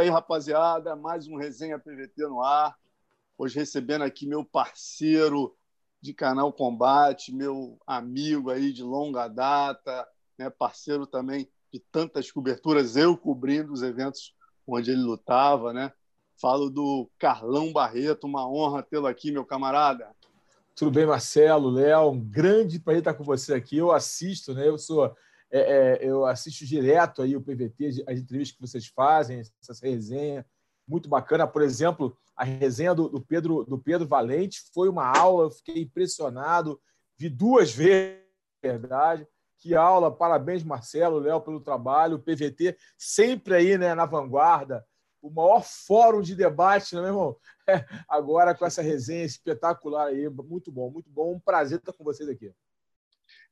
aí, rapaziada. Mais um Resenha PVT no ar. Hoje recebendo aqui meu parceiro de canal Combate, meu amigo aí de longa data, né? parceiro também de tantas coberturas, eu cobrindo os eventos onde ele lutava, né? Falo do Carlão Barreto, uma honra tê-lo aqui, meu camarada. Tudo bem, Marcelo, Léo? Um grande prazer estar com você aqui. Eu assisto, né? Eu sou é, é, eu assisto direto aí o PVT, as entrevistas que vocês fazem, essa resenha, muito bacana. Por exemplo, a resenha do, do, Pedro, do Pedro Valente foi uma aula, eu fiquei impressionado, vi duas vezes, verdade. Que aula, parabéns, Marcelo, Léo, pelo trabalho. O PVT sempre aí né, na vanguarda, o maior fórum de debate, né, meu irmão? É, agora com essa resenha espetacular aí, muito bom, muito bom. Um prazer estar com vocês aqui.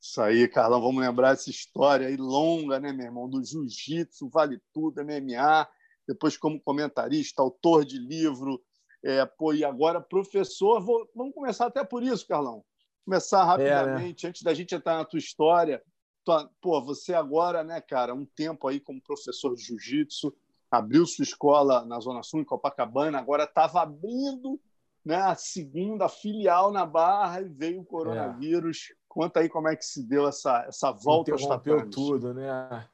Isso aí, Carlão. Vamos lembrar essa história aí longa, né, meu irmão? Do jiu-jitsu, vale tudo, MMA. Depois, como comentarista, autor de livro. É, pô, e agora professor. Vou... Vamos começar até por isso, Carlão. Começar rapidamente, é, né? antes da gente entrar na tua história. Tua... Pô, você agora, né, cara, um tempo aí como professor de jiu-jitsu, abriu sua escola na Zona Sul, em Copacabana, agora estava abrindo né, a segunda filial na Barra e veio o coronavírus. É. Conta aí como é que se deu essa, essa volta aos tatames. tudo, né?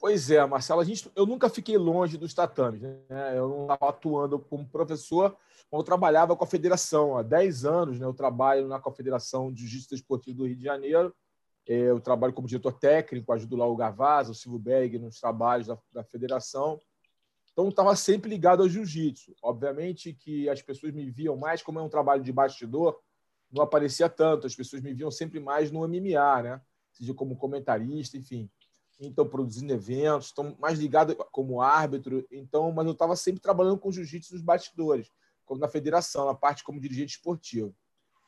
Pois é, Marcelo, a gente, eu nunca fiquei longe dos tatames. Né? Eu não estava atuando como professor, eu trabalhava com a federação. Há 10 anos né, eu trabalho na Confederação de Justiça Esportiva do Rio de Janeiro. É, eu trabalho como diretor técnico, ajudo lá o Gavaz, o Silvio Berg nos trabalhos da, da federação. Então, estava sempre ligado ao jiu-jitsu. Obviamente que as pessoas me viam mais como é um trabalho de bastidor, não aparecia tanto. As pessoas me viam sempre mais no MMA, né? Seja como comentarista, enfim. Então, produzindo eventos, então, mais ligado como árbitro. Então, mas eu estava sempre trabalhando com jiu-jitsu nos bastidores, como na federação, na parte como dirigente esportivo.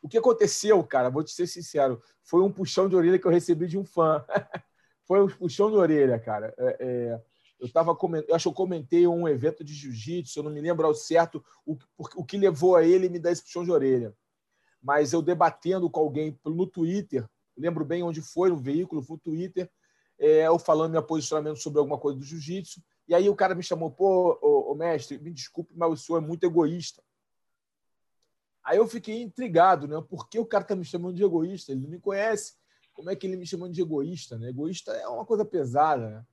O que aconteceu, cara, vou te ser sincero, foi um puxão de orelha que eu recebi de um fã. foi um puxão de orelha, cara. É, é eu estava eu acho que eu comentei um evento de jiu-jitsu, eu não me lembro ao certo o, o que levou a ele me dar esse puxão de orelha. Mas eu debatendo com alguém no Twitter, lembro bem onde foi, no veículo, foi o Twitter, é, eu falando meu posicionamento sobre alguma coisa do jiu-jitsu, e aí o cara me chamou, pô, ô, ô, mestre, me desculpe, mas o senhor é muito egoísta. Aí eu fiquei intrigado, né? Por que o cara está me chamando de egoísta? Ele não me conhece. Como é que ele me chamando de egoísta? Né? Egoísta é uma coisa pesada, né?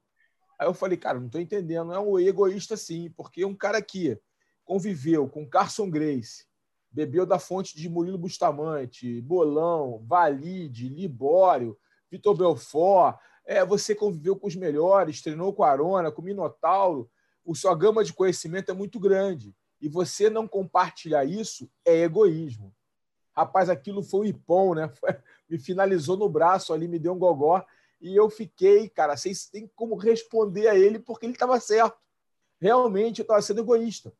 Aí eu falei, cara, não estou entendendo. É um egoísta, sim, porque um cara que conviveu com Carson Grace, bebeu da fonte de Murilo Bustamante, Bolão, Valide, Libório, Vitor Belfort, é, você conviveu com os melhores, treinou com a Arona, com Minotauro, o sua gama de conhecimento é muito grande. E você não compartilhar isso é egoísmo. Rapaz, aquilo foi o Ipom, né? Me finalizou no braço ali, me deu um gogó. E eu fiquei, cara, sem, sem como responder a ele, porque ele estava certo. Realmente eu estava sendo egoísta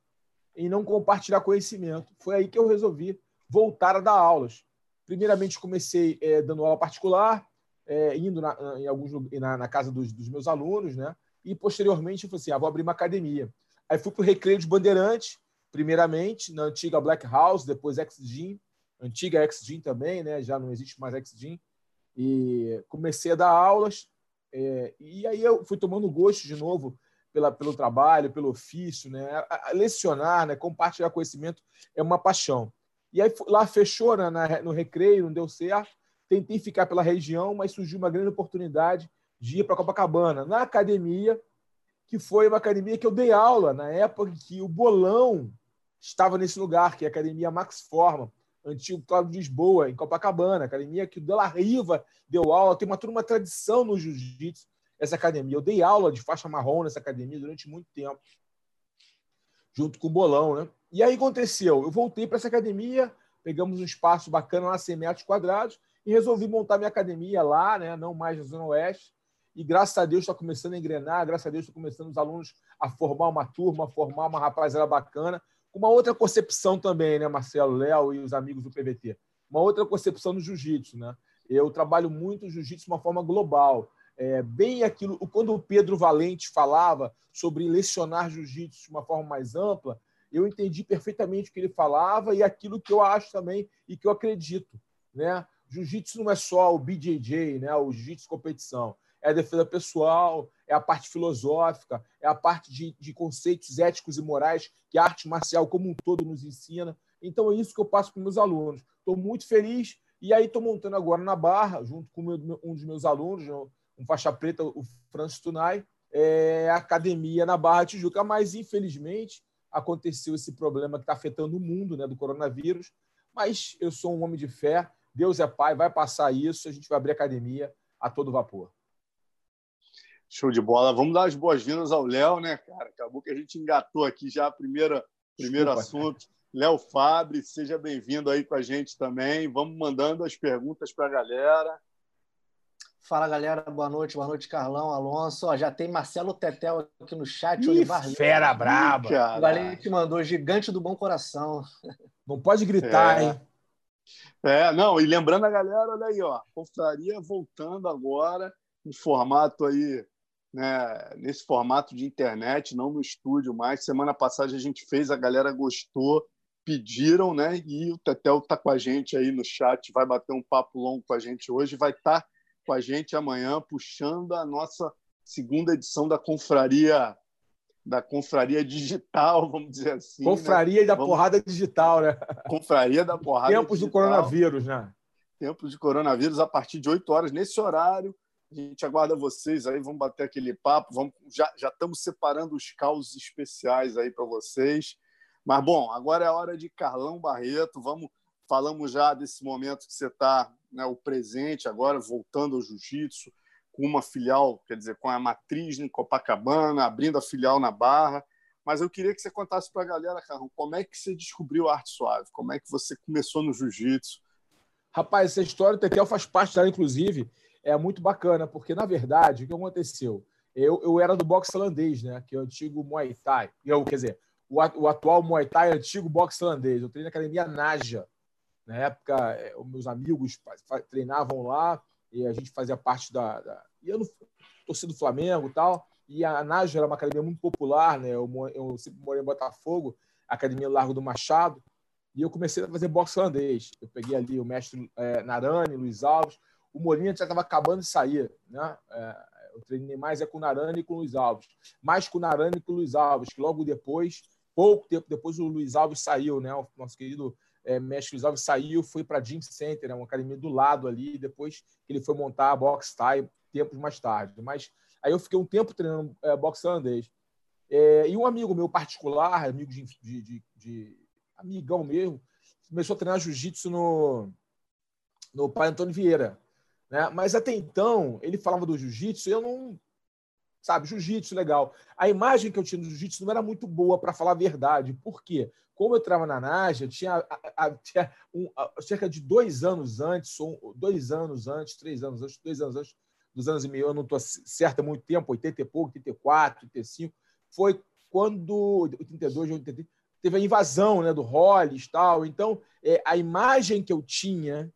em não compartilhar conhecimento. Foi aí que eu resolvi voltar a dar aulas. Primeiramente, comecei é, dando aula particular, é, indo na, em alguns, na, na casa dos, dos, meus alunos, né? E posteriormente, eu falei assim: ah, vou abrir uma academia. Aí fui para o Recreio de Bandeirantes, primeiramente, na antiga Black House, depois X-Gym, antiga X-Gym também, né? Já não existe mais X-Gym. E comecei a dar aulas, é, e aí eu fui tomando gosto de novo pela, pelo trabalho, pelo ofício, né? Lecionar, né? compartilhar conhecimento é uma paixão. E aí lá fechou né? Na, no recreio, não deu certo. Tentei ficar pela região, mas surgiu uma grande oportunidade de ir para Copacabana, na academia, que foi uma academia que eu dei aula na época que o Bolão estava nesse lugar, que é a Academia Max Forma antigo Cláudio de Lisboa, em Copacabana, academia que o Della Riva deu aula, tem uma, uma tradição no jiu-jitsu, essa academia. Eu dei aula de faixa marrom nessa academia durante muito tempo, junto com o Bolão, né? E aí aconteceu, eu voltei para essa academia, pegamos um espaço bacana lá, 100 metros quadrados, e resolvi montar minha academia lá, né? não mais na Zona Oeste, e graças a Deus está começando a engrenar, graças a Deus estão começando os alunos a formar uma turma, a formar uma rapaziada bacana, uma outra concepção também, né, Marcelo, Léo e os amigos do PVT. Uma outra concepção no jiu-jitsu, né? Eu trabalho muito o jiu-jitsu de uma forma global. É, bem aquilo, quando o Pedro Valente falava sobre lecionar jiu-jitsu de uma forma mais ampla, eu entendi perfeitamente o que ele falava e aquilo que eu acho também e que eu acredito, né? Jiu-jitsu não é só o BJJ, né? O jiu-jitsu competição. é a defesa pessoal, é a parte filosófica, é a parte de, de conceitos éticos e morais que a arte marcial como um todo nos ensina. Então é isso que eu passo para meus alunos. Estou muito feliz e aí estou montando agora na Barra, junto com um dos meus alunos, um faixa preta, o Francis Tunai, é, a academia na Barra Tijuca, mas infelizmente aconteceu esse problema que está afetando o mundo, né, do coronavírus. Mas eu sou um homem de fé, Deus é pai, vai passar isso, a gente vai abrir academia a todo vapor. Show de bola. Vamos dar as boas-vindas ao Léo, né, cara? Acabou que a gente engatou aqui já a primeira primeiro Desculpa, assunto. Léo Fabre, seja bem-vindo aí com a gente também. Vamos mandando as perguntas para a galera. Fala, galera. Boa noite. Boa noite, Carlão, Alonso. Ó, já tem Marcelo Tetel aqui no chat. Ih, Olivar Fera Lima. braba. O Valente mandou gigante do bom coração. Não pode gritar, é. hein? É, não, e lembrando a galera, olha aí, ó, confraria voltando agora em formato aí, né, nesse formato de internet, não no estúdio mais. Semana passada a gente fez, a galera gostou, pediram, né? E o Tetel tá com a gente aí no chat, vai bater um papo longo com a gente hoje, vai estar tá com a gente amanhã, puxando a nossa segunda edição da Confraria da confraria digital, vamos dizer assim. Né? Confraria né? da vamos... porrada digital, né? Confraria da porrada Tempos digital. do coronavírus, né? Tempos de coronavírus a partir de 8 horas, nesse horário. A gente aguarda vocês aí, vamos bater aquele papo. Vamos, já, já estamos separando os causos especiais aí para vocês. Mas, bom, agora é a hora de Carlão Barreto. Vamos, falamos já desse momento que você está né, o presente agora, voltando ao jiu-jitsu, com uma filial, quer dizer, com a matriz em Copacabana, abrindo a filial na Barra. Mas eu queria que você contasse para a galera, Carlão, como é que você descobriu a arte suave? Como é que você começou no jiu-jitsu? Rapaz, essa história do Tetel faz parte dela, inclusive, é muito bacana, porque, na verdade, o que aconteceu? Eu, eu era do boxe holandês, né? que é o antigo Muay Thai. Eu, quer dizer, o, atual Muay Thai é antigo boxe holandês. Eu treinei na academia Naja, na época, é, meus amigos treinavam lá e a gente fazia parte da. da ia no torcida do Flamengo e tal. E a Naja era uma academia muito popular, né? Eu, eu sempre morei em Botafogo, academia Largo do Machado. E eu comecei a fazer boxe holandês. Eu peguei ali o mestre é, Narani, Luiz Alves. O Molinha já estava acabando de sair, né? É, eu treinei mais é com o Narani e com o Luiz Alves. Mais com o Narani e com o Luiz Alves, que logo depois, pouco tempo depois, o Luiz Alves saiu, né? O nosso querido é, Mestre Alves saiu, foi para a Gym Center, né, uma academia do lado ali, depois ele foi montar a Box Thai tempos mais tarde. Mas aí eu fiquei um tempo treinando é, boxe holandês. É, e um amigo meu particular, amigo de, de, de, de amigão mesmo, começou a treinar jiu-jitsu no, no pai Antônio Vieira. Né? Mas até então, ele falava do jiu-jitsu eu não. Sabe, jiu-jitsu legal. A imagem que eu tinha do jiu-jitsu não era muito boa, para falar a verdade. Por quê? Como eu estava na Naja, tinha, a, a, tinha um, a, cerca de dois anos antes, ou dois anos antes, três anos antes, dois anos antes, dos anos e meio, eu não estou certa há muito tempo, 80 e pouco, 84, 85, foi quando, 82, 83, teve a invasão né, do Hollis e tal. Então, é, a imagem que eu tinha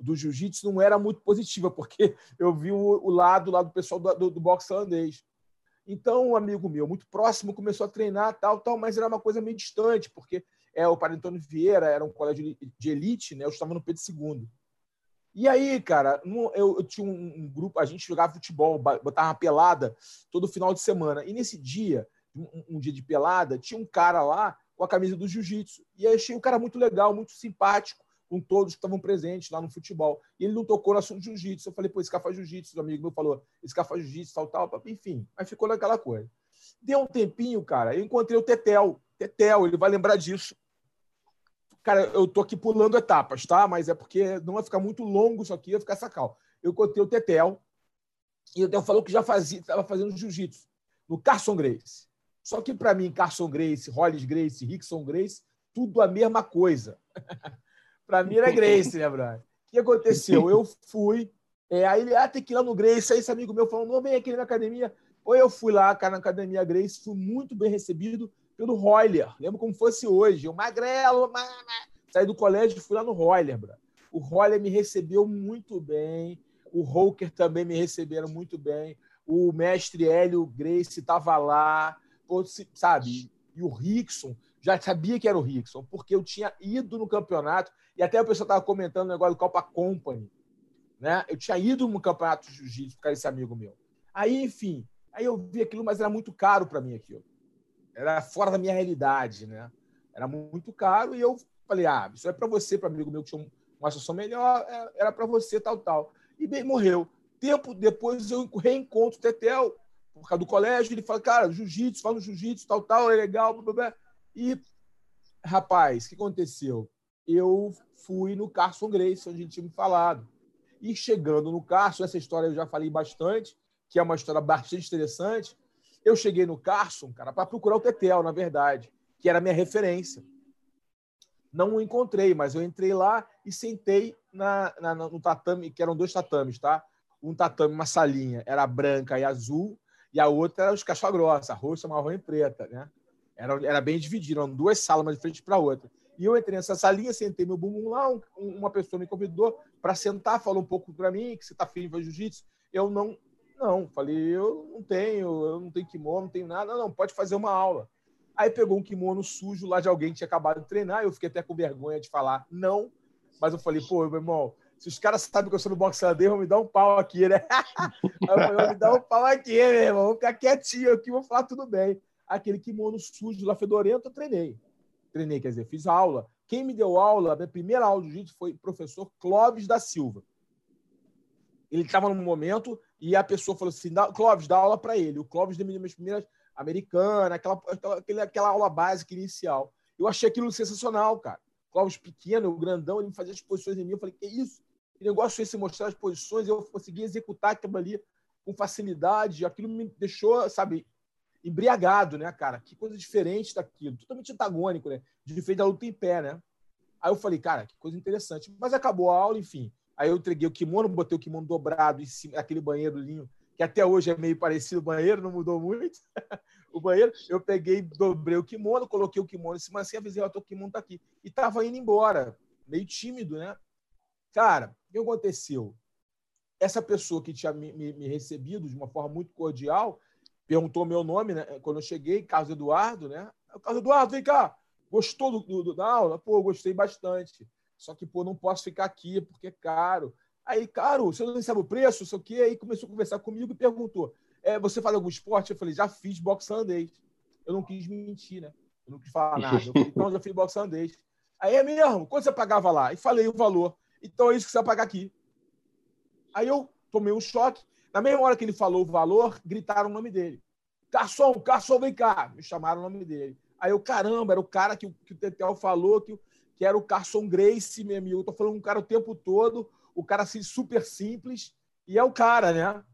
do jiu-jitsu não era muito positiva, porque eu vi o, o lado lá do pessoal do, do, do boxe holandês. Então, um amigo meu, muito próximo, começou a treinar, tal, tal, mas era uma coisa meio distante, porque é, o Padre Antônio Vieira era um colégio de elite, né? Eu estava no Pedro II. E aí, cara, eu, eu tinha um, um, grupo, a gente jogava futebol, botava uma pelada todo final de semana. E nesse dia, um, um dia de pelada, tinha um cara lá com a camisa do jiu-jitsu. E eu achei o cara muito legal, muito simpático com todos que estavam presentes lá no futebol. E ele não tocou no assunto jiu-jitsu. Eu falei, pô, esse cara faz jiu-jitsu. O amigo meu falou, esse cara faz jiu-jitsu, tal, tal. Enfim, mas ficou naquela coisa. Deu um tempinho, cara, eu encontrei o Tetel. Tetel, ele vai lembrar disso. Cara, eu tô aqui pulando etapas, tá? Mas é porque não vai ficar muito longo isso aqui, vai ficar sacal. Eu encontrei o Tetel e o Tetel falou que já fazia, estava fazendo jiu-jitsu no Carson Grace. Só que para mim, Carson Grace, Hollis Grace, Rickson Grace, tudo a mesma coisa. Para mim era Grace, né, Brian? O que aconteceu? Eu fui, é, aí ele, ah, tem que ir lá no Grace. Aí esse amigo meu falou, não, vem aqui na academia. Ou eu fui lá, cara, na academia Grace, fui muito bem recebido pelo Royler. Lembro como fosse hoje. O magrelo, saí do colégio e fui lá no Royler, bro. O Royler me recebeu muito bem. O Roker também me receberam muito bem. O mestre Hélio Grace estava lá, sabe? E o Rickson, já sabia que era o Rickson, porque eu tinha ido no campeonato, e até o pessoal estava comentando o negócio do Copa Company. Né? Eu tinha ido no campeonato de jiu-jitsu por desse amigo meu. Aí, enfim, aí eu vi aquilo, mas era muito caro para mim aquilo. Era fora da minha realidade, né? Era muito caro e eu falei, ah, isso é para você, para amigo meu que tinha uma situação melhor, é, era para você, tal, tal. E bem, morreu. Tempo depois eu reencontro o Tetel, por causa do colégio, ele fala, cara, jiu-jitsu, fala no jiu-jitsu, tal, tal, é legal, blá, blá, blá. E, rapaz, o que aconteceu? Eu fui no Carson Grace, onde ele tinha me falado. E chegando no Carson, essa história eu já falei bastante, que é uma história bastante interessante. Eu cheguei no Carson, cara, para procurar o Tetel, na verdade, que era minha referência. Não o encontrei, mas eu entrei lá e sentei na, na, no tatame, que eram dois tatames, tá? Um tatame, uma salinha, era branca e azul, e a outra era os caixa grossa, roxa, marrom e preta, né? Era, era bem dividido, eram duas salas, uma de frente para outra. E eu entrei nessa salinha, sentei meu bumbum lá, um, uma pessoa me convidou para sentar, falou um pouco para mim que você está afim de fazer jiu-jitsu. Eu não, não, falei, eu não tenho, eu não tenho kimono, não tenho nada. Não, não, pode fazer uma aula. Aí pegou um kimono sujo lá de alguém que tinha acabado de treinar, eu fiquei até com vergonha de falar não, mas eu falei, pô, meu irmão, se os caras sabem que eu sou no boxeador, vão me dar um pau aqui, né? eu vou me dar um pau aqui, meu irmão, vou ficar quietinho aqui, vou falar tudo bem. Aquele kimono sujo lá, fedorento, eu treinei. Treinei, quer dizer, fiz aula. Quem me deu aula, a minha primeira aula de jiu-jitsu foi o professor Clóvis da Silva. Ele estava num momento e a pessoa falou assim: Clóvis, dá aula para ele. O Clóvis deu minhas primeiras americana, aquela, aquela, aquela aula básica inicial. Eu achei aquilo sensacional, cara. Cláudio pequeno, grandão, ele me fazia as posições em mim. Eu falei, que isso? Que negócio é esse mostrar as posições? Eu consegui executar aquilo ali com facilidade. Aquilo me deixou, sabe, embriagado, né, cara? Que coisa diferente daquilo. Totalmente antagônico, né? Diferente da luta em pé, né? Aí eu falei, cara, que coisa interessante. Mas acabou a aula, enfim. Aí eu entreguei o kimono, botei o kimono dobrado em cima daquele banheiro linho que até hoje é meio parecido o banheiro, não mudou muito. o banheiro, eu peguei, dobrei o kimono, coloquei o kimono em cima assim, avisei, ó, o kimono tá aqui. E tava indo embora, meio tímido, né? Cara, o que aconteceu? Essa pessoa que tinha me, me, me recebido de uma forma muito cordial, perguntou meu nome, né? Quando eu cheguei, Carlos Eduardo, né? Carlos Eduardo, vem cá, gostou do, do, da aula? Pô, gostei bastante. Só que, pô, não posso ficar aqui porque é caro. Aí, caro, você não sabe o preço, sei o quê. Aí começou a conversar comigo e perguntou: é, você faz algum esporte? Eu falei: já fiz boxe holandês. Eu não quis mentir, né? Eu não quis falar nada. Eu falei, então, já fiz boxe holandês. Aí é mesmo, quanto você pagava lá? E falei o valor. Então é isso que você vai pagar aqui. Aí eu tomei um choque. Na mesma hora que ele falou o valor, gritaram o nome dele. Garçom, garçom, vem cá. Me chamaram o nome dele. Aí eu, caramba, era o cara que, que o Tetel falou que, que era o Carson Grace, meu amigo. Eu tô falando um cara o tempo todo o cara assim, super simples, e é o cara, né?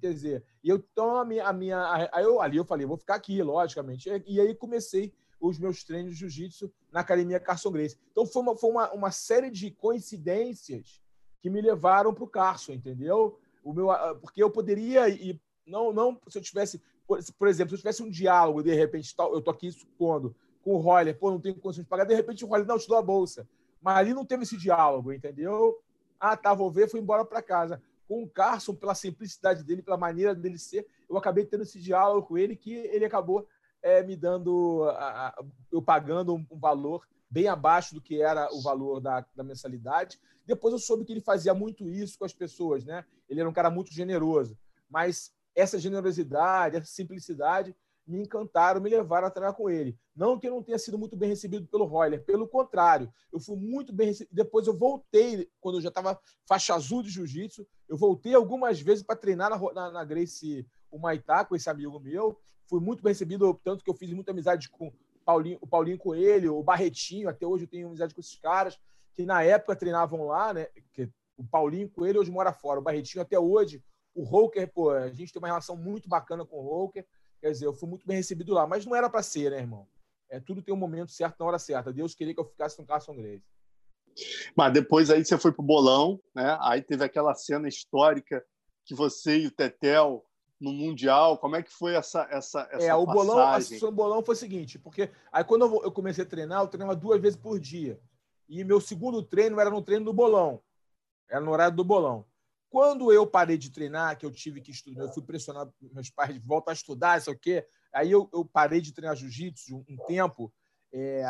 Quer dizer, e eu, então a minha, a minha aí eu, ali eu falei, vou ficar aqui, logicamente. E, aí comecei os meus treinos de jiu-jitsu na academia Carson Grace. Então foi uma, foi uma, uma série de coincidências que me levaram para o Carson, entendeu? O meu, porque eu poderia e não, não se eu tivesse, por, exemplo, se eu tivesse um diálogo de repente, eu tô aqui supondo com o Roller, pô, não tenho condições de pagar, de repente o Roller não te dou a bolsa. Mas ali não teve esse diálogo, entendeu? Ah, tá, vou ver, fui embora para casa. Com o Carson, pela simplicidade dele, pela maneira dele ser, eu acabei tendo esse diálogo com ele que ele acabou é, me dando, a, a, eu pagando um, um, valor bem abaixo do que era o valor da, da mensalidade. Depois eu soube que ele fazia muito isso com as pessoas, né? Ele era um cara muito generoso. Mas essa generosidade, essa simplicidade me encantaram, me levaram a treinar com ele. Não que eu não tenha sido muito bem recebido pelo Royler, pelo contrário, eu fui muito bem recebido. Depois eu voltei, quando eu já estava faixa azul de jiu-jitsu, eu voltei algumas vezes para treinar na, na, na Grace o Maitá, com esse amigo meu. Fui muito bem recebido, tanto que eu fiz muita amizade com Paulinho, o Paulinho Coelho, o Barretinho, até hoje eu tenho amizade com esses caras, que na época treinavam lá, né? Que o Paulinho Coelho hoje mora fora, o Barretinho até hoje. O Roker, pô, a gente tem uma relação muito bacana com o Roker. Quer dizer, eu fui muito bem recebido lá, mas não era para ser, né, irmão? É, tudo tem um momento certo na hora certa. Deus queria que eu ficasse no Carson Grace. Mas depois aí você foi pro bolão, né? Aí teve aquela cena histórica que você e o Tetel no mundial. Como é que foi essa essa essa É, o passagem? bolão, a sessão do bolão foi o seguinte, porque aí quando eu comecei a treinar, eu treinava duas vezes por dia. E meu segundo treino era no treino do bolão. Era no horário do bolão. Quando eu parei de treinar, que eu tive que estudar, eu fui pressionado meus pais de voltar a estudar, sei o quê. Aí eu, eu parei de treinar jiu-jitsu um, um tempo. É,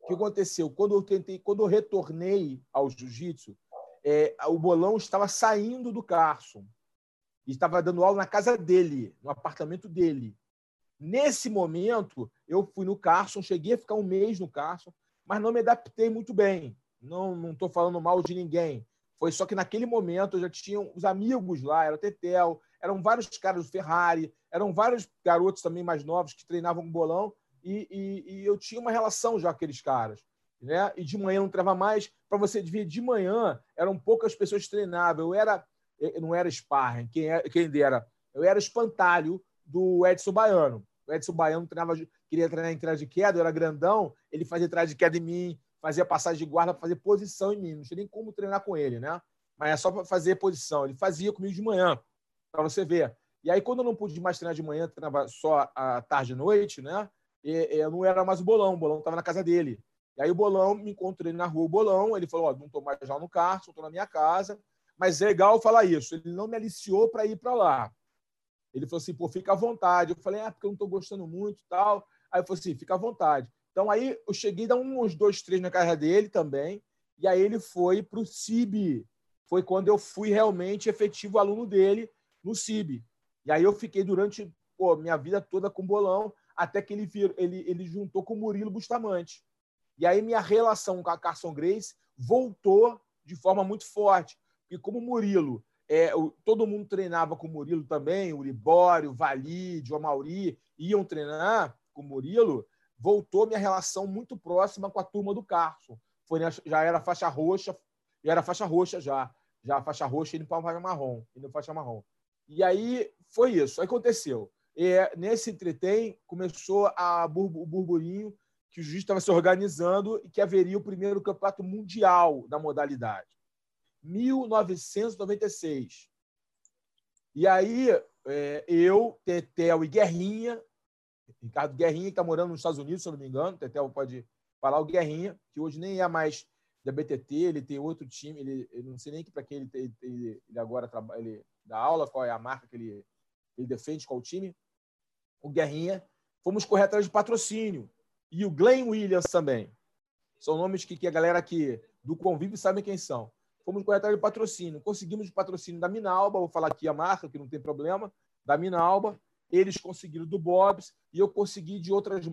o que aconteceu? Quando eu tentei, quando eu retornei ao jiu-jitsu, é, o bolão estava saindo do Carson e estava dando aula na casa dele, no apartamento dele. Nesse momento, eu fui no Carson, cheguei a ficar um mês no Carson, mas não me adaptei muito bem. Não estou falando mal de ninguém. Foi só que naquele momento eu já tinha os amigos lá, era Tetel, eram vários caras do Ferrari, eram vários garotos também mais novos que treinavam com bolão, e, e, e eu tinha uma relação já com aqueles caras. Né? E de manhã não treinava mais. Para você ver, de manhã eram poucas pessoas que treinavam. Eu era, não era sparring, quem, era, quem dera. Eu era espantalho do Edson Baiano. O Edson Baiano treinava, queria treinar em trás de queda, eu era grandão, ele fazia trás de queda em mim, fazia passagem de guarda fazer posição em mim. Não tinha nem como treinar com ele, né? Mas é só para fazer posição. Ele fazia comigo de manhã, para você ver. E aí, quando eu não pude mais treinar de manhã, treinava só à tarde e noite, né? E, eu não era mais o bolão, o bolão estava na casa dele. E aí o bolão, me encontrei na rua, o bolão, ele falou: Ó, não estou mais já no carro, estou na minha casa. Mas é legal falar isso. Ele não me aliciou para ir para lá. Ele falou assim: pô, fica à vontade. Eu falei: ah, porque eu não estou gostando muito e tal. Aí eu falei assim: fica à vontade. Então aí eu cheguei a dar uns dois, três na casa dele também. E aí ele foi para o CIB. Foi quando eu fui realmente efetivo aluno dele no CIB. E aí eu fiquei durante pô, minha vida toda com bolão, até que ele, ele, ele juntou com o Murilo Bustamante. E aí minha relação com a Carson Grace voltou de forma muito forte. E como o Murilo, é, o, todo mundo treinava com o Murilo também, o Libório, o Valide, o Amauri, iam treinar com o Murilo, voltou minha relação muito próxima com a turma do Carson. Foi, já era faixa roxa, já era faixa roxa já. Já faixa roxa indo para faixa marrom. Indo faixa marrom. E aí foi isso. Aí aconteceu. E, nesse entretém, começou a o burburinho que o juiz estava se organizando e que haveria o primeiro campeonato mundial da modalidade. 1996. E aí, é, eu, Tetel e Guerrinha, Ricardo Guerrinha, que está morando nos Estados Unidos, se eu não me engano, Tetel pode falar, o Guerrinha, que hoje nem é mais da BTT, ele tem outro time, ele, não sei nem para quem ele, ele, ele, agora trabalha, ele dá aula, qual é a marca que ele, ele defende, qual o time. O Guerrinha, fomos correr atrás de patrocínio. E o Glenn Williams também. São nomes que, que a galera aqui do convívio sabe quem são. Fomos correr atrás de patrocínio. Conseguimos o patrocínio da Minalba, vou falar aqui a marca, que não tem problema, da Minalba. Eles conseguiram do Bob's e eu consegui de outras,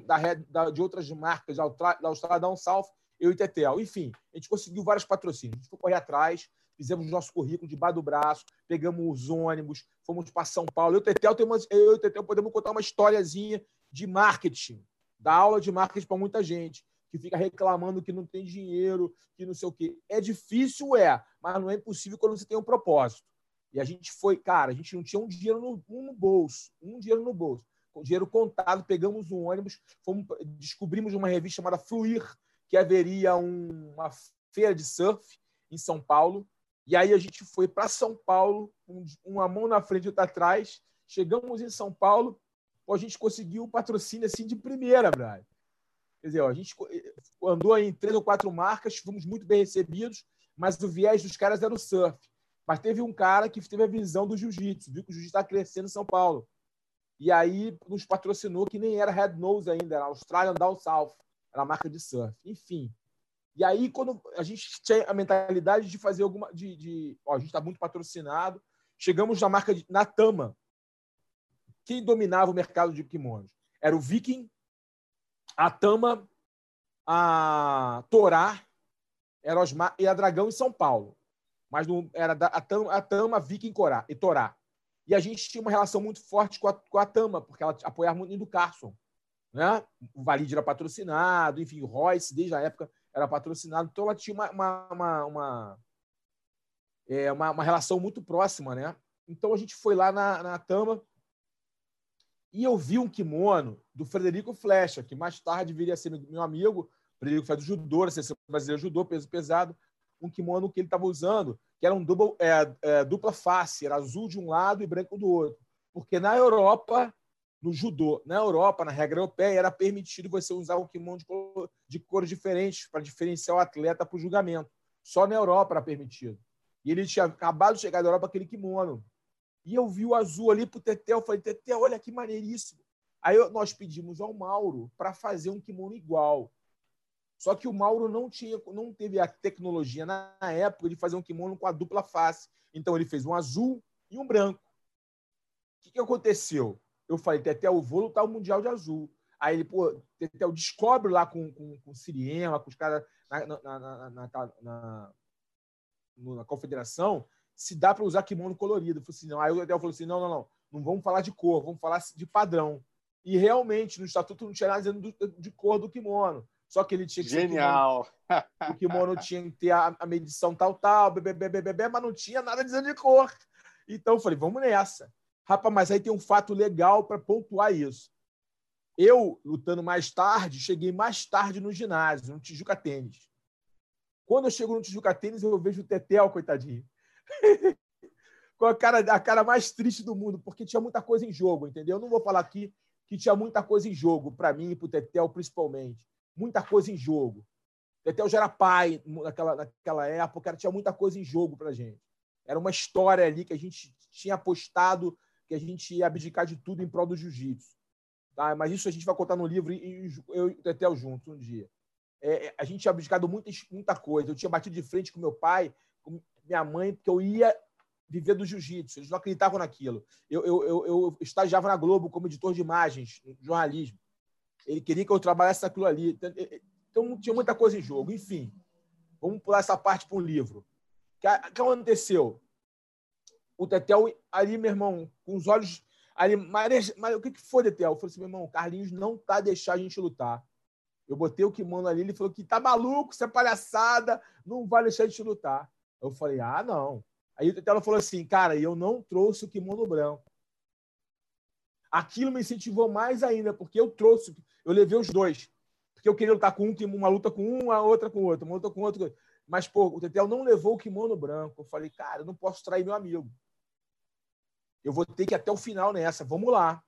da, de outras marcas da Austrália Down South, eu e Tetel. Enfim, a gente conseguiu vários patrocínios. A gente foi correr atrás, fizemos o nosso currículo debaixo do braço, pegamos os ônibus, fomos para São Paulo. Eu e Tetel, eu e Tetel podemos contar uma historiazinha de marketing, da aula de marketing para muita gente que fica reclamando que não tem dinheiro, que não sei o quê. É difícil, é, mas não é impossível quando você tem um propósito. E a gente foi, cara, a gente não tinha um dinheiro no, um no bolso, um dinheiro no bolso. Com dinheiro contado, pegamos um ônibus, fomos, descobrimos uma revista chamada Fluir, que haveria um, uma feira de surf em São Paulo. E aí a gente foi para São Paulo, um, uma mão na frente e outra atrás. Chegamos em São Paulo, a gente conseguiu o patrocínio assim de primeira, Brian. Quer dizer, ó, a gente andou em três ou quatro marcas, fomos muito bem recebidos, mas o viés dos caras era o surf. Mas teve um cara que teve a visão do jiu-jitsu, viu que o jiu-jitsu está crescendo em São Paulo. E aí nos patrocinou, que nem era Red Nose ainda, era Australian Down South, era a marca de surf. Enfim. E aí, quando a gente tinha a mentalidade de fazer alguma. de, de ó, A gente está muito patrocinado. Chegamos na marca de Natama. Quem dominava o mercado de kimonos? Era o Viking, a Tama, a Torá, Erosmar e a Dragão em São Paulo. Mas era da, a, Tama, a Tama, Viking Corá, e Torá. E a gente tinha uma relação muito forte com a, com a Tama, porque ela apoiava muito do Carson. Né? O Valide era patrocinado, enfim, o Royce, desde a época, era patrocinado. Então ela tinha uma, uma, uma, uma, é, uma, uma relação muito próxima. Né? Então a gente foi lá na, na Tama e eu vi um kimono do Frederico Flecha, que mais tarde viria a ser meu amigo. O Frederico faz do judô, a seleção brasileira judô, peso pesado. Um kimono que ele estava usando, que era um double, é, é, dupla face, era azul de um lado e branco do outro. Porque na Europa, no judô, na Europa, na regra europeia, era permitido você usar um kimono de, cor, de cores diferentes para diferenciar o atleta para o julgamento. Só na Europa era permitido. E ele tinha acabado de chegar da Europa aquele kimono. E eu vi o azul ali pro Tetel, falei, Tetel, olha que maneiríssimo. Aí nós pedimos ao Mauro para fazer um kimono igual. Só que o Mauro não tinha, não teve a tecnologia na época de fazer um kimono com a dupla face. Então ele fez um azul e um branco. O que, que aconteceu? Eu falei, Tetel, vou lutar o Mundial de Azul. Aí ele, pô, Tetel, descobre lá com, com, com o Siriema, com os caras na, na, na, na confederação, se dá para usar kimono colorido. Eu falei assim, não. Aí o Tetel falou assim: não, não, não, não vamos falar de cor, vamos falar de padrão. E realmente, no estatuto não tinha nada dizendo de cor do kimono. Só que ele tinha que Genial. Ser o, kimono, o kimono tinha que ter a, a medição tal, tal, bebê, bebê, bebê, mas não tinha nada dizendo de cor. Então eu falei, vamos nessa. Rapaz, mas aí tem um fato legal para pontuar isso. Eu, lutando mais tarde, cheguei mais tarde no ginásio, no Tijuca Tênis. Quando eu chego no Tijuca Tênis, eu vejo o Tetel, coitadinho. Com a cara, a cara mais triste do mundo, porque tinha muita coisa em jogo, entendeu? Eu não vou falar aqui que tinha muita coisa em jogo, para mim e para o Tetel, principalmente. Muita coisa em jogo. Tetel já era pai naquela, naquela época, tinha muita coisa em jogo para gente. Era uma história ali que a gente tinha apostado que a gente ia abdicar de tudo em prol do jiu-jitsu. Tá? Mas isso a gente vai contar no livro e eu e o Tetel juntos um dia. É, é, a gente tinha abdicado muita, muita coisa. Eu tinha batido de frente com meu pai, minha mãe, porque eu ia viver do jiu-jitsu. Eles não acreditavam naquilo. Eu, eu, eu, eu, estagiava na Globo como editor de imagens, jornalismo. Ele queria que eu trabalhasse naquilo ali. Então, então tinha muita coisa em jogo. Enfim, vamos pular essa parte para um livro. O que, aconteceu? o Tetel ali, meu irmão, com os olhos ali, mas, mas o que, que foi, Tetel? Eu falei assim, meu irmão, o Carlinhos não tá deixando a gente lutar. Eu botei o kimono ali, ele falou que tá maluco, isso é palhaçada, não vai deixar a gente lutar. Eu falei, ah, não. Aí Tetel falou assim, cara, eu não trouxe o kimono branco. Aquilo me incentivou mais ainda, porque eu trouxe, eu levei os dois. Porque eu queria lutar com um, uma luta com um, a outra com outro, uma luta com outro. Mas, pô, o Tetel não levou o kimono branco. Eu falei, cara, eu não posso trair meu amigo eu vou ter que ir até o final nessa, vamos lá.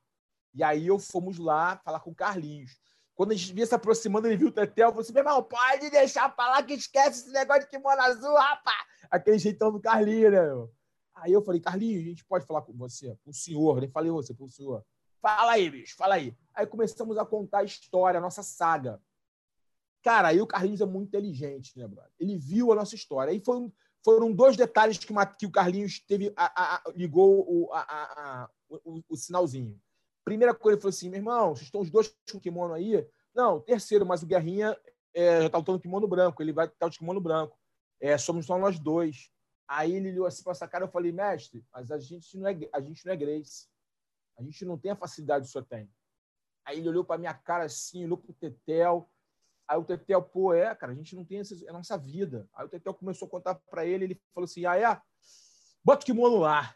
E aí eu fomos lá falar com o Carlinhos. Quando a gente via se aproximando, ele viu o Tetel, falou assim: meu irmão, pode deixar pra lá que esquece esse negócio de kimono azul, rapaz. Aquele jeitão do Carlinhos, né? Meu? Aí eu falei, Carlinhos, a gente pode falar com você, com o senhor, nem falei você, com o senhor. Fala aí, bicho, fala aí. Aí começamos a contar a história, a nossa saga. Cara, aí o Carlinhos é muito inteligente, né, brother? Ele viu a nossa história. Aí foi um, foram dois detalhes que, que o Carlinhos teve a, a, ligou a, o, o, sinalzinho. Primeira coisa, ele falou assim: meu irmão, estão os dois com kimono aí? Não, terceiro, mas o Guerrinha é, já está lutando kimono branco, ele vai estar de kimono branco. É, somos só nós dois. Aí ele olhou assim para essa cara, eu falei, mestre, mas a gente não é, a gente não é Grace. A gente não tem a facilidade que o senhor tem. Aí ele olhou para minha cara assim, olhou para o Tetel. Aí o Tetel, pô, é, cara, a gente não tem essa, é a nossa vida. Aí o Tetel começou a contar para ele, ele falou assim: ah, é? Bota o kimono lá.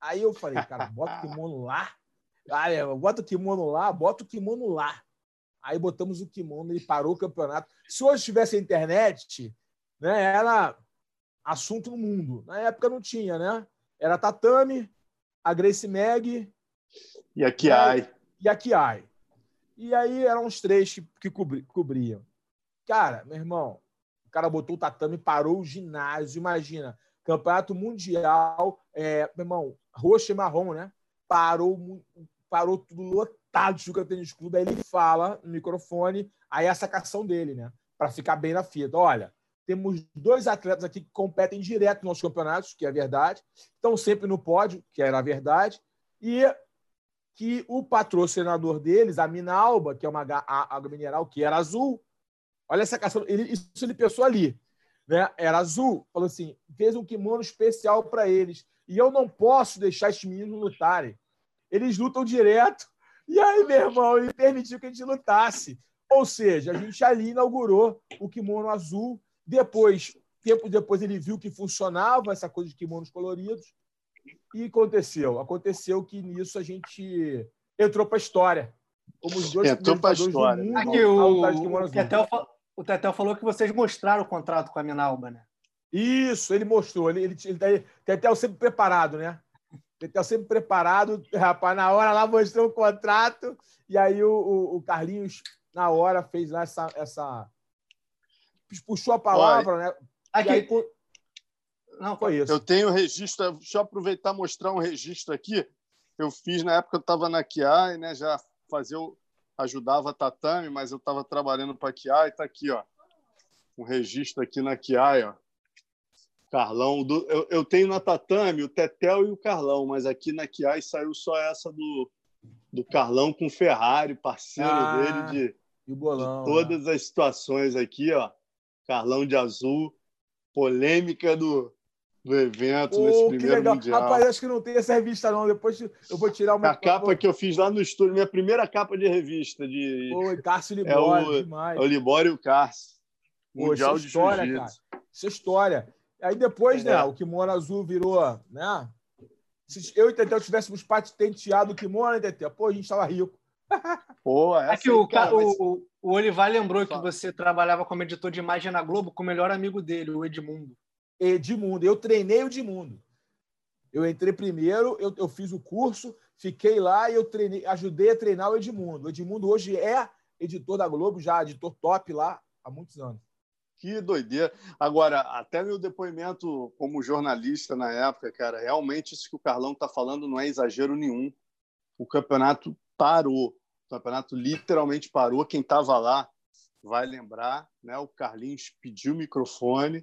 Aí eu falei, cara, bota o kimono lá. Ah, é, bota o kimono lá, bota o kimono lá. Aí botamos o kimono, ele parou o campeonato. Se hoje tivesse a internet, né, era assunto no mundo. Na época não tinha, né? Era tatame, a Grace Meg e a Kiai. E a Kiai. E aí eram os três que, que cobri, cobriam. Cara, meu irmão, o cara botou o tatame, parou o ginásio. Imagina, campeonato mundial, é, meu irmão, roxo e marrom, né? Parou, parou tudo lotado de Juca Tênis Clube. Aí ele fala no microfone, aí é a sacação dele, né? Para ficar bem na fita. Olha, temos dois atletas aqui que competem direto nos campeonatos, que é verdade, estão sempre no pódio, que era a verdade, e que o patrocinador deles, a Minalba, que é uma água mineral que era azul, olha essa caçada, ele, isso ele pensou ali, né? Era azul, falou assim, fez um kimono especial para eles e eu não posso deixar esses meninos lutarem. Eles lutam direto e aí, meu irmão, ele permitiu que a gente lutasse. Ou seja, a gente ali inaugurou o kimono azul. Depois, tempo depois, ele viu que funcionava essa coisa de kimonos coloridos e aconteceu? Aconteceu que nisso a gente entrou para a história. Como os dois entrou para a história. Mundo, Aqui, o, o, Tetel, o Tetel falou que vocês mostraram o contrato com a Minalba, né? Isso, ele mostrou. Ele, ele, ele, ele Tetel sempre preparado, né? Tetel sempre preparado. Rapaz, na hora lá mostrou o contrato. E aí o, o, o Carlinhos, na hora, fez lá essa. essa... Puxou a palavra, Olha, né? Aqui, aí, não, foi isso. Eu tenho registro, deixa eu aproveitar e mostrar um registro aqui. Eu fiz na época, eu estava na QI, né? Já fazer o, ajudava a Tatame, mas eu estava trabalhando para a Kiai, está aqui, ó. Um registro aqui na Kiai, ó. Carlão, do, eu, eu, tenho na Tatame o Tetel e o Carlão, mas aqui na Kiai saiu só essa do, do Carlão com Ferrari, parceiro ah, dele de, bolão, de todas as situações aqui, ó. Carlão de azul, polêmica do, do evento oh, nesse primeiro legal. mundial. Rapaz, acho que não tem essa revista não. Depois eu vou tirar uma. A capa que eu fiz lá no estúdio, minha primeira capa de revista de. Pô, Cássio Libório, é o, demais. É o Libório e o Cássio. Mundial Pô, de história, cara. Isso é história. Aí depois, né, é. né, o kimono azul virou, né? Se eu e o Tetel tivéssemos patenteado o kimono, Tetel? Pô, a gente tava rico. Pô, é Aqui, o, cara, mas... o, o Olivar lembrou que você trabalhava como editor de imagem na Globo com o melhor amigo dele, o Edmundo. Edmundo. Eu treinei o Edmundo. Eu entrei primeiro, eu, eu fiz o curso, fiquei lá e eu treinei, ajudei a treinar o Edmundo. O Edmundo hoje é editor da Globo, já editor top lá há muitos anos. Que doideira. Agora, até meu depoimento como jornalista na época, cara, realmente isso que o Carlão está falando não é exagero nenhum. O campeonato parou. O campeonato literalmente parou. Quem estava lá vai lembrar, né? O Carlinhos pediu o microfone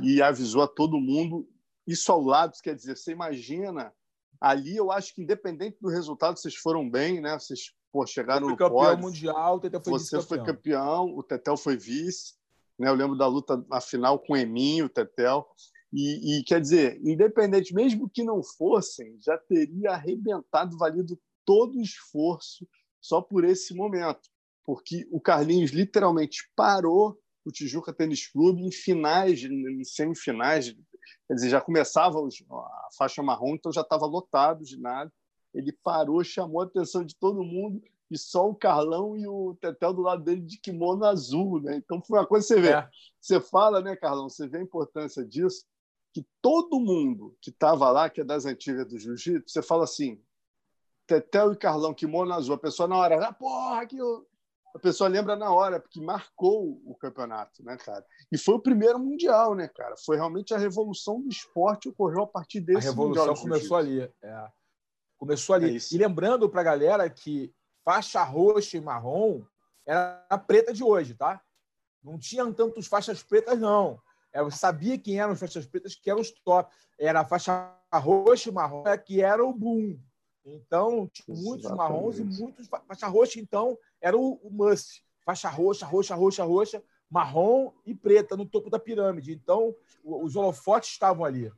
e avisou a todo mundo. Isso ao lado, quer dizer, você imagina ali, eu acho que independente do resultado, vocês foram bem, né? Vocês pô, chegaram no campeão pódio. mundial, o Tetel foi Você foi campeão, o Tetel foi vice. Né? Eu lembro da luta na final com Eminho, o Tetel. E, e, quer dizer, independente, mesmo que não fossem, já teria arrebentado, valido todo o esforço só por esse momento. Porque o Carlinhos literalmente parou o Tijuca Tênis Clube em finais, em semifinais, quer dizer, já começava a faixa marrom, então já estava lotado o ginásio. Ele parou, chamou a atenção de todo mundo e só o Carlão e o Tetel do lado dele de kimono azul, né? Então foi uma coisa que você vê. É. Você fala, né, Carlão? Você vê a importância disso, que todo mundo que estava lá, que é das antigas do jiu-jitsu, você fala assim, Tetel e Carlão, kimono azul. A pessoa na hora, ah, porra, que eu... a pessoa lembra na hora, porque marcou o campeonato, né, cara? E foi o primeiro mundial, né, cara? Foi realmente a revolução do esporte ocorreu a partir desse mundial. A revolução começou ali. É. Começou ali. É e lembrando para a galera que faixa roxa e marrom era a preta de hoje, tá? Não tinham tantos faixas pretas, não. Eu sabia quem eram as faixas pretas, que eram os top. Era a faixa roxa e marrom, que era o boom. Então, tinha muitos marrons e muitos. Faixa roxa, então, era o, o must. Faixa roxa, roxa, roxa, roxa, marrom e preta no topo da pirâmide. Então, os holofotes estavam ali.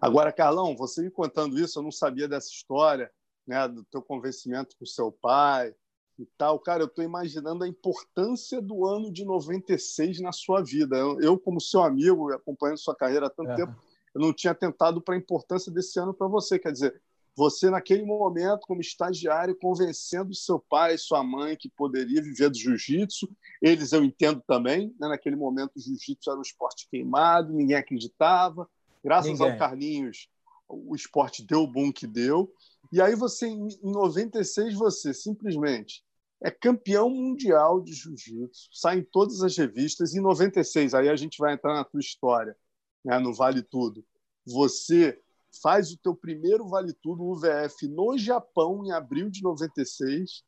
Agora, Carlão, você me contando isso, eu não sabia dessa história né, do teu convencimento com seu pai e tal. Cara, eu estou imaginando a importância do ano de 96 na sua vida. Eu, eu como seu amigo, acompanhando sua carreira há tanto é. tempo, eu não tinha tentado para a importância desse ano para você. Quer dizer, você naquele momento, como estagiário, convencendo seu pai, sua mãe que poderia viver do jiu-jitsu. Eles eu entendo também. Né? Naquele momento, o jiu-jitsu era um esporte queimado, ninguém acreditava. Graças ninguém. ao Carlinhos, o esporte deu o boom que deu. E aí você, em 96, você simplesmente é campeão mundial de jiu-jitsu, sai em todas as revistas. Em 96, aí a gente vai entrar na tua história, né, no Vale Tudo. Você faz o teu primeiro Vale Tudo UVF no Japão em abril de 96,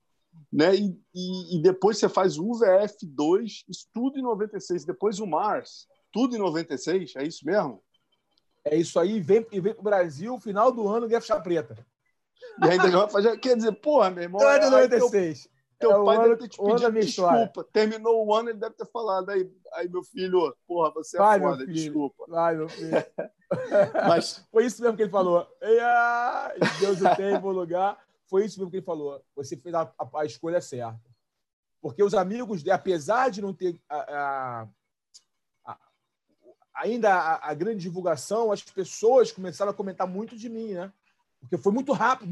né? E, e, e depois você faz o UVF 2, isso tudo em 96, depois o Mars, tudo em 96, é isso mesmo? É isso aí, vem, vem para o Brasil, final do ano, faixa preta. E ainda fazer. Quer dizer, porra, meu irmão. Então é de 96. Teu, teu é pai ano, deve ter te pedido desculpa. História. Terminou o ano, ele deve ter falado. Aí, aí meu filho, porra, você é vai, foda, desculpa. Vai, meu filho. Mas... Foi isso mesmo que ele falou. Deus o tem, bom lugar. Foi isso mesmo que ele falou. Você fez a, a, a escolha certa. Porque os amigos, apesar de não ter a, ainda a, grande divulgação, as pessoas começaram a comentar muito de mim, né? Porque foi muito rápido,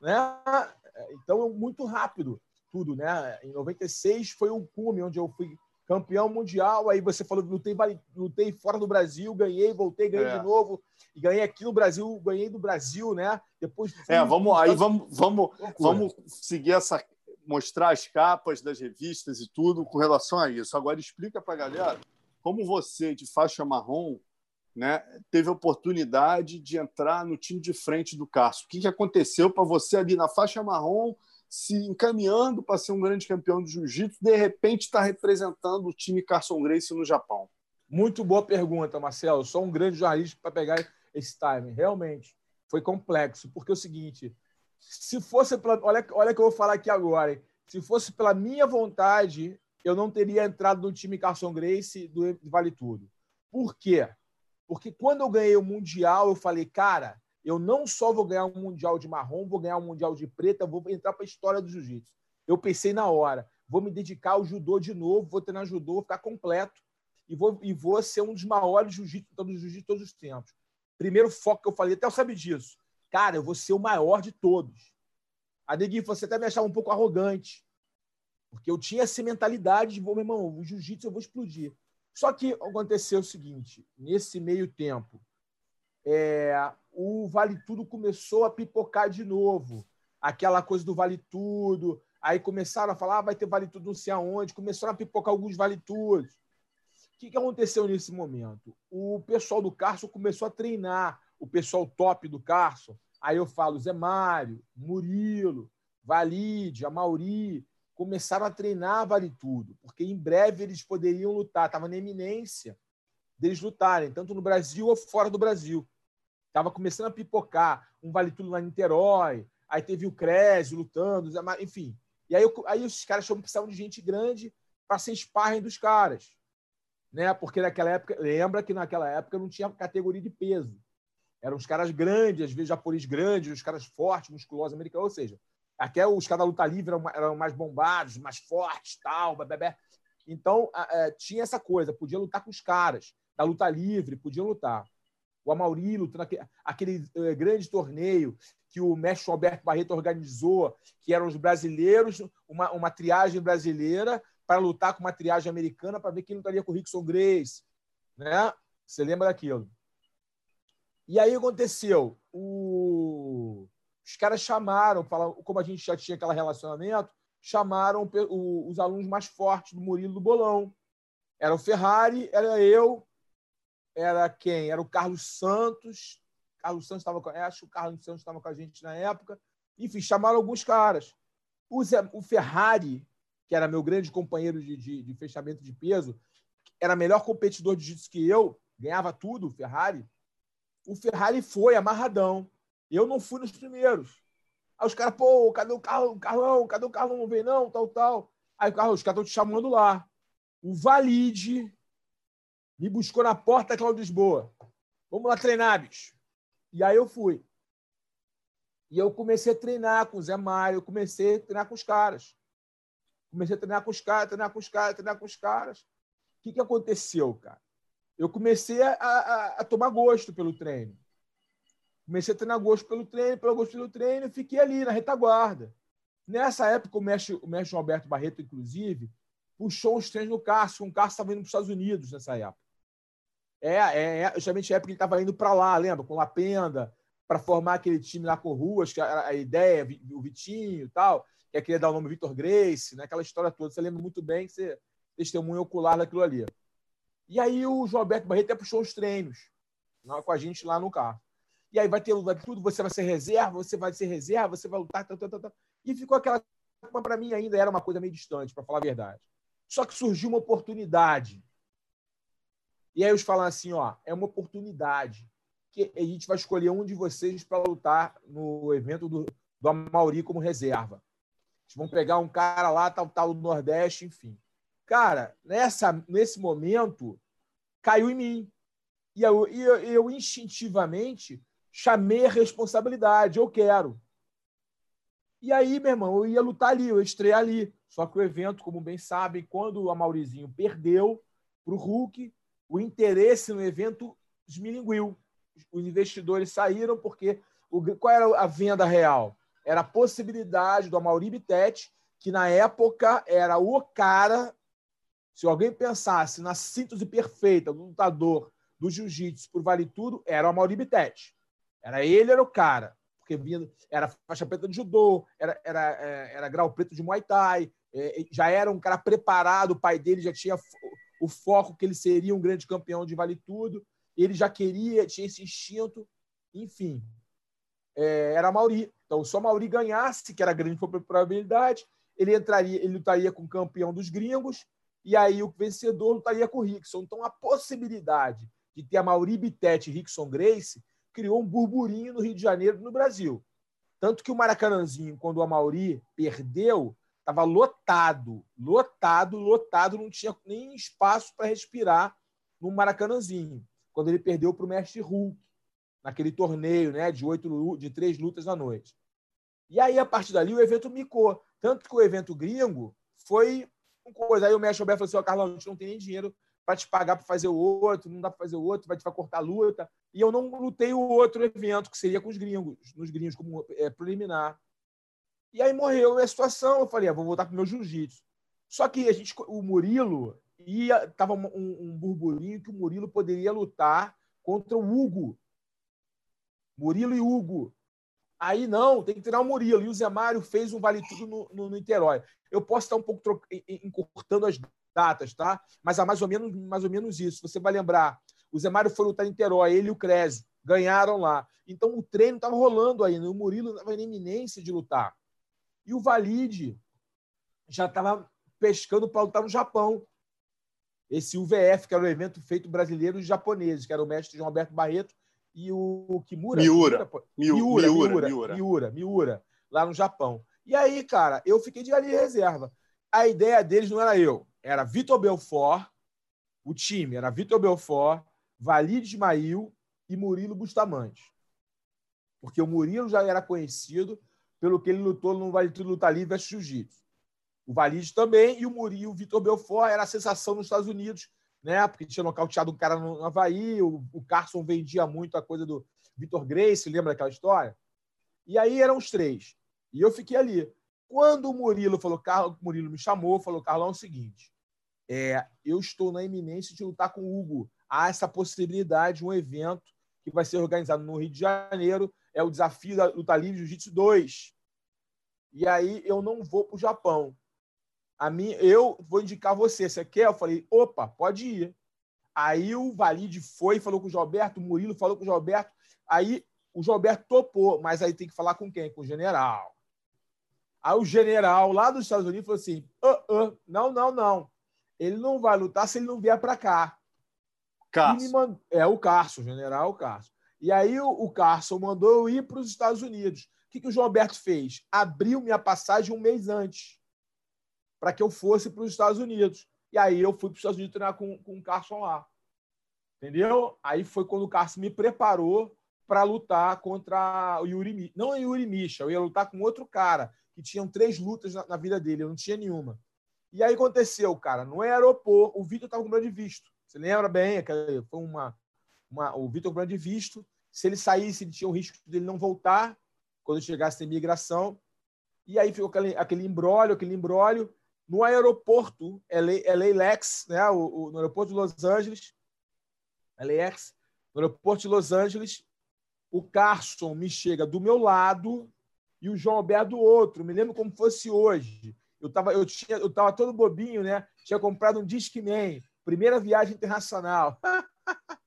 né? Então, muito rápido tudo, né? Em 96 foi o cume onde eu fui campeão mundial, aí você falou lutei, lutei fora do Brasil, ganhei, voltei, ganhei é. de novo, e ganhei aqui no Brasil, ganhei do Brasil, né? Depois É, vamos aí vamos vamos vamos seguir essa mostrar as capas das revistas e tudo com relação a isso. Agora explica para a galera como você de faixa marrom né, teve a oportunidade de entrar no time de frente do Cássio. O que, que aconteceu para você ali na faixa marrom se encaminhando para ser um grande campeão de jiu-jitsu, de repente está representando o time Carson Grace no Japão? Muito boa pergunta, Marcelo. Sou um grande jornalista para pegar esse time. Realmente, foi complexo, porque é o seguinte: se fosse pela. Olha, olha que eu vou falar aqui agora. Hein? Se fosse pela minha vontade, eu não teria entrado no time Carson Grace do Vale Tudo. Por quê? Porque quando eu ganhei o Mundial, eu falei, cara, eu não só vou ganhar um Mundial de marrom, vou ganhar um Mundial de preta, vou entrar para a história do jiu-jitsu. Eu pensei na hora, vou me dedicar ao judô de novo, vou treinar judô, vou ficar completo e vou, e vou ser um dos maiores jiu-jitsu do jiu-jitsu todos os tempos. Primeiro foco que eu falei, até eu sabe disso. Cara, eu vou ser o maior de todos. A Neguinho, você até me achava um pouco arrogante, porque eu tinha essa mentalidade de, meu irmão, o jiu-jitsu eu vou explodir. Só que aconteceu o seguinte: nesse meio tempo, é, o Vale Tudo começou a pipocar de novo. Aquela coisa do Vale Tudo. Aí começaram a falar, ah, vai ter Vale Tudo não sei aonde. Começaram a pipocar alguns Vale Tudos. O que, que aconteceu nesse momento? O pessoal do Carson começou a treinar, o pessoal top do Carson. Aí eu falo Zé Mário, Murilo, Valide, Amauri, começaram a treinar Vale Tudo, porque em breve eles poderiam lutar, estava na eminência deles lutarem, tanto no Brasil ou fora do Brasil. Estava começando a pipocar um Vale Tudo lá em Niterói, aí teve o Crésio lutando, enfim. E aí, aí os caras precisavam de gente grande para ser sparring dos caras. Né? Porque naquela época, lembra que naquela época não tinha categoria de peso. Eram os caras grandes, às vezes japoneses grandes, os caras fortes, musculosos, americanos, ou seja, até os caras da luta livre eram, eram mais bombados, mais fortes, tal, bebê. Então, tinha essa coisa, podia lutar com os caras da luta livre, podiam lutar. O Amauri lutando aquele, aquele é, grande torneio que o mestre Alberto Barreto organizou, que eram os brasileiros, uma, uma triagem brasileira para lutar com uma triagem americana para ver quem lutaria com o Rickson Grace. Né? Você lembra daquilo? E aí aconteceu. O os caras chamaram, como a gente já tinha aquele relacionamento, chamaram os alunos mais fortes do Murilo do Bolão. Era o Ferrari, era eu, era quem? Era o Carlos Santos. Carlos Santos estava com, acho que o Carlos Santos estava com a gente na época. Enfim, chamaram alguns caras. O, Zé, o Ferrari, que era meu grande companheiro de, de, de fechamento de peso, era melhor competidor de jiu-jitsu que eu, ganhava tudo, o Ferrari. O Ferrari foi amarradão. Eu não fui nos primeiros. Aí os caras, pô, cadê o carro, Carlão? Cadê o Carlão? Não vem, não, tal, tal. Aí o carro, os caras estão te chamando lá. O Valide me buscou na porta Cláudio Lisboa. Vamos lá treinar, bicho. E aí eu fui. E eu comecei a treinar com o Zé Mário, comecei a treinar com os caras. Comecei a treinar com os caras, treinar com os caras, treinar com os caras. O que, que aconteceu, cara? Eu comecei a, a, a tomar gosto pelo treino. Comecei a treinar gosto pelo treino, pelo gosto pelo treino, e fiquei ali na retaguarda. Nessa época, o mestre, o mestre Alberto Barreto, inclusive, puxou os treinos no Cássio, o Cássio estava indo para os Estados Unidos nessa época. É, é, é justamente a época que ele estava indo para lá, lembra? Com Lapenda, para formar aquele time lá com Ruas, que era a ideia, o Vitinho e tal, que é queria dar o nome Vitor Grace, né? aquela história toda. Você lembra muito bem que você testemunha ocular daquilo ali. E aí o João Alberto Barreto até puxou os treinos com a gente lá no carro e aí vai ter vai tudo, você vai ser reserva, você vai ser reserva, você vai lutar, tá, tá, tá, e ficou aquela para mim ainda era uma coisa meio distante, para falar a verdade. Só que surgiu uma oportunidade. E aí eles falam assim, ó, é uma oportunidade que a gente vai escolher um de vocês para lutar no evento do, do Amauri como reserva. Eles vão pegar um cara lá, tal, tal, do Nordeste, enfim. Cara, nessa, nesse momento, caiu em mim. E eu, eu, eu instintivamente chamei a responsabilidade, eu quero. E aí, meu irmão, eu ia lutar ali, eu estrear ali. Só que o evento, como bem sabem, quando o Maurizinho perdeu para o Hulk, o interesse no evento esmilinguiu. Os investidores saíram porque o, qual era a venda real? Era a possibilidade do Amaury Bittet, que na época era o cara. Se alguém pensasse na síntese perfeita do lutador do jiu-jitsu por vale tudo, era o Amaury Bittet. Era ele, era o cara. Porque vindo, era faixa preta de judô, era, era, é, era grau preto de muay thai, é, já era um cara preparado, o pai dele já tinha o foco que ele seria um grande campeão de vale tudo, ele já queria, tinha esse instinto, enfim. é, era Mauri. Então, o Mauri ganhasse, que era grande probabilidade, ele entraria, ele lutaria com o campeão dos gringos, e aí o vencedor lutaria com o Rickson. Então, a possibilidade de ter a Mauri Bittet e Rickson Grace criou um burburinho no Rio de Janeiro e no Brasil. Tanto que o Maracanãzinho, quando o Amauri perdeu, estava lotado, lotado, lotado, não tinha nem espaço para respirar no Maracanãzinho, quando ele perdeu para o Mestre Hulk, naquele torneio né, de, oito, de três lutas à noite. E aí, a partir dali, o evento micou. Tanto que o evento gringo foi uma coisa. Aí o Mestre Roberto falou assim: oh, Carlão, a gente não tem nem dinheiro para te pagar para fazer o outro, não dá para fazer o outro, vai te vai cortar a luta. E eu não lutei o outro evento, que seria com os gringos, nos gringos, como é, preliminar. E aí morreu a situação. Eu falei, ah, vou voltar para o meu jiu-jitsu. Só que a gente, o Murilo ia, tava um, um burburinho que o Murilo poderia lutar contra o Hugo. Murilo e Hugo. Aí não, tem que tirar o Murilo. E o Zé Mário fez um vale tudo no, no, no Niterói. Eu posso estar um pouco encurtando as datas, tá? Mas é mais ou menos, mais ou menos isso. Você vai lembrar, o Zé Mário foi lutar em Niterói, ele e o Crésio ganharam lá. Então o treino estava rolando ainda, o Murilo estava em iminência de lutar. E o Valide já estava pescando para lutar no Japão. Esse UVF, que era o evento feito brasileiro e japoneses, que era o mestre João Alberto Barreto e o Kimura. Miura. Miura, Miura, Miura, Miura, Miura, lá no Japão. E aí, cara, eu fiquei de ali reserva. A ideia deles não era eu, era Vitor Belfort, o time era Vitor Belfort, Valide Ismail e Murilo Bustamante. Porque o Murilo já era conhecido pelo que ele lutou no Vale Tudo Luta Livre versus Jiu-Jitsu. O Valide também e o Murilo, o Vitor Belfort era a sensação nos Estados Unidos, né? Porque tinha nocauteado um cara no Havaí, o, o Carson vendia muito a coisa do Vitor Grace, lembra daquela história? E aí eram os três. E eu fiquei ali. Quando o Murilo falou, Carlos, Murilo me chamou, falou, Carlão, é o seguinte, é, eu estou na iminência de lutar com o Hugo. Há essa possibilidade, um evento que vai ser organizado no Rio de Janeiro, é o desafio da luta livre Jiu-Jitsu 2. E aí eu não vou para o Japão. A mim, eu vou indicar você. Você quer? Eu falei, opa, pode ir. Aí o Valide foi falou com o Gilberto, o Murilo falou com o Gilberto. Aí o Gilberto topou, mas aí tem que falar com quem? Com o general. Aí o general lá dos Estados Unidos falou assim: uh, uh, não, não, não. Ele não vai lutar se ele não vier para cá. Mand... É o Carson, o general Carson. E aí o, o Carson mandou eu ir para os Estados Unidos. O que, que o João Alberto fez? Abriu minha passagem um mês antes para que eu fosse para os Estados Unidos. E aí eu fui para os Estados Unidos treinar com, com o Carson lá. Entendeu? Aí foi quando o Carson me preparou para lutar contra o Yuri Não o Yuri Misha, eu ia lutar com outro cara que tinham três lutas na, na, vida dele, eu não tinha nenhuma. E aí aconteceu, cara, no aeroporto, o Vitor estava com problema de visto. Você lembra bem? Foi uma, uma o Vitor com problema de visto. Se ele saísse, ele tinha o risco dele não voltar quando chegasse a imigração. E aí ficou aquele, aquele embrólio, aquele embrólio. No aeroporto, LA, LAX, né? O, o, no aeroporto de Los Angeles, LAX, no aeroporto de Los Angeles, o Carson me chega do meu lado e o João Alberto do outro. Me lembro como fosse hoje. Eu estava eu tinha, eu tava todo bobinho, né? Tinha comprado um Discman, primeira viagem internacional.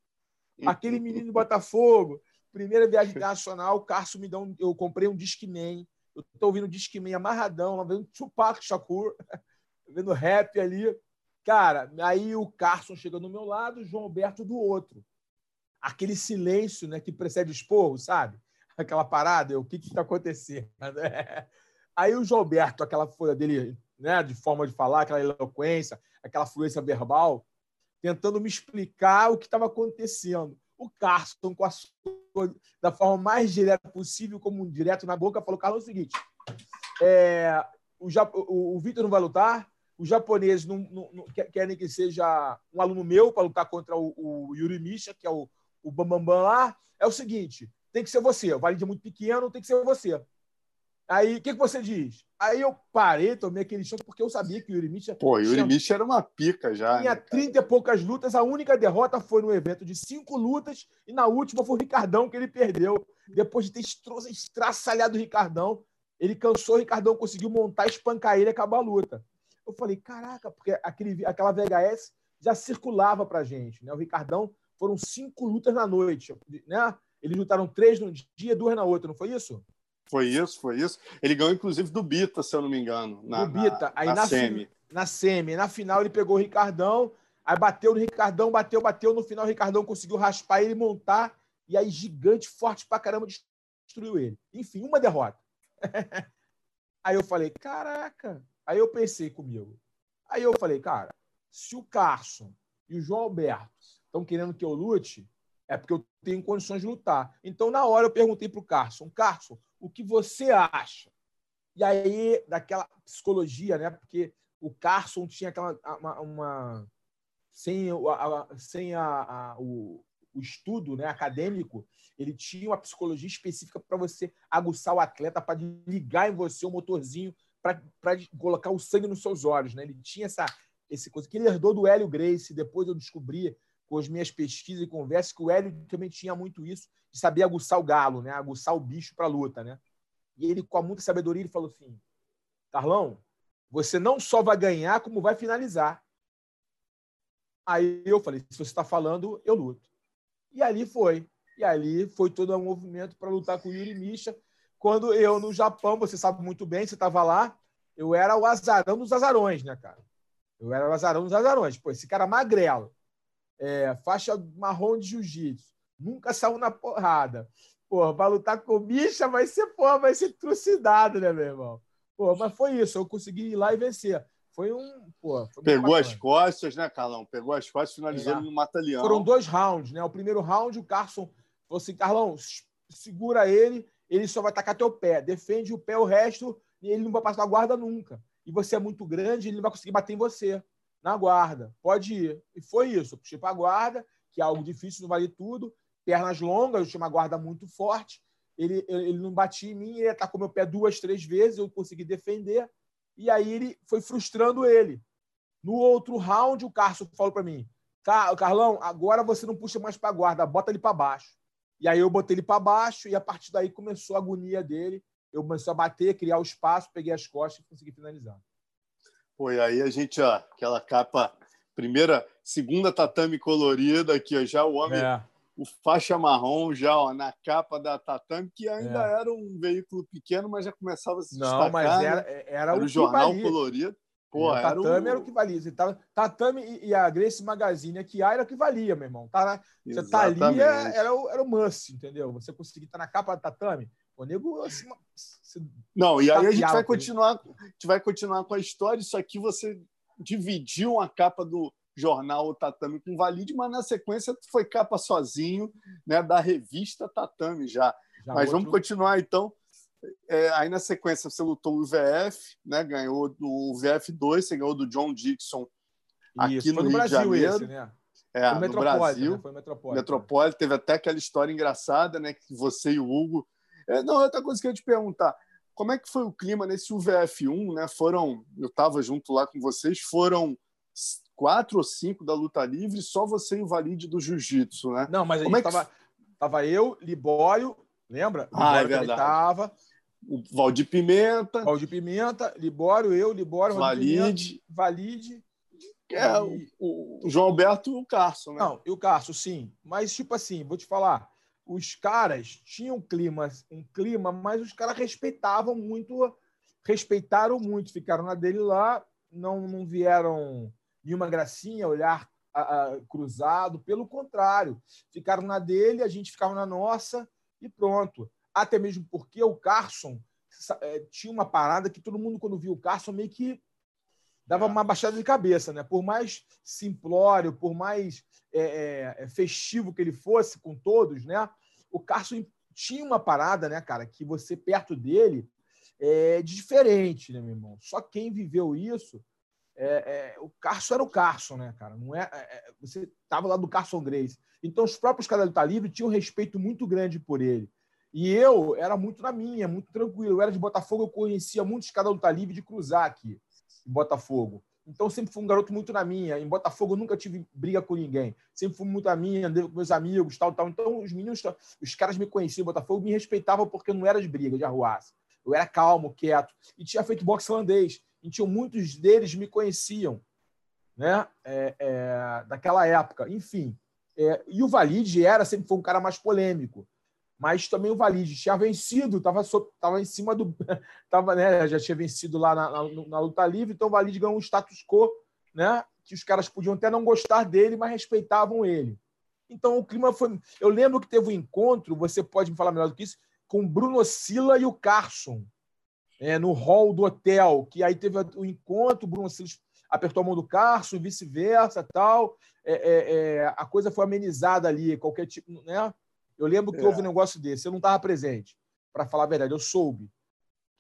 Aquele menino de Botafogo, primeira viagem internacional, o Carso me dá um, eu comprei um Discman. Eu estou ouvindo Discman amarradão, vendo Tupac Shakur, vendo rap ali. Cara, aí o Carson chega do meu lado, o João Alberto do outro. Aquele silêncio, né, que precede o esporro, sabe? Aquela parada, o que está acontecendo? Aí o Gilberto, aquela folha dele, né, de forma de falar, aquela eloquência, aquela fluência verbal, tentando me explicar o que estava acontecendo. O Carson, com a sua, da forma mais direta possível, como um direto na boca, falou: Carlos, é o seguinte, é, o, o, o Vitor não vai lutar, os japoneses não, não, não, querem que seja um aluno meu para lutar contra o, o Yuri Misha, que é o, o Bambambam lá. É o seguinte: tem que ser você. O Valide é muito pequeno, tem que ser você. Aí, o que, que você diz? Aí eu parei, tomei aquele choque, porque eu sabia que o Yuri. Pô, o Yuri era uma pica já. Tinha né, 30 e poucas lutas, a única derrota foi no evento de cinco lutas, e na última foi o Ricardão que ele perdeu. Depois de ter estraçalhado o Ricardão, ele cansou, o Ricardão conseguiu montar, espancar ele e acabar a luta. Eu falei, caraca, porque aquele, aquela VHS já circulava pra gente, né? O Ricardão foram cinco lutas na noite, né? Eles lutaram três no dia, duas na outra, não foi isso? Foi isso, foi isso. Ele ganhou, inclusive, do Bita, se eu não me engano. Na, do Bita. Na, aí na, na semi. Na semi. Na final, ele pegou o Ricardão, aí bateu no Ricardão, bateu, bateu. No final, o Ricardão conseguiu raspar ele, montar. E aí, gigante, forte pra caramba, destruiu ele. Enfim, uma derrota. aí eu falei, caraca. Aí eu pensei comigo. Aí eu falei, cara, se o Carson e o João Alberto estão querendo que eu lute, é porque eu tenho condições de lutar. Então, na hora, eu perguntei para o Carson: Carson, o que você acha? E aí, daquela psicologia, né? Porque o Carson tinha aquela. uma, uma sem, a, sem a, a, o, o estudo né, acadêmico, ele tinha uma psicologia específica para você aguçar o atleta, para ligar em você o motorzinho, para colocar o sangue nos seus olhos. Né? Ele tinha essa, essa coisa que ele herdou do Hélio Grace. Depois eu descobri com as minhas pesquisas e conversas, que o Hélio também tinha muito isso, de saber aguçar o galo, né? aguçar o bicho para a luta. Né? E ele, com muita sabedoria, ele falou assim: Carlão, você não só vai ganhar, como vai finalizar. Aí eu falei: se você está falando, eu luto. E ali foi. E ali foi todo um movimento para lutar com o Yuri Misha. Quando eu, no Japão, você sabe muito bem, você estava lá, eu era o azarão dos azarões, né, cara? Eu era o azarão dos azarões. Pô, esse cara magrelo, é, faixa marrom de jiu-jitsu, nunca saiu na porrada. Pô, para lutar com bicha vai ser, pô, vai ser trucidado, né, meu irmão? Pô, mas foi isso, eu consegui ir lá e vencer. Foi um. Pô, foi Pegou as costas, né, Carlão? Pegou as costas, finalizando é. no mata-leão. Foram dois rounds, né? O primeiro round, o Carson falou assim: Carlão, segura ele, ele só vai tacar teu pé. Defende o pé, o resto, e ele não vai passar a guarda nunca. E você é muito grande, ele não vai conseguir bater em você na guarda. Pode ir. E foi isso. Eu puxei para a guarda, que é algo difícil, não vale tudo. Pernas longas, eu tinha uma guarda muito forte. Ele, ele não batia em mim, ele atacou meu pé duas, três vezes, eu consegui defender. E aí ele foi frustrando ele. No outro round, o Carson falou para mim: Carlão, agora você não puxa mais para a guarda, bota ele para baixo. E aí eu botei ele para baixo e a partir daí começou a agonia dele. Eu comecei a bater, criar o espaço, peguei as costas e consegui finalizar. Pô, e aí a gente, ó, aquela capa, primeira, segunda tatame colorida aqui, ó, já o homem, é. o faixa marrom já, ó, na capa da tatame, que ainda é. era um veículo pequeno, mas já começava a se Não, destacar. Não, mas era, né? era, era o, o jornal colorido. Pô, é, tatame era o... era o que valia. Você tava, tatame e a Grace Magazine aqui era o que valia, meu irmão. Tá, você tá ali, é, era o, era o must, entendeu? Você conseguir estar tá na capa da tatame, o nego assim, não, e aí a gente vai continuar, a gente vai continuar com a história. Isso aqui você dividiu a capa do jornal o Tatame com Valide, mas na sequência foi capa sozinho, né, da revista Tatame já. já mas outro... vamos continuar então. É, aí na sequência você lutou o VF, né, ganhou do VF2, você ganhou do John Dixon aqui Isso, no, no Rio Brasil de Janeiro. Esse, né? É, foi no Brasil. Né? Foi Metropólita. Metropólita. Teve até aquela história engraçada, né? Que você e o Hugo. É, não, outra coisa que eu ia te perguntar. Como é que foi o clima nesse UVF1? Né? Foram, eu estava junto lá com vocês, foram quatro ou cinco da luta livre, só você e o Valide do jiu-jitsu, né? Não, mas a Como gente é que... tava, tava eu, Libório, lembra? Ah, é verdade. Tava. O Valdir Pimenta. Valdir Pimenta, Libório, eu, Libório, Valide. Valide. É, e... o, o, João Alberto e o Carson, né? Não, e o Carson, sim. Mas, tipo assim, vou te falar, os caras tinham clima, um clima, mas os caras respeitavam muito, respeitaram muito, ficaram na dele lá, não, não vieram nenhuma gracinha, olhar a, a, cruzado, pelo contrário, ficaram na dele, a gente ficava na nossa e pronto. Até mesmo porque o Carson é, tinha uma parada que todo mundo, quando viu o Carson, meio que dava é. uma baixada de cabeça, né? Por mais simplório, por mais é, é, é, festivo que ele fosse com todos, né? O Carson tinha uma parada, né, cara, que você perto dele é diferente, né, meu irmão? Só quem viveu isso, é, é, o Carson era o Carson, né, cara? Não é, é você tava lá do Carson Grace. Então os próprios caras do Tá Livre tinham um respeito muito grande por ele. E eu era muito na minha, muito tranquilo. Eu era de Botafogo, eu conhecia muitos caras do Tá Livre de cruzar aqui em Botafogo. Então, sempre fui um garoto muito na minha. Em Botafogo, nunca tive briga com ninguém. Sempre fui muito na minha, andei com meus amigos, tal, tal. Então, os meninos, os caras me conheciam em Botafogo, me respeitavam porque eu não era de briga, de arruaça. Eu era calmo, quieto. E tinha feito boxe holandês. E tinham, muitos deles me conheciam, né? É, é, daquela época. Enfim. É, e o Valide era, sempre foi um cara mais polêmico. Mas também o Valide tinha vencido, estava tava em cima do. tava, né, já tinha vencido lá na, na, na luta livre, então o Valide ganhou um status quo, né? Que os caras podiam até não gostar dele, mas respeitavam ele. Então o clima foi. Eu lembro que teve um encontro, você pode me falar melhor do que isso, com Bruno Silla e o Carson, é, no hall do hotel, que aí teve o encontro, o Bruno Silla apertou a mão do Carson, vice-versa, tal. É, é, é, a coisa foi amenizada ali, qualquer tipo, né? Eu lembro que é. houve um negócio desse. Eu não estava presente, para falar a verdade. Eu soube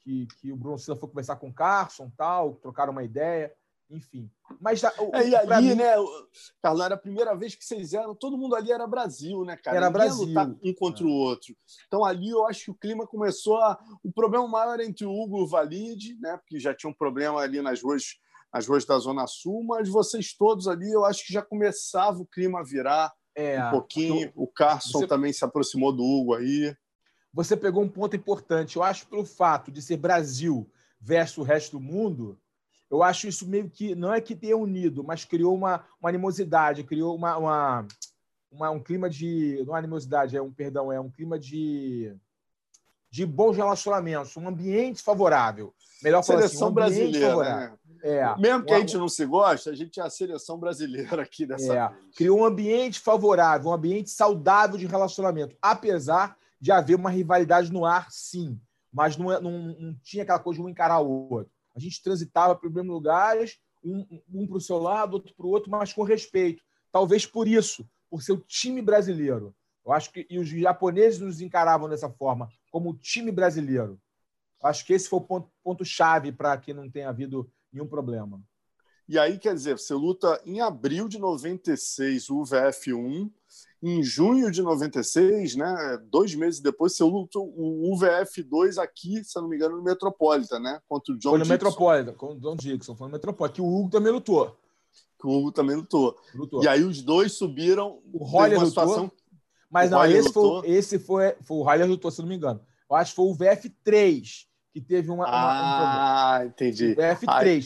que, que o Bruno Silva foi conversar com o Carson, tal, trocaram uma ideia, enfim. Mas o, é, e ali, mim... né, Carlão, era a primeira vez que vocês eram. Todo mundo ali era Brasil, né, cara? Era Ninguém Brasil. lutar um contra é. o outro. Então ali eu acho que o clima começou a. O problema maior era entre o Hugo e o Valide, né? Porque já tinha um problema ali nas ruas, nas ruas da Zona Sul, mas vocês todos ali, eu acho que já começava o clima a virar é, um pouquinho. o Carson você, também se aproximou do Hugo aí. Você pegou um ponto importante. Eu acho pelo fato de ser Brasil versus o resto do mundo, eu acho isso meio que não é que tenha unido, mas criou uma, uma animosidade, criou uma, uma, uma, um clima de não é animosidade, é um perdão, é um clima de de bons relacionamentos, um ambiente favorável. Melhor falar assim, um brasileira, né? É, Mesmo que a gente não se goste, a gente é a seleção brasileira aqui dessa é, vez. Criou um ambiente favorável, um ambiente saudável de relacionamento, apesar de haver uma rivalidade no ar, sim. Mas não, é, não, não tinha aquela coisa de um encarar o outro. A gente transitava para os mesmos lugares, um, um para o seu lado, outro para o outro, mas com respeito. Talvez por isso, por ser o time brasileiro. Eu acho que e os japoneses nos encaravam dessa forma, como o time brasileiro. Eu acho que esse foi o ponto, ponto chave para que não tenha havido nenhum problema. E aí, quer dizer, você luta em abril de 96 o VF1, em junho de 96, né, dois meses depois, você luta o UVF2 aqui, se não me engano, no Metropolitan, né? Contra o John Foi no Metropolitan, com o John Dixon, foi no Metropolitan, que o Hugo também lutou. Que o Hugo também lutou. lutou. E aí os dois subiram. O Roller lutou, situação... mas o não, esse, foi, esse foi, foi o Roller lutou, se não me engano. Eu acho que foi o VF3 que teve uma. Ah, um entendi. F3. Ai,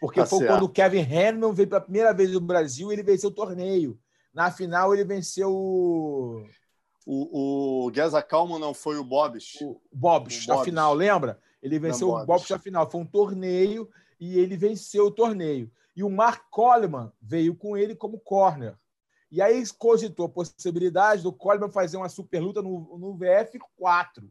porque tá foi quando o Kevin Hannon veio pela primeira vez no Brasil ele venceu o torneio. Na final, ele venceu o. O, o Geza Calmo não foi o Bobs? O Bobs, na final, lembra? Ele venceu não, o Bobs na final. Foi um torneio e ele venceu o torneio. E o Mark Coleman veio com ele como corner. E aí cogitou a possibilidade do Coleman fazer uma super luta no, no VF4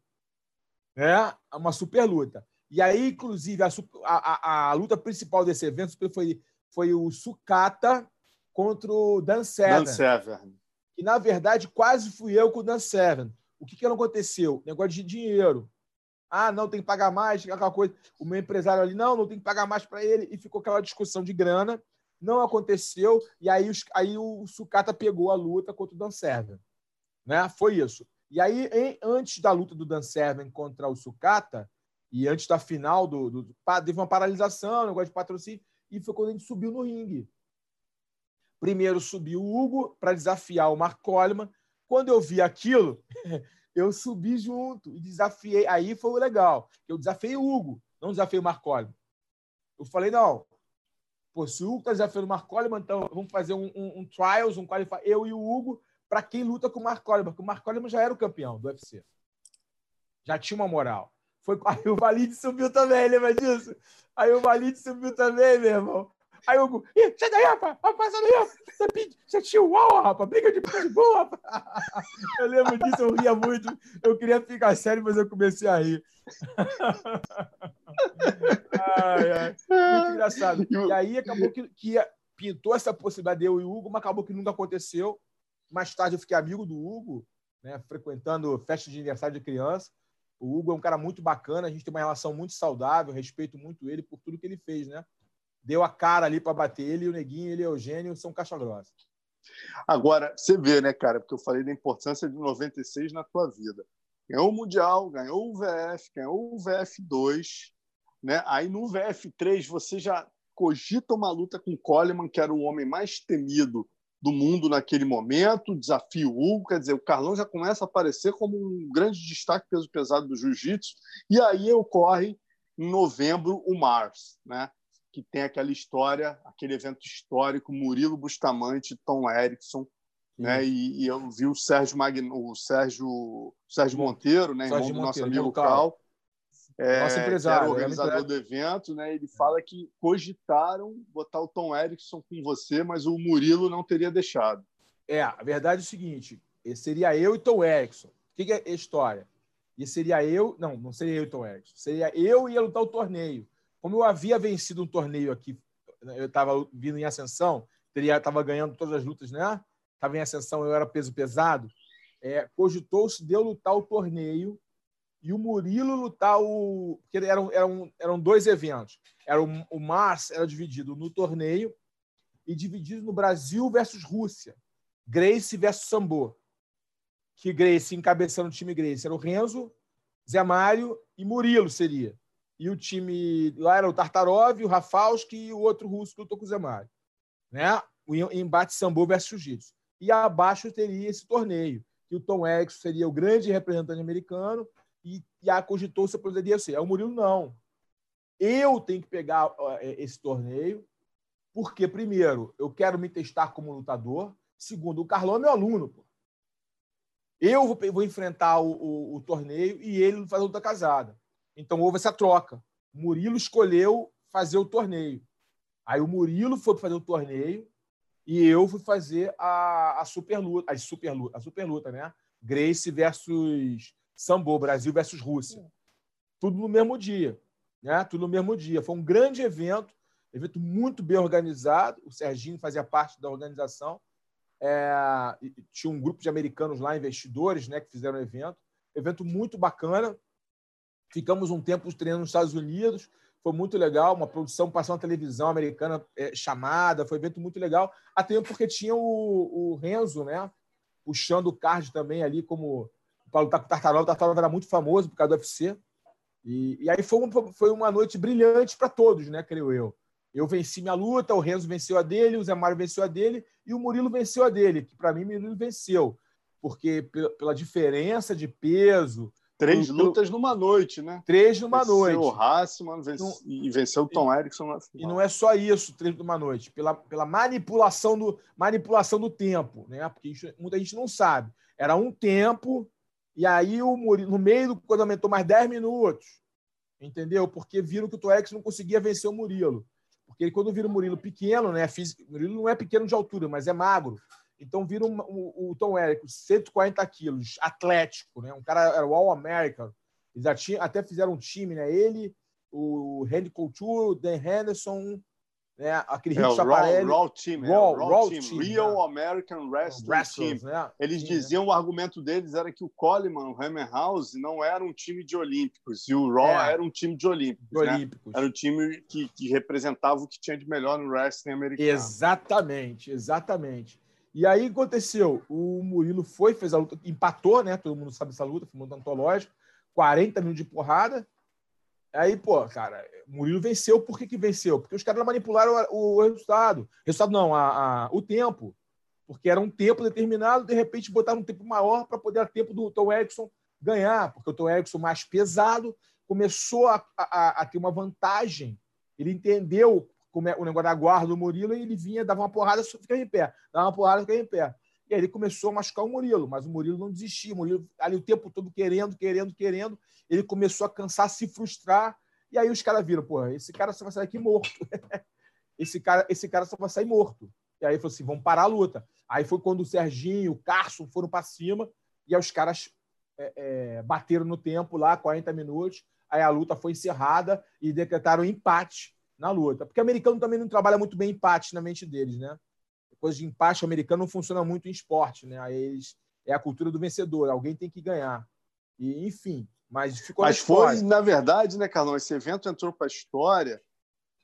né? uma super luta. E aí, inclusive, a, a, a, luta principal desse evento foi, foi o Sukata contra o Dan Severn. Dan Severn. E, na verdade, quase fui eu com o Dan Severn. O que, que aconteceu? Negócio de dinheiro. Ah, não, tem que pagar mais, aquela coisa. O meu empresário ali, não, não tem que pagar mais para ele. E ficou aquela discussão de grana. Não aconteceu. E aí, os, aí o Sukata pegou a luta contra o Dan Severn. Né? Foi isso. E aí, em, antes da luta do Dan Severn contra o Sucata, e antes da final do, do. Teve uma paralisação, negócio de patrocínio, e foi quando a gente subiu no ringue. Primeiro subiu o Hugo para desafiar o Mark Coleman. Quando eu vi aquilo, eu subi junto e desafiei. Aí foi o legal. Eu desafiei o Hugo, não desafiei o Mark Coleman. Eu falei, não, pô, se o Hugo está desafiando o Mark Coleman, então vamos fazer um, um, um trials, um qualify, eu e o Hugo, para quem luta com o Mark Coleman, porque o Mark Coleman já era o campeão do UFC. Já tinha uma moral. Foi Aí o Valide subiu também, lembra disso? Aí o Valide subiu também, meu irmão. Aí o Hugo, Ih, sai daí, rapaz, vai passar daí, Você, você chihuahua, rapaz, briga de pitbull, rapaz. Eu lembro disso, eu ria muito. Eu queria ficar sério, mas eu comecei a rir. Ai, ai. Muito engraçado. E aí acabou que, que pintou essa possibilidade de eu e o Hugo, mas acabou que nunca aconteceu. Mais tarde eu fiquei amigo do Hugo, né, frequentando festa de aniversário de criança. O Hugo é um cara muito bacana, a gente tem uma relação muito saudável, respeito muito ele por tudo que ele fez, né? Deu a cara ali para bater ele, o Neguinho, ele e o Eugênio são caixa grossa. Agora, você vê, né, cara, porque eu falei da importância de 96 na tua vida. Ganhou o Mundial, ganhou o VF, ganhou o VF2, né? Aí no VF3 você já cogita uma luta com Coleman, que era o homem mais temido do mundo naquele momento, desafio Hugo, quer dizer, o Carlão já começa a aparecer como um grande destaque peso pesado do jiu-jitsu, e aí ocorre em novembro o Mars, né? que tem aquela história, aquele evento histórico, Murilo Bustamante, Tom Erickson, né? E, e, eu vi o Sérgio Magno, o Sérgio, Sérgio Monteiro, né? Sérgio irmão do nosso amigo Cal, é, nosso empresário, que era organizador do evento, né? Ele fala que cogitaram botar o Tom Erickson com você, mas o Murilo não teria deixado. É, a verdade é o seguinte: seria eu e Tom Erickson. O que, que é a história? E seria eu, não, não seria eu e Tom Erickson, seria eu e ia lutar o torneio. Como eu havia vencido um torneio aqui, eu estava vindo em ascensão, teria estava ganhando todas as lutas, né? Estava em ascensão, eu era peso pesado. É, cogitou-se de eu lutar o torneio e o Murilo lutar o. Porque eram, eram, eram dois eventos. Era o, o Mars era dividido no torneio e dividido no Brasil versus Rússia. Grace versus Sambo. Que Grace, encabeçando o time Grace, era o Renzo, Zé Mário e Murilo seria. E o time lá era o Tartarov, o Rafalski e o outro russo que lutou com o Zé Mário. Né? O embate Sambo versus Jiu-Jitsu. E abaixo teria esse torneio, que o Tom Erickson seria o grande representante americano e, e a cogitou se poderia ser. O Murilo, não. Eu tenho que pegar é, esse torneio, porque, primeiro, eu quero me testar como lutador. Segundo, o Carlão é meu aluno. Pô. Eu vou, vou enfrentar o, o, o, torneio e ele fazer luta casada. Então houve essa troca. O Murilo escolheu fazer o torneio. Aí o Murilo foi fazer o torneio e eu fui fazer a, a super luta, a super luta, a super luta, né? Grace versus Sambo, Brasil versus Rússia. Tudo no mesmo dia. Né? Tudo no mesmo dia. Foi um grande evento, evento muito bem organizado. O Serginho fazia parte da organização. É, tinha um grupo de americanos lá, investidores, né, que fizeram o evento. Evento muito bacana. Ficamos um tempo treinando nos Estados Unidos. Foi muito legal. Uma produção passou na televisão americana é, chamada. Foi um evento muito legal. Até porque tinha o, o Renzo, né? Puxando o card também ali como lutar com o Tartaruga era muito famoso por causa do UFC. E, e aí foi, um, foi uma noite brilhante para todos, né, creio eu. Eu venci minha luta, o Renzo venceu a dele, o Zé Mário venceu a dele e o Murilo venceu a dele, que para mim o Murilo venceu, porque pela, pela diferença de peso. Três pelo, lutas numa noite, né? Três numa venceu noite. o Hassman vence, então, e venceu o Tom Erickson na final. E não é só isso, três numa noite, pela, pela manipulação, do, manipulação do tempo, né? Porque isso, muita gente não sabe. Era um tempo e aí, o Murilo, no meio do quando aumentou mais 10 minutos, entendeu? Porque viram que o Toex não conseguia vencer o Murilo. Porque quando viram o Murilo pequeno, né? O Murilo não é pequeno de altura, mas é magro. Então viram o, o Tom Eric, 140 quilos, atlético, né? Um cara era o All-American. Eles até fizeram um time, né? Ele, o Randy Couture, Dan Henderson, né? Aquele é, Rick Chaparelli. Raw, raw Team, é, raw, raw, raw team, team, Real né? American Wrestling Wrestlers, Team. Né? Eles Sim, diziam, né? o argumento deles era que o Coleman, o Hammerhouse, não era um time de olímpicos, e o Raw é. era um time de olímpicos. De né? olímpicos. Era um time que, que representava o que tinha de melhor no wrestling americano. Exatamente, exatamente. E aí aconteceu, o Murilo foi, fez a luta, empatou, né? Todo mundo sabe essa luta, foi muito antológico, 40 minutos de porrada, Aí, pô, cara, Murilo venceu. Por que, que venceu? Porque os caras manipularam o, o resultado. Resultado não, a, a, o tempo. Porque era um tempo determinado, de repente botaram um tempo maior para poder dar tempo do Tom Erickson ganhar. Porque o Tom Erickson, mais pesado, começou a, a, a ter uma vantagem. Ele entendeu como é o negócio da guarda do Murilo e ele vinha, dava uma porrada, ficava em pé. Dava uma porrada, ficava em pé. E aí ele começou a machucar o Murilo, mas o Murilo não desistia. O Murilo ali o tempo todo querendo, querendo, querendo. Ele começou a cansar, se frustrar. E aí os caras viram, pô, esse cara só vai sair aqui morto. esse, cara, esse cara só vai sair morto. E aí falou assim, vamos parar a luta. Aí foi quando o Serginho, o Carson foram para cima e aí os caras é, é, bateram no tempo lá, 40 minutos. Aí a luta foi encerrada e decretaram empate na luta. Porque o americano também não trabalha muito bem empate na mente deles, né? Coisa de empate americano não funciona muito em esporte, né? Aí eles, é a cultura do vencedor, alguém tem que ganhar. E, enfim, mas ficou Mas foi, na verdade, né, Carlão? Esse evento entrou para a história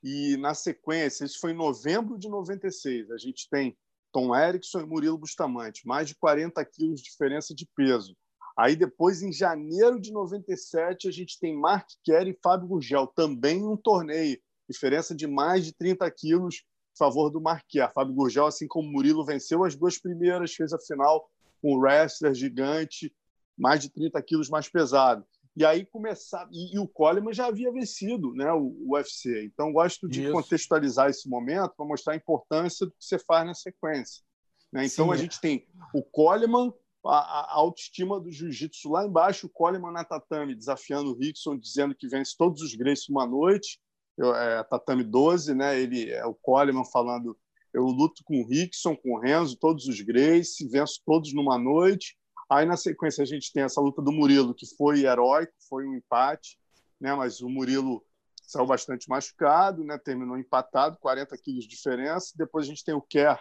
e, na sequência, isso foi em novembro de 96. A gente tem Tom Erickson e Murilo Bustamante, mais de 40 quilos de diferença de peso. Aí depois, em janeiro de 97, a gente tem Mark Kerr e Fábio Gurgel, também um torneio, diferença de mais de 30 quilos favor do Marquia. Fábio Gurgel, assim como Murilo, venceu as duas primeiras, fez a final com o wrestler gigante, mais de 30 quilos mais pesado. E aí começar e, e, o Coleman já havia vencido, né, o, o UFC. Então gosto de Isso. contextualizar esse momento para mostrar a importância do que você faz na sequência. Né? Então Sim. a gente tem o Coleman, a, a autoestima do jiu-jitsu lá embaixo, o Coleman na tatame, desafiando o Rickson, dizendo que vence todos os Gracie uma noite, eu, é, tatame 12, né? ele é o Coleman falando eu luto com o Rickson, com o Renzo, todos os Gracie, venço todos numa noite. Aí, na sequência, a gente tem essa luta do Murilo, que foi heróico, foi um empate, né? mas o Murilo saiu bastante machucado, né? terminou empatado, 40 quilos de diferença. Depois a gente tem o Kerr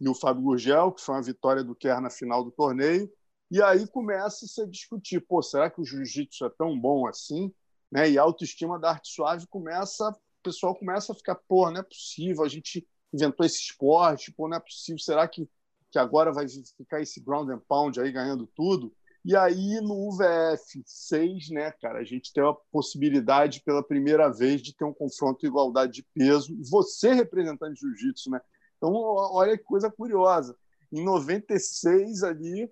e o Fábio Gurgel, que foi uma vitória do Kerr na final do torneio. E aí começa -se a discutir, pô, será que o jiu-jitsu é tão bom assim? Né? E a autoestima da arte suave começa, o pessoal começa a ficar, pô, não é possível, a gente inventou esse esporte, pô, não é possível, será que, que agora vai ficar esse ground and pound aí ganhando tudo? E aí, no UVF 6, né, cara, a gente tem a possibilidade pela primeira vez de ter um confronto de igualdade de peso. Você, representante de jiu-jitsu, né? Então, olha que coisa curiosa. Em 96, ali,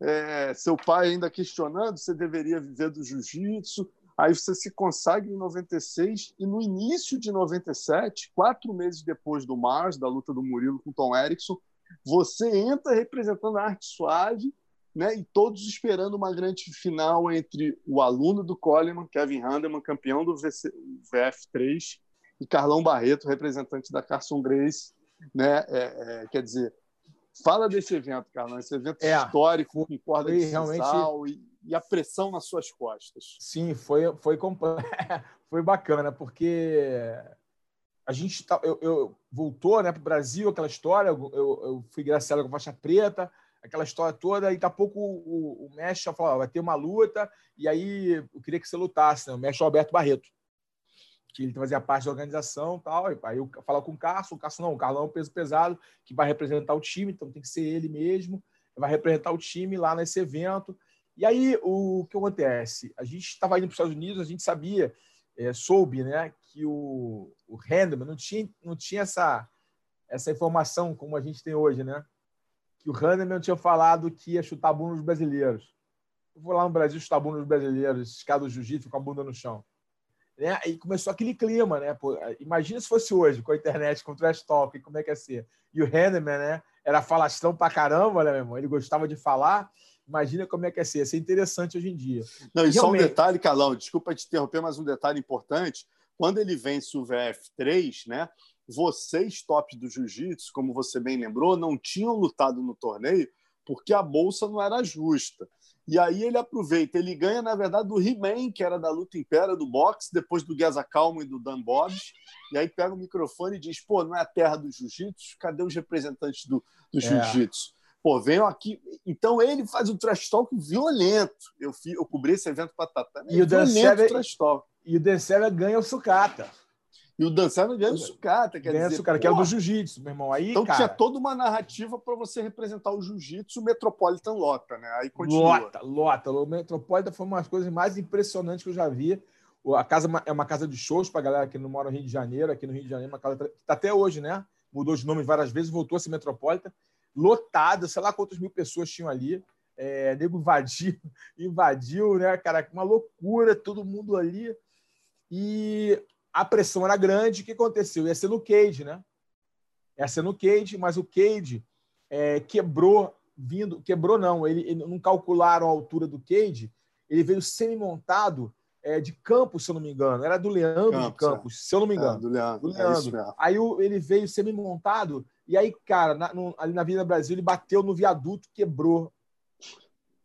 é, seu pai ainda questionando se deveria viver do jiu-jitsu. Aí você se consagra em 96 e no início de 97, quatro meses depois do Mars, da luta do Murilo com Tom Erickson, você entra representando a arte suave, né? E todos esperando uma grande final entre o aluno do Coleman, Kevin Handeman, campeão do VC, VF3, e Carlão Barreto, representante da Carson Grace, né? É, é, quer dizer, fala desse evento, Carlão, esse evento é, histórico com corda de realmente... e e a pressão nas suas costas. Sim, foi, foi, foi bacana, porque a gente tá, eu, eu voltou né, para o Brasil, aquela história, eu, eu fui graciado com faixa preta, aquela história toda, e daqui a pouco o, o mestre falou, vai ter uma luta, e aí eu queria que você lutasse, né? o mestre Alberto Barreto, que ele fazia parte da organização tal, aí eu falo com o Carlos, o Carlos não, o Carlão é um peso pesado, que vai representar o time, então tem que ser ele mesmo, vai representar o time lá nesse evento, e aí, o que acontece? A gente estava indo para os Estados Unidos, a gente sabia, é, soube, né, que o, o Handman não tinha, não tinha essa, essa informação como a gente tem hoje, né? Que o Handman tinha falado que ia chutar a bunda nos brasileiros. Eu vou lá no Brasil chutar a bunda nos brasileiros, esses caras do jiu-jitsu com a bunda no chão. Né? E começou aquele clima, né? Pô, imagina se fosse hoje, com a internet, com o trash talk, como é que ia ser. E o Handman, né? Era falastrão pra caramba, né, meu irmão? Ele gostava de falar. Imagina como é que é ser. Ia ser interessante hoje em dia. Não, e Realmente... só um detalhe, Calão, desculpa te interromper, mas um detalhe importante. Quando ele vence o VF3, né? Vocês, tops do jiu-jitsu, como você bem lembrou, não tinham lutado no torneio porque a bolsa não era justa. E aí ele aproveita, ele ganha, na verdade, do He-Man, que era da luta impéria do boxe, depois do Gueza Calmo e do Dan Bobs. E aí pega o microfone e diz: pô, não é a terra do jiu-jitsu? Cadê os representantes do, do é. jiu-jitsu? Pô, venham aqui. Então ele faz um trash talk violento. Eu, fi, eu cobri esse evento para Tatá. E, o Dan trash talk. e o Dan ganha o sucata. E o Dan ganha o sucata. Quer ganha dizer, sucata, que é o do jiu-jitsu, meu irmão. Aí, então cara... tinha toda uma narrativa para você representar o jiu-jitsu, o Metropolitan lota, né? Aí continua. Lota, lota. O Metropolitan foi uma das coisas mais impressionantes que eu já vi. A casa é uma casa de shows para a galera que não mora no Rio de Janeiro. Aqui no Rio de Janeiro, uma casa que está até hoje, né? Mudou de nome várias vezes, voltou a ser Metropolitan lotado, sei lá quantas mil pessoas tinham ali. É, nego invadiu, invadiu, né, cara? Uma loucura, todo mundo ali. E a pressão era grande. O que aconteceu? Ia ser no Cage, né? Ia ser no Cage, mas o Cage é, quebrou, vindo. Quebrou, não, ele, ele, não calcularam a altura do Cage. Ele veio semi-montado é, de Campos, se eu não me engano. Era do Leandro Campos, de Campos, é. se eu não me engano. É, do Leandro. Do Leandro. É Aí o, ele veio semi-montado e aí, cara, na, no, ali na Vida Brasil, ele bateu no viaduto, quebrou.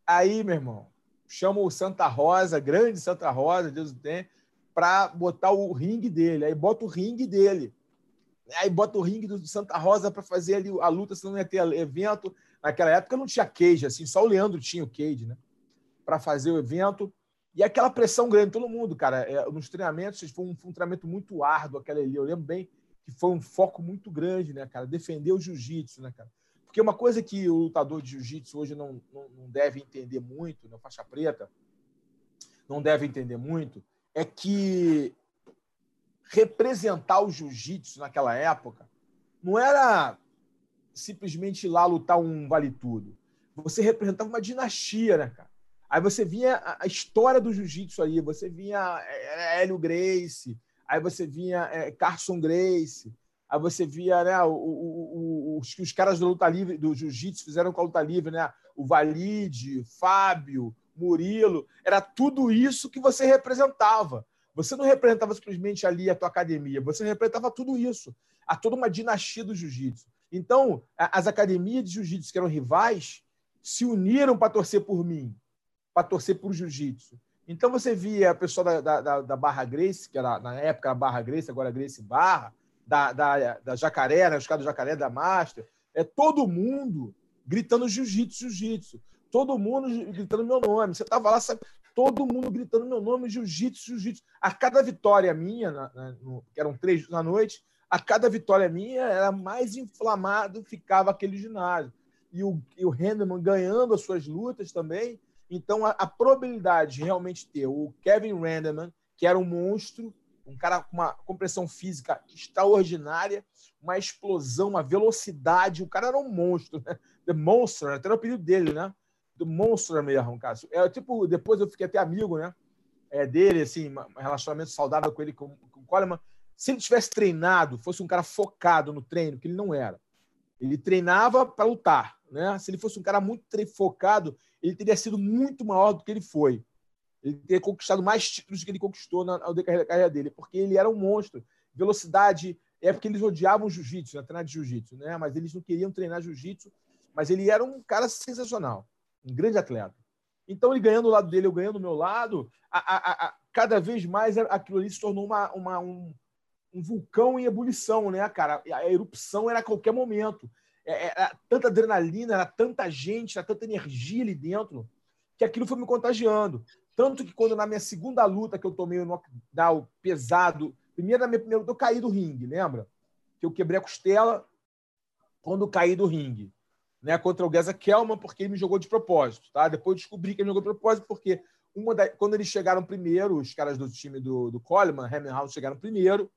Aí, meu irmão, chama o Santa Rosa, grande Santa Rosa, Deus o tem, para botar o ringue dele. Aí bota o ringue dele. Aí bota o ringue do Santa Rosa para fazer ali a luta, senão não ia ter evento. Naquela época não tinha cage, assim, só o Leandro tinha o cage, né? Para fazer o evento. E aquela pressão grande, todo mundo, cara. É, nos treinamentos, foi um, foi um treinamento muito árduo aquela ali. Eu lembro bem que foi um foco muito grande, né, cara? Defender o jiu-jitsu, né, cara? Porque uma coisa que o lutador de jiu-jitsu hoje não, não, não, deve entender muito, na né, faixa preta, não deve entender muito, é que representar o jiu-jitsu naquela época não era simplesmente ir lá lutar um vale-tudo. Você representava uma dinastia, né, cara? Aí você via a história do jiu-jitsu aí, você via é, Hélio Grace, aí você vinha é, Carson Grace, aí você via né, o, o, os, os caras do luta livre, do jiu-jitsu fizeram com a luta livre, né? O Valide, Fábio, Murilo, era tudo isso que você representava. Você não representava simplesmente ali a tua academia, você representava tudo isso, a toda uma dinastia do jiu-jitsu. Então, as academias de jiu-jitsu que eram rivais se uniram para torcer por mim, para torcer por jiu-jitsu. Então você via a pessoa da, da, da, Barra Grace, que era na época a Barra Grace, agora Grace Barra, da, da, da Jacaré, né, os caras do Jacaré da Master, é todo mundo gritando jiu-jitsu, jiu-jitsu. Todo mundo gritando meu nome. Você estava lá, sabe, todo mundo gritando meu nome, jiu-jitsu, jiu-jitsu. A cada vitória minha, na, na, no, que eram três na noite, a cada vitória minha era mais inflamado ficava aquele ginásio. E o, e o Henderman ganhando as suas lutas também, então, a, a, probabilidade de realmente ter o Kevin Randerman, que era um monstro, um cara com uma compressão física extraordinária, uma explosão, uma velocidade, o cara era um monstro, né? The Monster, até o apelido dele, né? The Monster mesmo, cara. É, tipo, depois eu fiquei até amigo, né? É, dele, assim, um relacionamento saudável com ele, com, com o Coleman. Se ele tivesse treinado, fosse um cara focado no treino, que ele não era. Ele treinava para lutar, né? Se ele fosse um cara muito focado, ele teria sido muito maior do que ele foi. Ele teria conquistado mais títulos do que ele conquistou na, carreira dele, porque ele era um monstro. Velocidade, é porque eles odiavam jiu-jitsu, né? treinar de jiu-jitsu, né? mas eles não queriam treinar jiu-jitsu, mas ele era um cara sensacional, um grande atleta. Então, ele ganhando do lado dele, eu ganhando do meu lado, a, a, a, cada vez mais aquilo ali se tornou uma, uma um, um, vulcão em ebulição, né, cara? A erupção era a qualquer momento. É, é, era tanta adrenalina, era tanta gente, era tanta energia ali dentro, que aquilo foi me contagiando. Tanto que quando na minha segunda luta que eu tomei o knockdown pesado, primeiro na minha primeira luta eu caí do ringue, lembra? Que eu quebrei a costela quando caí do ringue, né? Contra o Geza Kelman, porque ele me jogou de propósito, tá? Depois descobri que ele me jogou de propósito, porque da... quando eles chegaram primeiro, os caras do time do, do Coleman, Hammerhouse, chegaram primeiro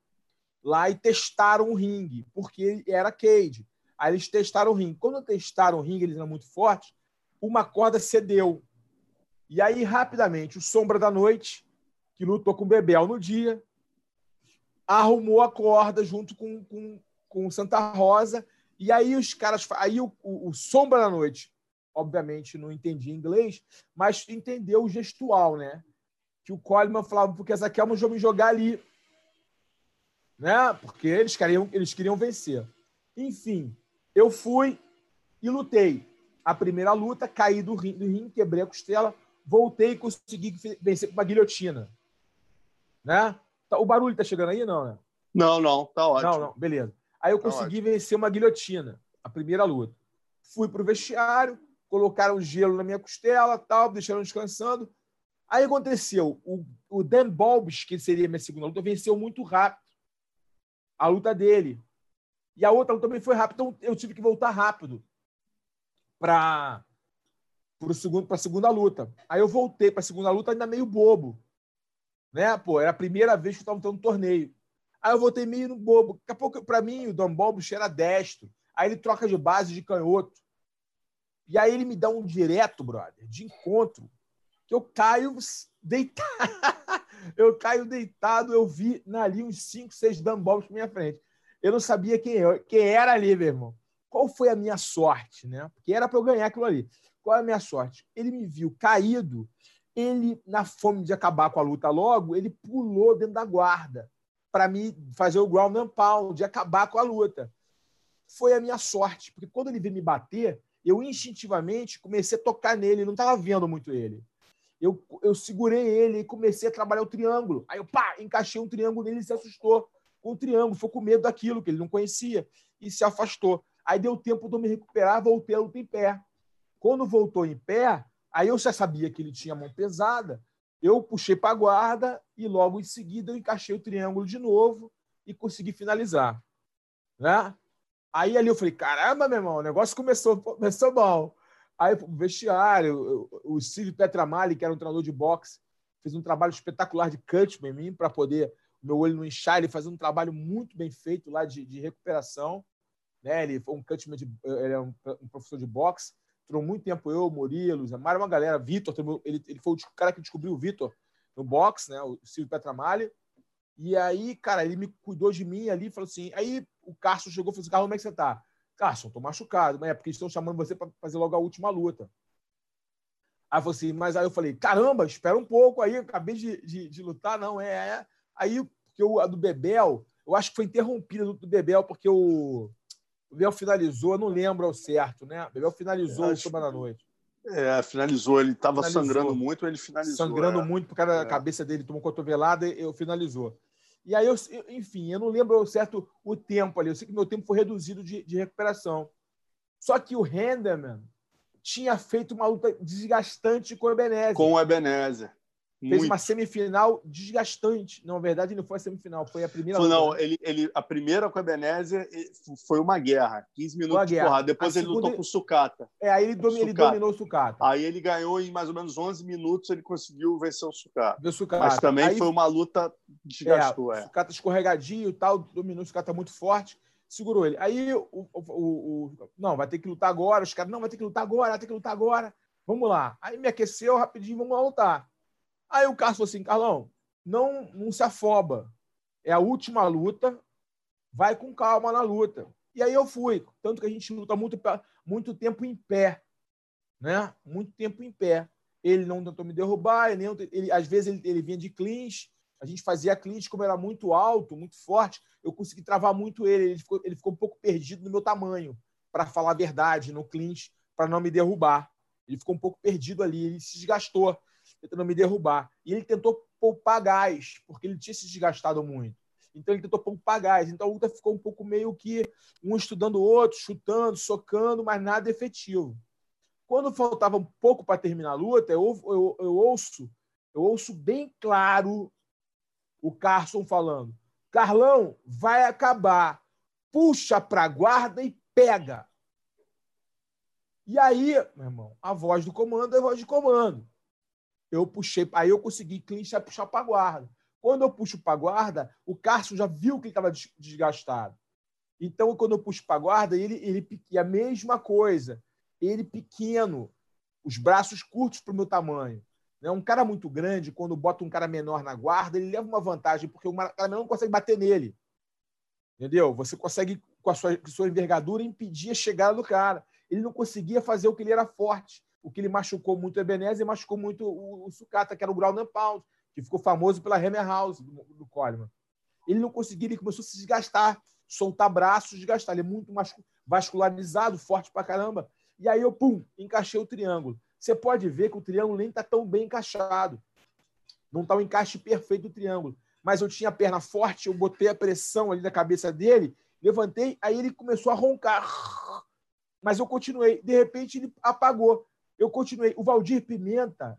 lá e testaram o ringue, porque era cage. Aí eles testaram o ringue. Quando testaram o ringue, eles eram muito fortes, uma corda cedeu. E aí, rapidamente, o Sombra da Noite, que lutou com o Bebel no dia, arrumou a corda junto com, com, com Santa Rosa. E aí os caras. Aí o, o, o Sombra da Noite, obviamente, não entendia inglês, mas entendeu o gestual, né? Que o Coleman falava, porque essa aqui é uma me jogar ali. Né? Porque eles queriam, eles queriam vencer. Enfim, eu fui e lutei. A primeira luta, caí do rim, do quebrei a costela, voltei e consegui vencer com uma guilhotina. Né? Tá, o barulho tá chegando aí, não, né? Não, não, tá ótimo. Não, não, beleza. Aí eu tá consegui ótimo. vencer uma guilhotina, a primeira luta. Fui pro vestiário, colocaram gelo na minha costela, tal, deixaram descansando. Aí aconteceu, o, o Dan Balbs, que seria minha segunda luta, venceu muito rápido a luta dele. E a outra também foi rápida, então eu tive que voltar rápido para a segunda luta. Aí eu voltei para a segunda luta ainda meio bobo. Né? Pô, era a primeira vez que eu estava no torneio. Aí eu voltei meio bobo. Daqui a pouco, para mim, o Dom era destro. Aí ele troca de base de canhoto. E aí ele me dá um direto, brother, de encontro, que eu caio deitado. eu caio deitado, eu vi ali uns 5, 6 Dumbobs na minha frente eu não sabia quem, eu, quem era ali, meu irmão. Qual foi a minha sorte, né? Porque era para eu ganhar aquilo ali. Qual é a minha sorte? Ele me viu caído, ele, na fome de acabar com a luta logo, ele pulou dentro da guarda para me fazer o ground and pound, de acabar com a luta. Foi a minha sorte, porque quando ele veio me bater, eu instintivamente comecei a tocar nele, não estava vendo muito ele. Eu, eu segurei ele e comecei a trabalhar o triângulo. Aí eu, pá, encaixei um triângulo nele e se assustou com o triângulo, ficou com medo daquilo que ele não conhecia e se afastou. Aí deu tempo de eu me recuperar, voltei a luta em pé. Quando voltou em pé, aí eu já sabia que ele tinha mão pesada, eu puxei para a guarda e logo em seguida eu encaixei o triângulo de novo e consegui finalizar. Né? Aí ali eu falei, caramba, meu irmão, o negócio começou, começou mal. Aí o vestiário, o Silvio Petramali, que era um treinador de boxe, fez um trabalho espetacular de cutman em mim para poder meu olho não inchar. Ele fazia um trabalho muito bem feito lá de, de recuperação. Né? Ele foi um cutman de, ele é um, um, professor de boxe. Treinou muito tempo eu, Murilo, Mário, uma galera. Vitor, ele, ele foi o cara que descobriu o Vitor no boxe, né? o Silvio Petramalha. E aí, cara, ele me cuidou de mim ali, falou assim. Aí o Cássio chegou e falou assim: Carlos, como é que você tá? Carson, tô machucado. Mas é porque estão chamando você para fazer logo a última luta. Aí eu assim, mas aí eu falei, caramba, espera um pouco aí, acabei de, de, de lutar, não, é, é. Aí, porque o, a do Bebel, eu acho que foi interrompida do, do Bebel, porque o, o Bebel finalizou, eu não lembro ao certo, né? O Bebel finalizou o Soba da Noite. É, finalizou. Ele estava sangrando muito, ele finalizou. Sangrando é. muito, porque a é. cabeça dele tomou cotovelada e eu finalizou. E aí, eu, enfim, eu não lembro certo o tempo ali. Eu sei que meu tempo foi reduzido de, de recuperação. Só que o Henderman tinha feito uma luta desgastante com o Ebenezer. Com o Ebenezer. Fez Muito. uma semifinal desgastante. Não, na verdade, não foi a semifinal, foi a primeira. Foi, não, ele, ele, a primeira com o Ebenezer foi uma guerra. 15 minutos de porrada. Depois a ele segunda... lutou com o Sucata. É, aí ele, dom... ele dominou o Sucata. Aí ele ganhou em mais ou menos 11 minutos, ele conseguiu vencer o Sucata. O Sucata. Mas também aí... foi uma luta desgastou. É, é. O Sucata escorregadinho e tal, dominou o Sucata muito forte segurou ele. Aí o, o, o, o, não, vai ter que lutar agora. Os caras, não, vai ter que lutar agora, vai ter que lutar agora. Vamos lá. Aí me aqueceu rapidinho, vamos lá lutar. Aí o Carlos falou assim: Carlão, não, não se afoba. É a última luta, vai com calma na luta. E aí eu fui. Tanto que a gente luta muito, muito tempo em pé. Né? Muito tempo em pé. Ele não tentou me derrubar, ele, ele às vezes ele, ele vinha de clinch, a gente fazia clinch, como era muito alto, muito forte, eu consegui travar muito ele. Ele ficou, ele ficou um pouco perdido no meu tamanho, para falar a verdade, no clinch, para não me derrubar. Ele ficou um pouco perdido ali, ele se desgastou, tentando me derrubar. E ele tentou poupar gás, porque ele tinha se desgastado muito. Então ele tentou poupar gás. Então a luta ficou um pouco meio que um estudando o outro, chutando, socando, mas nada efetivo. Quando faltava um pouco para terminar a luta, eu, eu, eu ouço eu ouço bem claro o Carson falando: Carlão, vai acabar. Puxa para a guarda e pega. E aí, meu irmão, a voz do comando é a voz de comando. Eu puxei, aí eu consegui clinchar puxar para a guarda. Quando eu puxo para a guarda, o Carson já viu que ele estava desgastado. Então, quando eu puxo para a guarda, ele, ele a mesma coisa. Ele pequeno, os braços curtos para o meu tamanho. Né? Um cara muito grande, quando bota um cara menor na guarda, ele leva uma vantagem, porque o cara menor não consegue bater nele. Entendeu? Você consegue, com a sua, com a sua envergadura, impedir a chegada do cara. Ele não conseguia fazer o que ele era forte. O que ele machucou muito o Ebenezer e machucou muito o, o Sucata, que era o ground and pound, que ficou famoso pela Hammer House do, do Coleman. Ele não conseguia, ele começou a se desgastar, soltar braços, desgastar. Ele é muito vascularizado, forte pra caramba. E aí eu, pum, encaixei o triângulo você pode ver que o triângulo nem está tão bem encaixado. Não está o encaixe perfeito do triângulo. Mas eu tinha a perna forte, eu botei a pressão ali na cabeça dele, levantei, aí ele começou a roncar. Mas eu continuei. De repente, ele apagou. Eu continuei. O Valdir Pimenta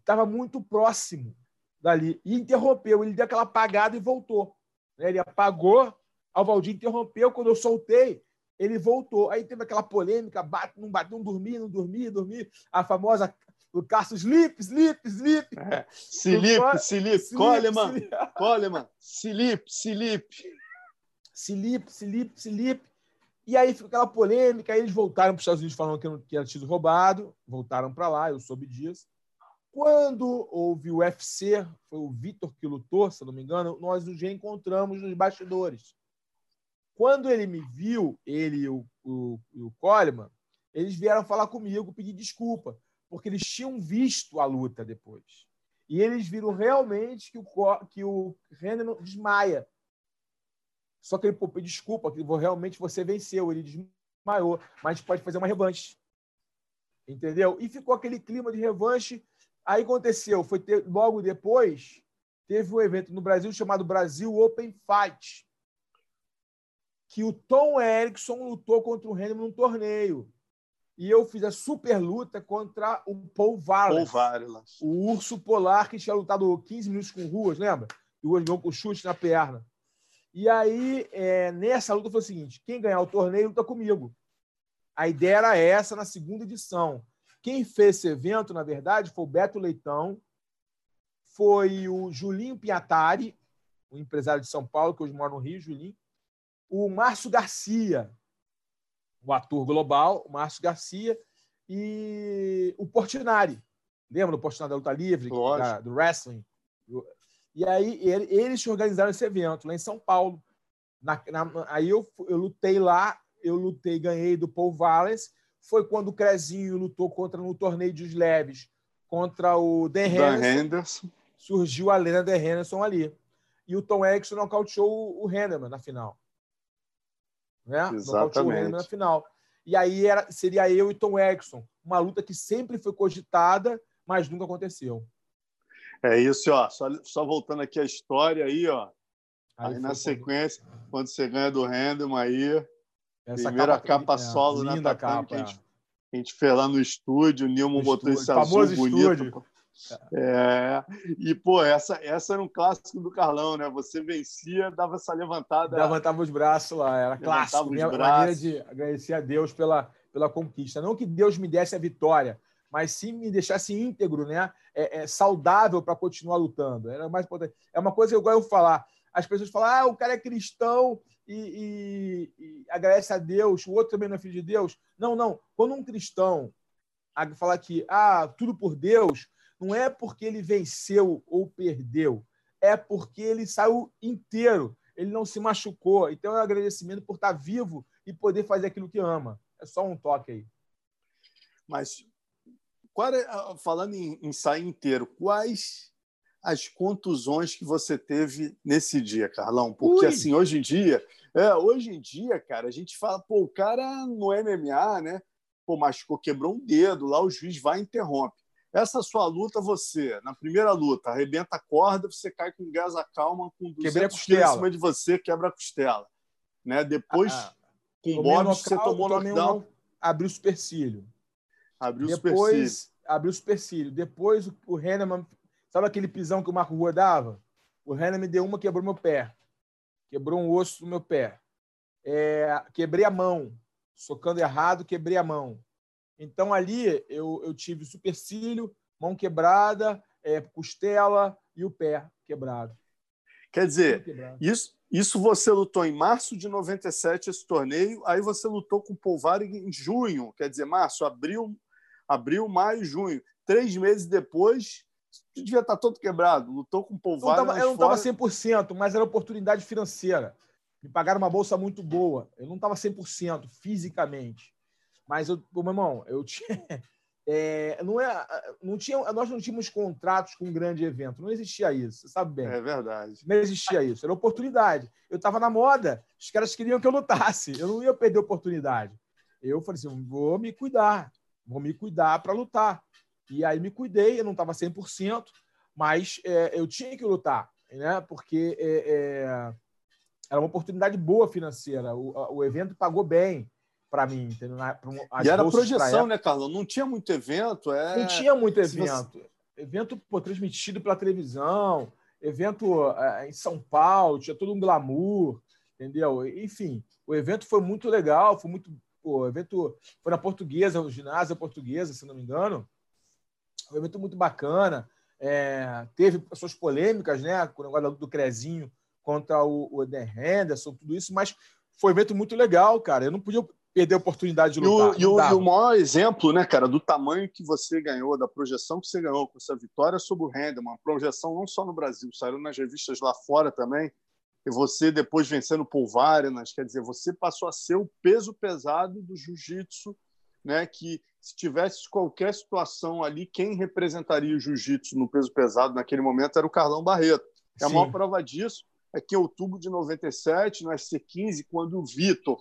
estava muito próximo dali e interrompeu. Ele deu aquela apagada e voltou. Ele apagou, o Valdir interrompeu. Quando eu soltei, ele voltou. Aí teve aquela polêmica, bate, não bate, não dormia, não dormia, dormia. A famosa o Cássio Slip, Slip, Slip. É. Slip, Slip, Coleman, Coleman, Slip, Slip. Slip, Slip, Slip. E aí ficou aquela polêmica, aí eles voltaram para os Estados Unidos falando que, que tinha sido roubado, voltaram para lá, eu soube disso. Quando houve o UFC, foi o Vitor que lutou, se não me engano, nós nos reencontramos nos bastidores. Quando ele me viu, ele e o, o, o Coleman, eles vieram falar comigo, pedir desculpa, porque eles tinham visto a luta depois. E eles viram realmente que o, que o Renan desmaia. Só que ele pediu desculpa, que realmente você venceu, ele desmaiou, mas pode fazer uma revanche. Entendeu? E ficou aquele clima de revanche. Aí aconteceu, foi ter, logo depois, teve um evento no Brasil chamado Brasil Open Fight que o Tom Erickson lutou contra o Henry num torneio. E eu fiz a super luta contra o Paul Varlas. Paul Varlas. O urso polar que tinha lutado 15 minutos com ruas, lembra? E o ganhou com chute na perna. E aí, é, nessa luta foi o seguinte: quem ganhar o torneio luta comigo. A ideia era essa na segunda edição. Quem fez esse evento, na verdade, foi o Beto Leitão, foi o Julinho Piatari, um empresário de São Paulo, que hoje mora no Rio, Julinho, o Márcio Garcia, o ator global, o Márcio Garcia, e o Portinari. Lembra do Portinari da luta livre, da, do wrestling? E aí eles organizaram esse evento lá em São Paulo. Na, na, aí eu, eu lutei lá, eu lutei, ganhei do Paul Valles. Foi quando o Crezinho lutou contra no torneio dos leves contra o Dan Henderson. Henderson. Surgiu a lenda Dan Henderson ali. E o Tom Erickson nocauteou o Henderson na final. Né? Exatamente. O na final. E aí era, seria eu e Tom Erickson. Uma luta que sempre foi cogitada, mas nunca aconteceu. É isso, ó. Só, só voltando aqui a história aí, ó. Aí, aí na sequência, quando... quando você ganha do Random aí, Essa primeira capa, capa é, solo na né, capa, que a gente, a gente fez lá no estúdio, o Nilmo botou estúdio, esse azul bonito. Estúdio. É, e, pô, essa, essa era um clássico do Carlão, né? Você vencia, dava essa levantada. Levantava os braços lá, era clássico. Minha braços. maneira de agradecer a Deus pela, pela conquista. Não que Deus me desse a vitória, mas sim me deixasse íntegro, né? É, é saudável para continuar lutando. Era mais importante. É uma coisa que eu gosto de falar. As pessoas falam, ah, o cara é cristão e, e, e agradece a Deus, o outro também não é filho de Deus. Não, não. Quando um cristão fala que, ah, tudo por Deus, não é porque ele venceu ou perdeu, é porque ele saiu inteiro, ele não se machucou. Então é um agradecimento por estar vivo e poder fazer aquilo que ama. É só um toque aí. Mas é, falando em, em sair inteiro, quais as contusões que você teve nesse dia, Carlão? Porque Ui. assim, hoje em dia, é, hoje em dia, cara, a gente fala, pô, o cara no MMA, né? Pô, machucou, quebrou um dedo, lá o juiz vai e interrompe. Essa sua luta, você, na primeira luta, arrebenta a corda, você cai com gás a calma, com 200 quilos em cima de você, quebra a costela. Né? Depois, ah, com o você tomou knockdown. Um, abriu o supercílio. Abriu o Depois, abriu o supercílio. Depois, o, o Henneman... Sabe aquele pisão que o Marco Rua dava? O Henneman me deu uma, quebrou meu pé. Quebrou um osso do meu pé. É, quebrei a mão. Socando errado, quebrei a mão. Então, ali, eu, eu tive supercílio, mão quebrada, é, costela e o pé quebrado. Quer dizer, isso, isso você lutou em março de 97, esse torneio, aí você lutou com o Polvar em junho, quer dizer, março, abril, abril, maio, junho. Três meses depois, devia estar todo quebrado. Lutou com o Polvar. Eu não estava 100%, mas era oportunidade financeira. Me pagaram uma bolsa muito boa. Eu não estava 100% fisicamente. Mas, eu, meu irmão, eu tinha. É, não é, não tinha, nós não tínhamos contratos com um grande evento, não existia isso, você sabe bem. É verdade. Não existia isso, era oportunidade. Eu estava na moda, os caras queriam que eu lutasse, eu não ia perder oportunidade. Eu falei assim: vou me cuidar, vou me cuidar para lutar. E aí me cuidei, eu não estava 100%, mas é, eu tinha que lutar, né? porque é, é, era uma oportunidade boa financeira, o, o evento pagou bem para mim. Entendeu? e era projeção, né, Carlos? Não tinha muito evento. É... Não tinha muito evento. Você... Evento pô, transmitido pela televisão, evento é, em São Paulo, tinha todo um glamour, entendeu? Enfim, o evento foi muito legal, foi muito. Pô, o evento foi na portuguesa, o ginásio portuguesa, se não me engano. Foi um evento muito bacana. É, teve suas polêmicas, né? Com o negócio do Crezinho contra o, o Dan Henderson, tudo isso, mas foi um evento muito legal, cara. Eu não podia perder a oportunidade de lutar. E o, e, o, maior exemplo, né, cara, do tamanho que você ganhou, da projeção que você ganhou com essa vitória sobre o uma projeção não só no Brasil, saiu nas revistas lá fora também, e você depois vencendo Polvárinas, quer dizer, você passou a ser o peso pesado do jiu-jitsu, né, que se tivesse qualquer situação ali, quem representaria o jiu-jitsu no peso pesado naquele momento era o Carlão Barreto. E a maior prova disso é que em outubro de 97, no SC15, quando o Vitor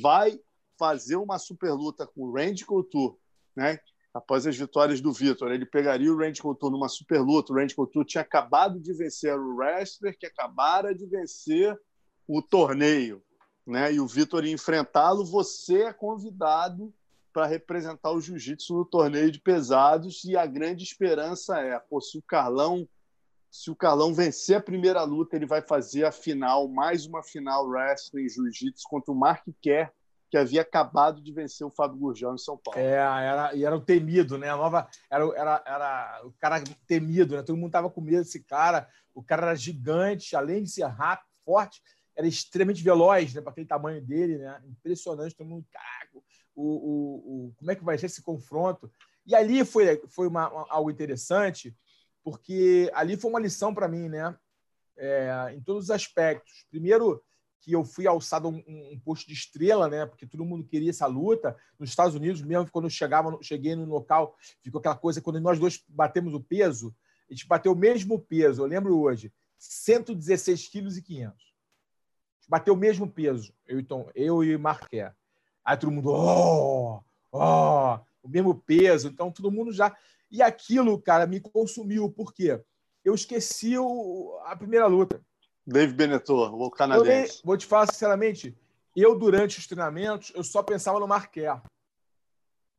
vai fazer uma super luta com o Randy Couture, né? Após as vitórias do Vitor. Ele pegaria o Randy Couture numa super luta. O Randy Couture tinha acabado de vencer o wrestler que acabara de vencer o torneio. Né? E o Vitor ia enfrentá-lo. Você é convidado para representar o jiu-jitsu no torneio de pesados. E a grande esperança é: pô, se o Carlão. Se o Carlão vencer a primeira luta, ele vai fazer a final, mais uma final wrestling jiu-jitsu contra o Mark Kerr, que havia acabado de vencer o Fábio Gurgel em São Paulo. É, era, e era o temido, né? A nova, era, era, era o cara temido, né? Todo mundo tava com medo desse cara. O cara era gigante, além de ser rápido, forte, era extremamente veloz, né? Para aquele tamanho dele, né? Impressionante, todo mundo, caraca, o, o, o, como é que vai ser esse confronto? E ali foi, foi uma, uma, algo interessante, porque ali foi uma lição para mim, né? É, em todos os aspectos. Primeiro, que eu fui alçado um, um, posto de estrela, né? Porque todo mundo queria essa luta. Nos Estados Unidos, mesmo quando eu chegava, cheguei no local, ficou aquela coisa, quando nós dois batemos o peso, a gente bateu o mesmo peso, eu lembro hoje, 116 quilos e 500. Bateu o mesmo peso, eu, então, eu e Marqué. Aí todo mundo, oh, oh, o mesmo peso. Então todo mundo já. E aquilo, cara, me consumiu. Por quê? Eu esqueci o... a primeira luta. Dave Benetor, o canadense. Vou te falar sinceramente, eu, durante os treinamentos, eu só pensava no Marqué.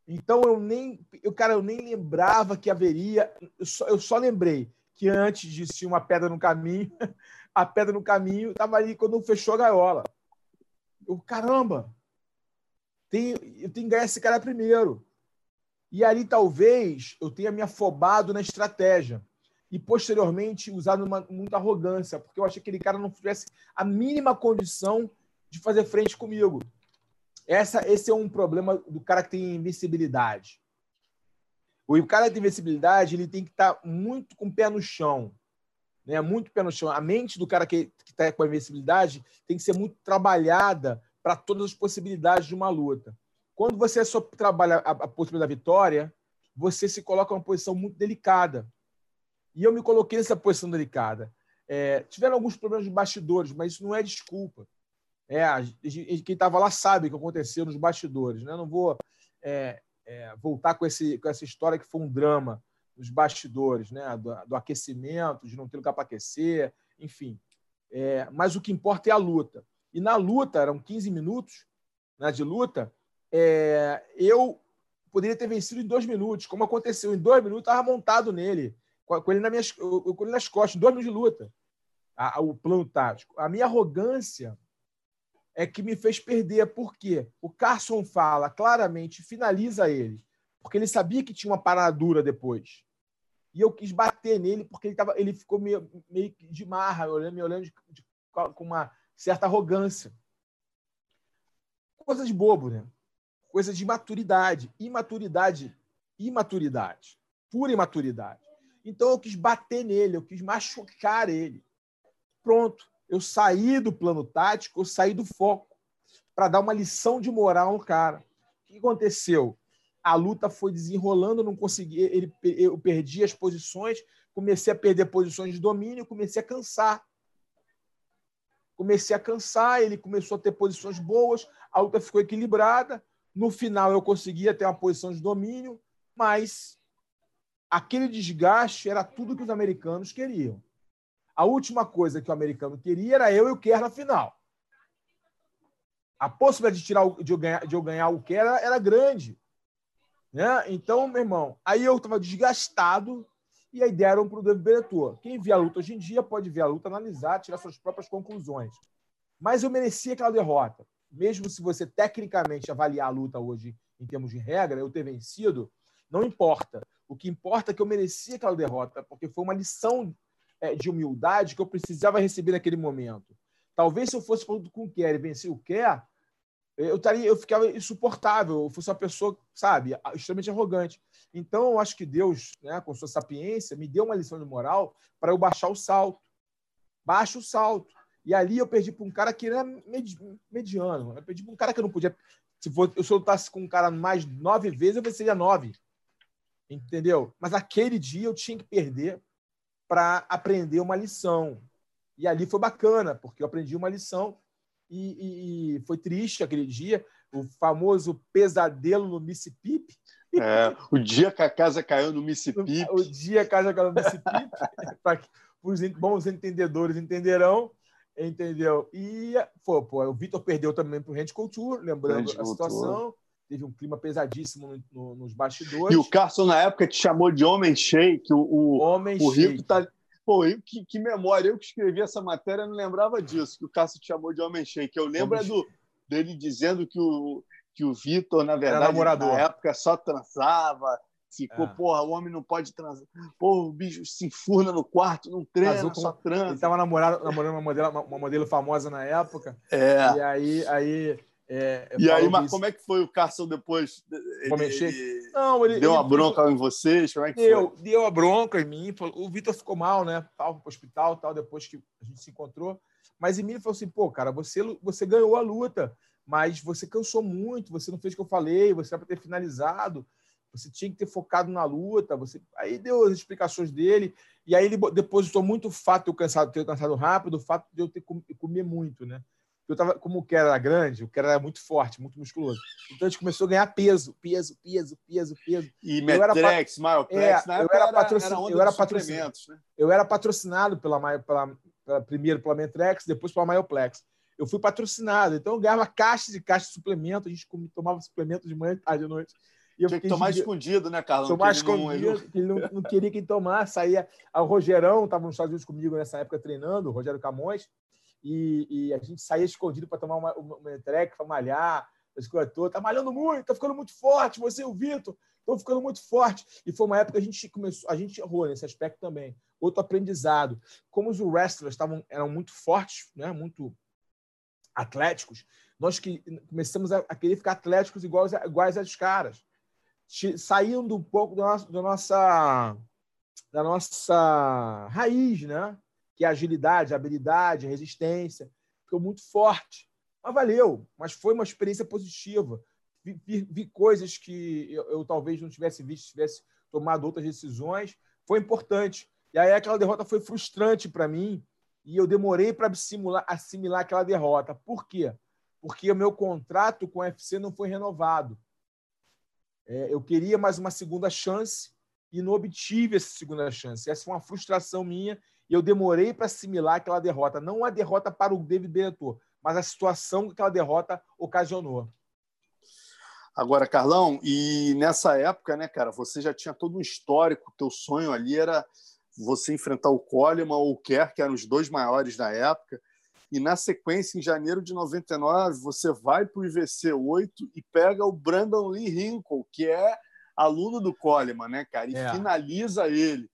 Então eu nem, eu, cara, eu nem lembrava que haveria. Eu só, eu só lembrei que antes de ser uma pedra no caminho, a pedra no caminho estava ali quando fechou a gaiola. Eu, caramba, tenho, eu tenho que ganhar esse cara primeiro. E ali talvez eu tenha me afobado na estratégia e posteriormente usado uma, muita arrogância, porque eu achei que aquele cara não tivesse a mínima condição de fazer frente comigo. Essa, esse é um problema do cara que tem invencibilidade. O cara que tem invencibilidade ele tem que estar tá muito com o pé no chão, né? Muito pé no chão. A mente do cara que está com a invencibilidade tem que ser muito trabalhada para todas as possibilidades de uma luta. Quando você só trabalha a, a possibilidade da vitória, você se coloca numa posição muito delicada e eu me coloquei nessa posição delicada. É, tiveram alguns problemas de bastidores, mas isso não é desculpa. É, quem estava lá sabe o que aconteceu nos bastidores. Né? Não vou é, é, voltar com, esse, com essa história que foi um drama nos bastidores, né? do, do aquecimento, de não ter lugar para aquecer, enfim. É, mas o que importa é a luta. E na luta, eram 15 minutos né, de luta, é, eu poderia ter vencido em dois minutos, como aconteceu. Em dois minutos, estava montado nele com ele, na minha, com ele nas costas, dois minutos de luta, a, o plano tático. A minha arrogância é que me fez perder. Por quê? O Carson fala claramente, finaliza ele, porque ele sabia que tinha uma paradura depois. E eu quis bater nele porque ele, tava, ele ficou meio, meio de marra, olhando, me olhando de, de, com uma certa arrogância. Coisa de bobo, né? Coisa de imaturidade. Imaturidade. Imaturidade. Pura imaturidade. Então eu quis bater nele, eu quis machucar ele. Pronto, eu saí do plano tático, eu saí do foco para dar uma lição de moral no cara. O que aconteceu? A luta foi desenrolando, não consegui, ele, eu perdi as posições, comecei a perder posições de domínio, comecei a cansar. Comecei a cansar, ele começou a ter posições boas, a luta ficou equilibrada. No final eu conseguia ter uma posição de domínio, mas aquele desgaste era tudo que os americanos queriam. A última coisa que o americano queria era eu e o Kerr na final. A possibilidade de, tirar de, eu ganhar, de eu ganhar o Kerr era, era grande. Né? Então, meu irmão, aí eu estava desgastado e aí deram para o David Beretor. Quem vê a luta hoje em dia pode ver a luta, analisar, tirar suas próprias conclusões. Mas eu merecia aquela derrota. Mesmo se você tecnicamente avaliar a luta hoje em termos de regra, eu ter vencido, não importa. O que importa é que eu merecia aquela derrota, porque foi uma lição é, de humildade que eu precisava receber naquele momento. Talvez se eu fosse com o Kerr e vencer o Kerr, eu estaria, eu ficava insuportável, eu fosse uma pessoa, sabe, extremamente arrogante. Então, eu acho que Deus, né, com sua sapiência, me deu uma lição de moral para eu baixar o salto. Baixa o salto. E ali eu perdi para um cara que era mediano. Eu perdi para um cara que eu não podia. Se, eu lutasse com um cara mais nove vezes, eu venceria nove entendeu? Mas aquele dia eu tinha que perder para aprender uma lição. E ali foi bacana, porque eu aprendi uma lição e, e, e foi triste aquele dia, o famoso pesadelo no Mississippi. É, o dia que a casa caiu no Mississippi. O, dia que a casa caiu no Mississippi, para os bons entendedores entenderão, entendeu? E foi, pô, o Vitor perdeu também para o Rente Couture, lembrando a situação teve um clima pesadíssimo no, no, nos bastidores. E o Carson, na época, te chamou de homem shake. O, o, homem o Rico tá. Pô, que, que, memória. Eu que escrevi essa matéria não lembrava disso, que o Carson te chamou de homem shake. Eu lembro é do, dele dizendo que o, que o Vitor, na verdade, na época só transava. Ficou, é. porra, o homem não pode transar. Pô, o bicho se enfurna no quarto, não treina, com... só transa. Ele estava namorando, namorando uma modelo, uma modelo famosa na época. É. E aí, aí É, e aí, mas como é que foi o Carson depois? Ele? Ele não, ele deu uma bronca ele, em vocês? Como é que deu, foi? Deu a bronca em mim. O Vitor ficou mal, né? Tal, pro hospital, tal, depois que a gente se encontrou. Mas em mim ele falou assim: pô, cara, você, você ganhou a luta, mas você cansou muito, você não fez o que eu falei, você era para ter finalizado, você tinha que ter focado na luta. Você... Aí deu as explicações dele, e aí ele depositou muito o fato de eu cansado, ter cansado rápido, o fato de eu ter comer muito, né? Eu tava, como o Kera era grande, o Kera era muito forte, muito musculoso. Então a gente começou a ganhar peso, peso, peso, peso, peso. E Metrex, Myoplex, é, na época eu era, patrocin... era eu era patrocinado, né? Eu era patrocinado pela, pela, pela, primeiro pela Metrex, depois pela Myoplex. Eu fui patrocinado, então eu ganhava caixas e caixas de suplemento, a gente tomava suplemento de manhã, tarde e noite. E eu Tinha que tomar de... escondido, né, Carlão? Tomar escondido, não... ele não, não queria quem tomasse. Saía... O Rogerão estava nos Estados Unidos comigo nessa época treinando, o Rogério Camões e, e a gente saía escondido para tomar uma, uma, uma entrega, para malhar, as coisas todas. Tá malhando muito, tá ficando muito forte, você e o Vitor estão ficando muito forte. E foi uma época que a gente começou, a gente errou nesse aspecto também. Outro aprendizado. Como os wrestlers estavam, eram muito fortes, né? muito atléticos, nós que começamos a, a querer ficar atléticos iguais, iguais aos caras. Saindo um pouco da nossa, da nossa, da nossa raiz, né? Que é agilidade, habilidade, resistência. Ficou muito forte. Mas valeu, mas foi uma experiência positiva. Vi, vi, vi coisas que eu, eu, talvez não tivesse visto, tivesse tomado outras decisões. Foi importante. E aí aquela derrota foi frustrante para mim e eu demorei para assimilar, assimilar aquela derrota. Por quê? Porque o meu contrato com o UFC não foi renovado. É, eu queria mais uma segunda chance e não obtive essa segunda chance. Essa foi uma frustração minha e eu demorei para assimilar aquela derrota. Não a derrota para o David Bellator, mas a situação que aquela derrota ocasionou. Agora, Carlão, e nessa época, né, cara, você já tinha todo um histórico, teu sonho ali era você enfrentar o Coleman ou o Kerr, que eram os dois maiores da época, e na sequência, em janeiro de 99, você vai para o IVC 8 e pega o Brandon Lee Hinkle, que é aluno do Coleman, né, cara, e é. finaliza ele.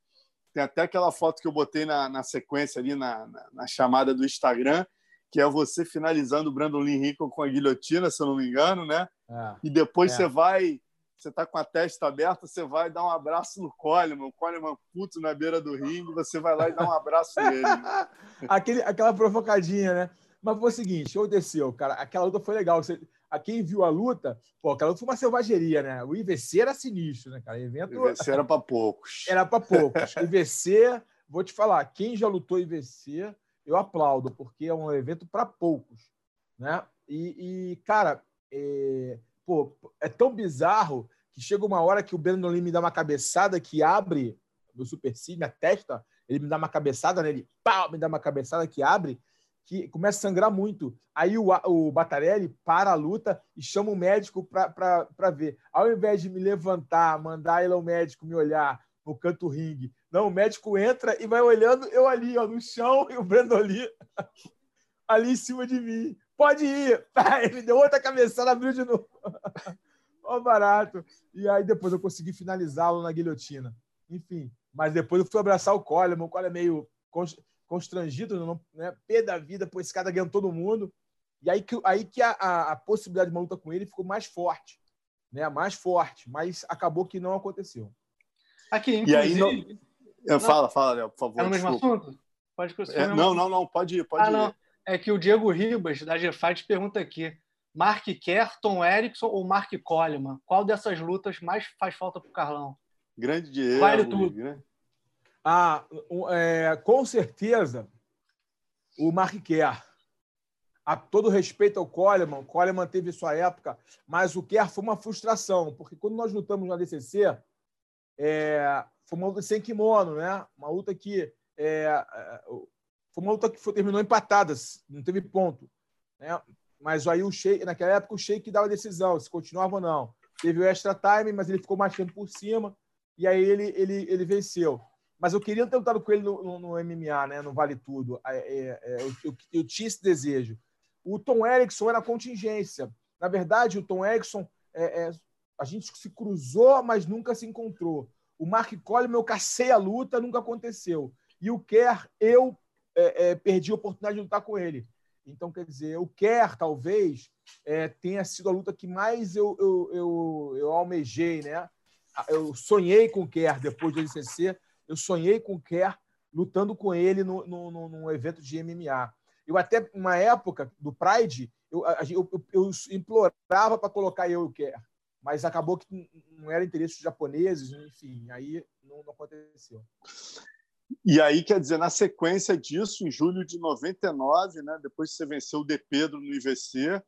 Tem até aquela foto que eu botei na, na sequência ali na, na, na, chamada do Instagram, que é você finalizando o Brandon Lee Rickon com a guilhotina, se eu não me engano, né? É, e depois é. você vai, você tá com a testa aberta, você vai dar um abraço no Coleman, o Coleman puto na beira do ringue, você vai lá e dá um abraço nele. Aquele, aquela provocadinha, né? Mas foi o seguinte, aconteceu, cara, aquela luta foi legal. Você, a quem viu a luta, pô, aquela luta foi uma selvageria, né? O IVC era sinistro, né, cara? O evento... O IVC era para poucos. Era para poucos. IVC, vou te falar, quem já lutou IVC, eu aplaudo, porque é um evento para poucos, né? E, e cara, é, pô, é tão bizarro que chega uma hora que o Brandon Lee me dá uma cabeçada que abre meu supercílio, minha testa, ele me dá uma cabeçada nele, né? pau, me dá uma cabeçada que abre, que começa a sangrar muito. Aí o, o Batarelli para a luta e chama o médico para ver. Ao invés de me levantar, mandar ele ao médico me olhar no canto ringue, não, o médico entra e vai olhando eu ali, ó, no chão, e o Brandon ali, ali em cima de mim. Pode ir! Ele deu outra cabeçada, abriu de novo. Ó, barato. E aí depois eu consegui finalizá-lo na guilhotina. Enfim, mas depois eu fui abraçar o Coleman. O Coleman é meio constrangido, não, né? Pé da vida, pô, esse cara ganhando todo mundo. E aí que, aí que a, a, a, possibilidade de uma luta com ele ficou mais forte, né? Mais forte, mas acabou que não aconteceu. Aqui, inclusive... E aí, não... Fala, fala, Léo, por favor. É no mesmo assunto? Pode é, Não, não, não, pode ir, pode ah, ir. Não. É que o Diego Ribas, da GFight, pergunta aqui. Mark Kerr, Tom Erickson ou Mark Coleman? Qual dessas lutas mais faz falta para o Carlão? Grande Diego. Vale tudo. Grande... Ah, é, com certeza, o Mark Kerr. A todo respeito ao Coleman, o Coleman teve sua época, mas o Kerr foi uma frustração, porque quando nós lutamos na DCC, é, foi uma luta sem kimono, né? Uma luta que é, é, foi uma luta que foi, terminou empatada, não teve ponto, né? Mas aí o Sheik, naquela época o Sheik dava decisão se continuava ou não. Teve o extra time, mas ele ficou tempo por cima e aí ele ele, ele venceu mas eu queria ter lutado com ele no, no, no MMA, né? no Vale Tudo. É, é, é, eu, eu, eu, tinha esse desejo. O Tom Erickson era contingência. Na verdade, o Tom Erickson, é, é, a gente se cruzou, mas nunca se encontrou. O Mark Coleman, eu cacei a luta, nunca aconteceu. E o Kerr, eu é, perdi a oportunidade de lutar com ele. Então, quer dizer, o Kerr, talvez, é, tenha sido a luta que mais eu, eu, eu, eu almejei, né? Eu sonhei com o Kerr depois do LCC, eu sonhei com o Kerr lutando com ele no, no, no, num evento de MMA. Eu até, uma época do Pride, eu, eu, eu implorava para colocar eu e o Kerr, mas acabou que não era interesse dos japoneses, enfim, aí não, não aconteceu. E aí, quer dizer, na sequência disso, em julho de 99, né, depois que você venceu o De Pedro no IVC,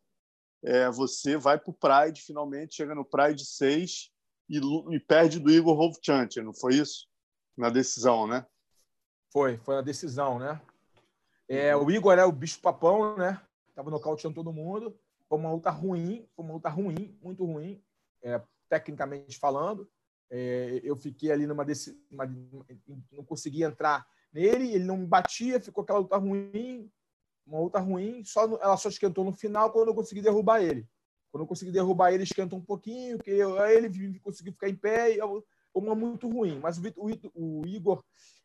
é, você vai para o Pride, finalmente chega no Pride 6 e, e perde do Igor Hovchanter, não foi isso? Na decisão, né? Foi, foi na decisão, né? É, o Igor era o bicho-papão, né? Tava nocauteando todo mundo. Foi uma luta ruim, foi uma luta ruim, muito ruim, é, tecnicamente falando. É, eu fiquei ali numa uma, não conseguia entrar nele, ele não me batia, ficou aquela luta ruim, uma luta ruim, só ela só esquentou no final quando eu consegui derrubar ele. Quando eu consegui derrubar ele, esquentou um pouquinho, que eu, ele conseguiu ficar em pé, e eu, uma muito ruim. Mas o, o, o, Igor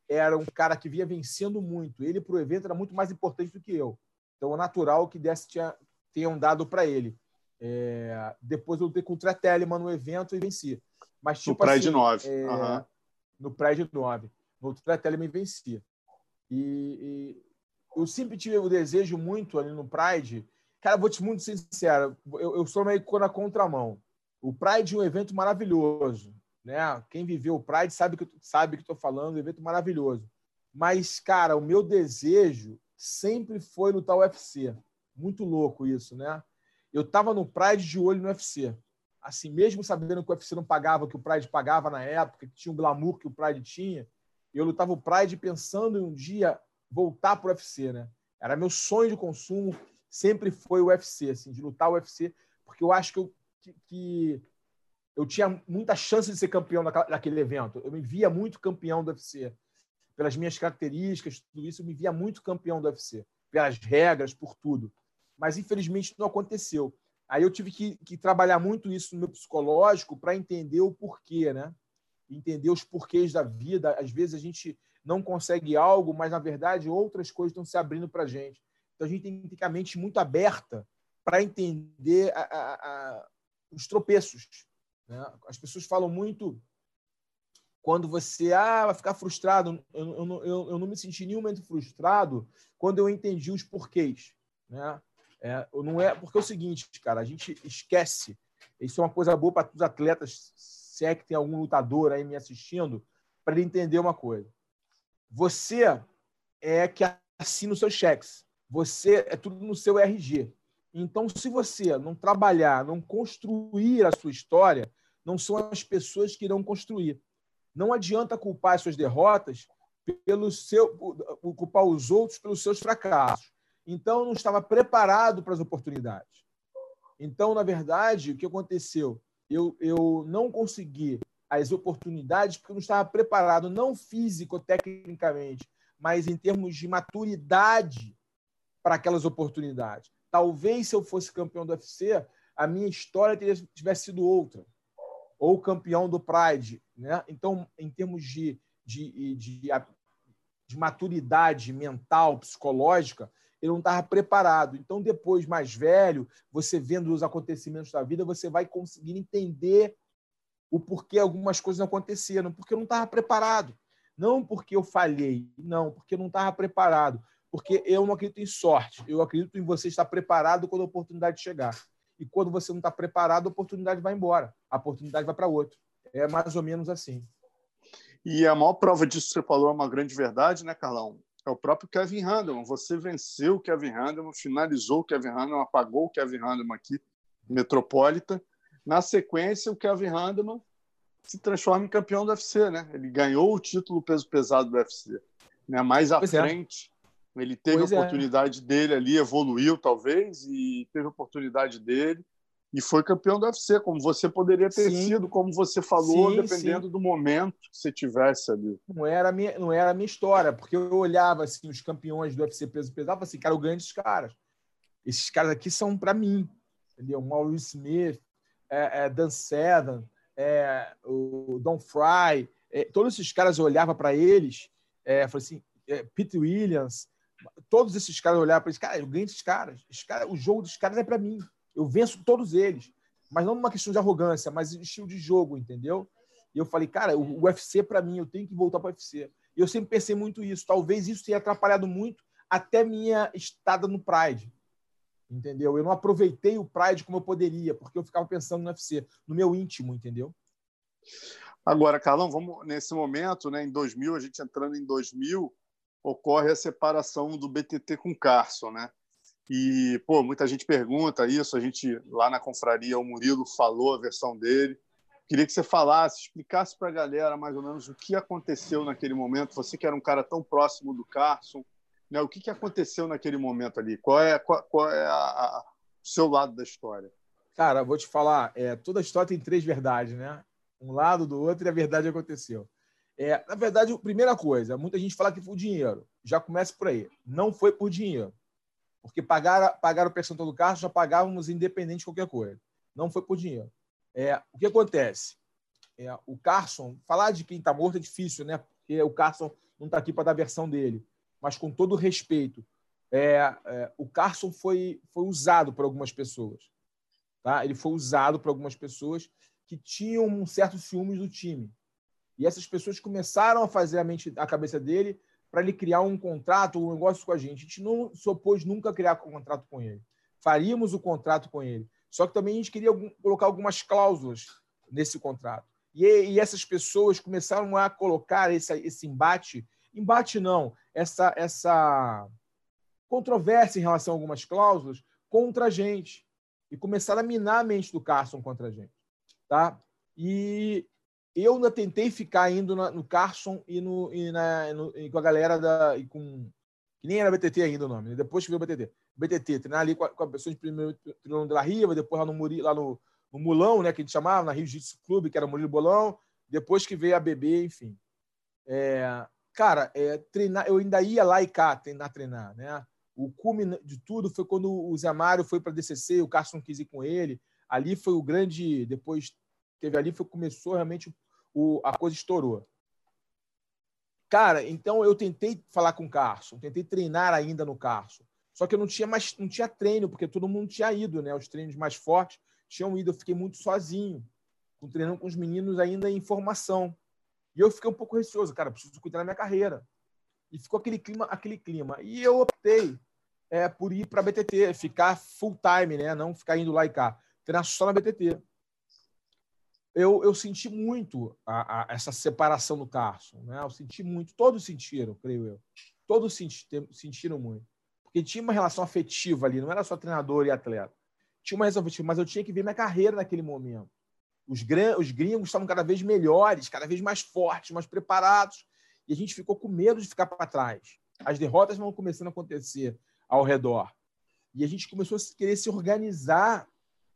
era um cara que vinha vencendo muito. Ele para o evento era muito mais importante do que eu. Então, é natural que desse tinha, tenham dado para ele. É, depois eu lutei com o Tretelman no evento e venci. Mas, tipo, no Pride assim, 9. É, uhum. No Pride 9. No Teletelema vencia. E, e, eu sempre tive o desejo muito ali no Pride. Cara, vou te muito sincero, eu, eu sou meio na contramão. O Pride é um evento maravilhoso. Né? Quem viveu o Pride sabe que sabe que estou falando, um evento maravilhoso. Mas, cara, o meu desejo sempre foi lutar o UFC. Muito louco isso, né? Eu estava no Pride de olho no UFC assim, mesmo sabendo que o UFC não pagava, que o Pride pagava na época, que tinha o glamour que o Pride tinha, eu lutava o Pride pensando em um dia voltar para o UFC, né? Era meu sonho de consumo, sempre foi o UFC, assim, de lutar o UFC, porque eu acho que eu, que, que eu tinha muita chance de ser campeão daquele evento. Eu me via muito campeão do UFC. Pelas minhas características, tudo isso, eu me via muito campeão do UFC. Pelas regras, por tudo. Mas, infelizmente, não aconteceu. Aí eu tive que, que trabalhar muito isso no meu psicológico para entender o porquê, né? Entender os porquês da vida. Às vezes a gente não consegue algo, mas na verdade outras coisas estão se abrindo para a gente. Então a gente tem que ter a mente muito aberta para entender a, a, a, os tropeços. Né? As pessoas falam muito quando você ah, vai ficar frustrado. Eu, eu, eu, eu não me senti nenhum momento frustrado quando eu entendi os porquês. Né? É, não é porque é o seguinte, cara, a gente esquece. Isso é uma coisa boa para os atletas, se é que tem algum lutador aí me assistindo, para ele entender uma coisa. Você é que assina os seus cheques. Você é tudo no seu RG. Então, se você não trabalhar, não construir a sua história, não são as pessoas que irão construir. Não adianta culpar as suas derrotas pelo seu culpar os outros pelos seus fracassos. Então, eu não estava preparado para as oportunidades. Então, na verdade, o que aconteceu? Eu, eu não consegui as oportunidades porque eu não estava preparado, não físico-tecnicamente, mas em termos de maturidade para aquelas oportunidades. Talvez, se eu fosse campeão do UFC, a minha história teria, tivesse sido outra. Ou campeão do Pride. Né? Então, em termos de, de, de, de maturidade mental, psicológica, ele não estava preparado. Então, depois, mais velho, você vendo os acontecimentos da vida, você vai conseguir entender o porquê algumas coisas aconteceram, porque eu não estava preparado. Não porque eu falhei, não, porque eu não estava preparado. Porque eu não acredito em sorte, eu acredito em você estar preparado quando a oportunidade chegar. E quando você não está preparado, a oportunidade vai embora, a oportunidade vai para outro. É mais ou menos assim. E a maior prova disso que você falou é uma grande verdade, né, Carlão? é o próprio Kevin Handelman. Você venceu o Kevin Handelman, finalizou o Kevin Handelman, apagou o Kevin Handelman aqui, Metropolita. Na sequência, o Kevin Handelman se transforma em campeão do UFC, né? Ele ganhou o título peso pesado do UFC. Né? Mais à pois é. frente. Ele teve pois a é. oportunidade é. dele ali, evoluiu talvez, e teve a oportunidade dele e foi campeão do UFC, como você poderia ter sim. sido, como você falou, sim, dependendo sim. do momento que você tivesse ali. Não era, a minha, não era a minha história, porque eu olhava assim, os campeões do UFC peso pesado, assim, cara, eu ganho esses caras. Esses caras aqui são para mim, entendeu? Maurice Smith, é, é, Dan Sedan, é, o Don Fry, é, todos esses caras eu olhava para eles, é, falei assim, é, Pete Williams, todos esses caras olharam para eles, cara, eu ganho esses caras. Caras. O jogo dos caras é para mim. Eu venço todos eles. Mas não uma questão de arrogância, mas estilo de jogo, entendeu? E eu falei, cara, o UFC para mim, eu tenho que voltar para o UFC. E eu sempre pensei muito isso. Talvez isso tenha atrapalhado muito até minha estada no Pride. Entendeu? Eu não aproveitei o Pride como eu poderia, porque eu ficava pensando no UFC, no meu íntimo, entendeu? Agora, Carlão, vamos nesse momento, né, em 2000, a gente entrando em 2000, ocorre a separação do BTT com o Carson, né? E, pô, muita gente pergunta isso, a gente lá na confraria, o Murilo falou a versão dele. Queria que você falasse, explicasse para a galera mais ou menos o que aconteceu naquele momento. Você que era um cara tão próximo do Carson, né? O que, que aconteceu naquele momento ali? Qual é, qual, qual é a, a, o seu lado da história? Cara, vou te falar, é, toda história tem três verdades, né? Um lado do outro e a verdade aconteceu. É, na verdade, primeira coisa, muita gente fala que foi o dinheiro. Já começa por aí. Não foi por dinheiro. Porque pagar, pagar o percentual do carro já pagávamos independente de qualquer coisa. Não foi por dinheiro. É, o que acontece? É, o Carson, falar de quem está morto é difícil, né? Porque o Carson não está aqui para dar a versão dele. Mas com todo respeito, é, é, o Carson foi, foi usado por algumas pessoas. Tá? Ele foi usado por algumas pessoas que tinham um certo ciúmes do time. E essas pessoas começaram a fazer a mente, a cabeça dele para ele criar um contrato, um negócio com a gente. A gente não se opôs nunca a criar um contrato com ele. Faríamos o contrato com ele. Só que também a gente queria colocar algumas cláusulas nesse contrato. E, e essas pessoas começaram a colocar esse, esse embate embate não, essa, essa controvérsia em relação a algumas cláusulas contra a gente. E começaram a minar a mente do Carson contra a gente. Tá? E eu ainda tentei ficar indo no Carson e, no, e, na, no, e com a galera da. E com, que nem era BTT ainda o nome, né? depois que veio o BTT. BTT, treinar ali com a, com a pessoa de primeiro treinando da Riva, depois lá no, Muri, lá no, no Mulão, né, que a gente chamava, na Rio Jiu-Jitsu Clube, que era Murilo Bolão, depois que veio a BB, enfim. É, cara, é, treinar, eu ainda ia lá e cá treinar, treinar, né? O cume de tudo foi quando o Zé Mário foi para DCC, o Carson quis ir com ele. Ali foi o grande. Depois teve ali, foi começou realmente o, a coisa estourou. Cara, então eu tentei falar com o Carson, tentei treinar ainda no Carson. Só que eu não tinha mais, não tinha treino, porque todo mundo tinha ido, né? Os treinos mais fortes tinham ido. Eu fiquei muito sozinho, treinando com os meninos ainda em formação. E eu fiquei um pouco receoso, cara, preciso cuidar da minha carreira. E ficou aquele clima, aquele clima. E eu optei é, por ir para a BTT, ficar full time, né? Não ficar indo lá e cá, treinar só na BTT. Eu, eu senti muito a, a, essa separação do Carson, né? Eu senti muito, todos sentiram, creio eu. Todos senti, sentiram muito. Porque tinha uma relação afetiva ali, não era só treinador e atleta. Tinha uma relação afetiva, mas eu tinha que ver minha carreira naquele momento. Os, os gringos estavam cada vez melhores, cada vez mais fortes, mais preparados, e a gente ficou com medo de ficar para trás. As derrotas vão começando a acontecer ao redor. E a gente começou a querer se organizar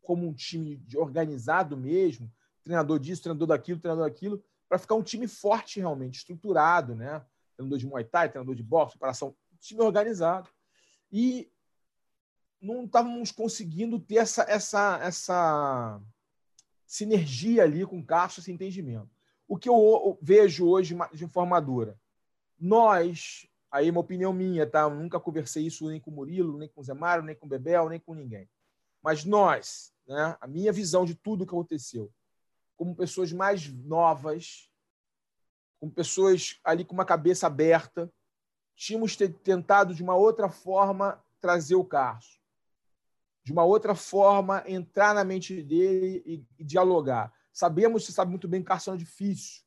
como um time organizado mesmo, treinador disso, treinador daquilo, treinador daquilo, para ficar um time forte realmente, estruturado, né? Treinador de Muay Thai, treinador de boxe, preparação, time organizado. E não estávamos conseguindo ter essa, essa, essa sinergia ali com o Castro, esse entendimento. O que eu vejo hoje de formadora? Nós, aí é uma opinião minha, tá? Eu nunca conversei isso nem com o Murilo, nem com o Zé Mário, nem com o Bebel, nem com ninguém. Mas nós, né? a minha visão de tudo que aconteceu, como pessoas mais novas, com pessoas ali com uma cabeça aberta, tínhamos tentado de uma outra forma trazer o Carlos de uma outra forma, entrar na mente dele e, e dialogar. Sabemos, você sabe muito bem que o Carson é difícil.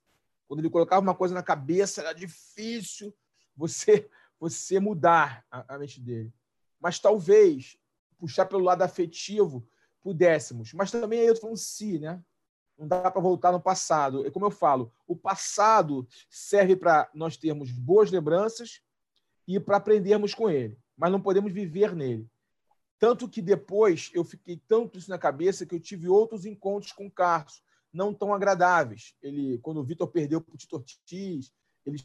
Quando ele colocava uma coisa na cabeça, era difícil você você mudar a, a mente dele. Mas talvez, puxar pelo lado afetivo, pudéssemos. Mas também aí eu estou falando si, né? Não dá para voltar no passado. É como eu falo, o passado serve para nós termos boas lembranças e para aprendermos com ele, mas não podemos viver nele. Tanto que depois eu fiquei tanto isso na cabeça que eu tive outros encontros com o Carlos, não tão agradáveis. Ele, quando o Vitor perdeu para o Tito Ortiz, ele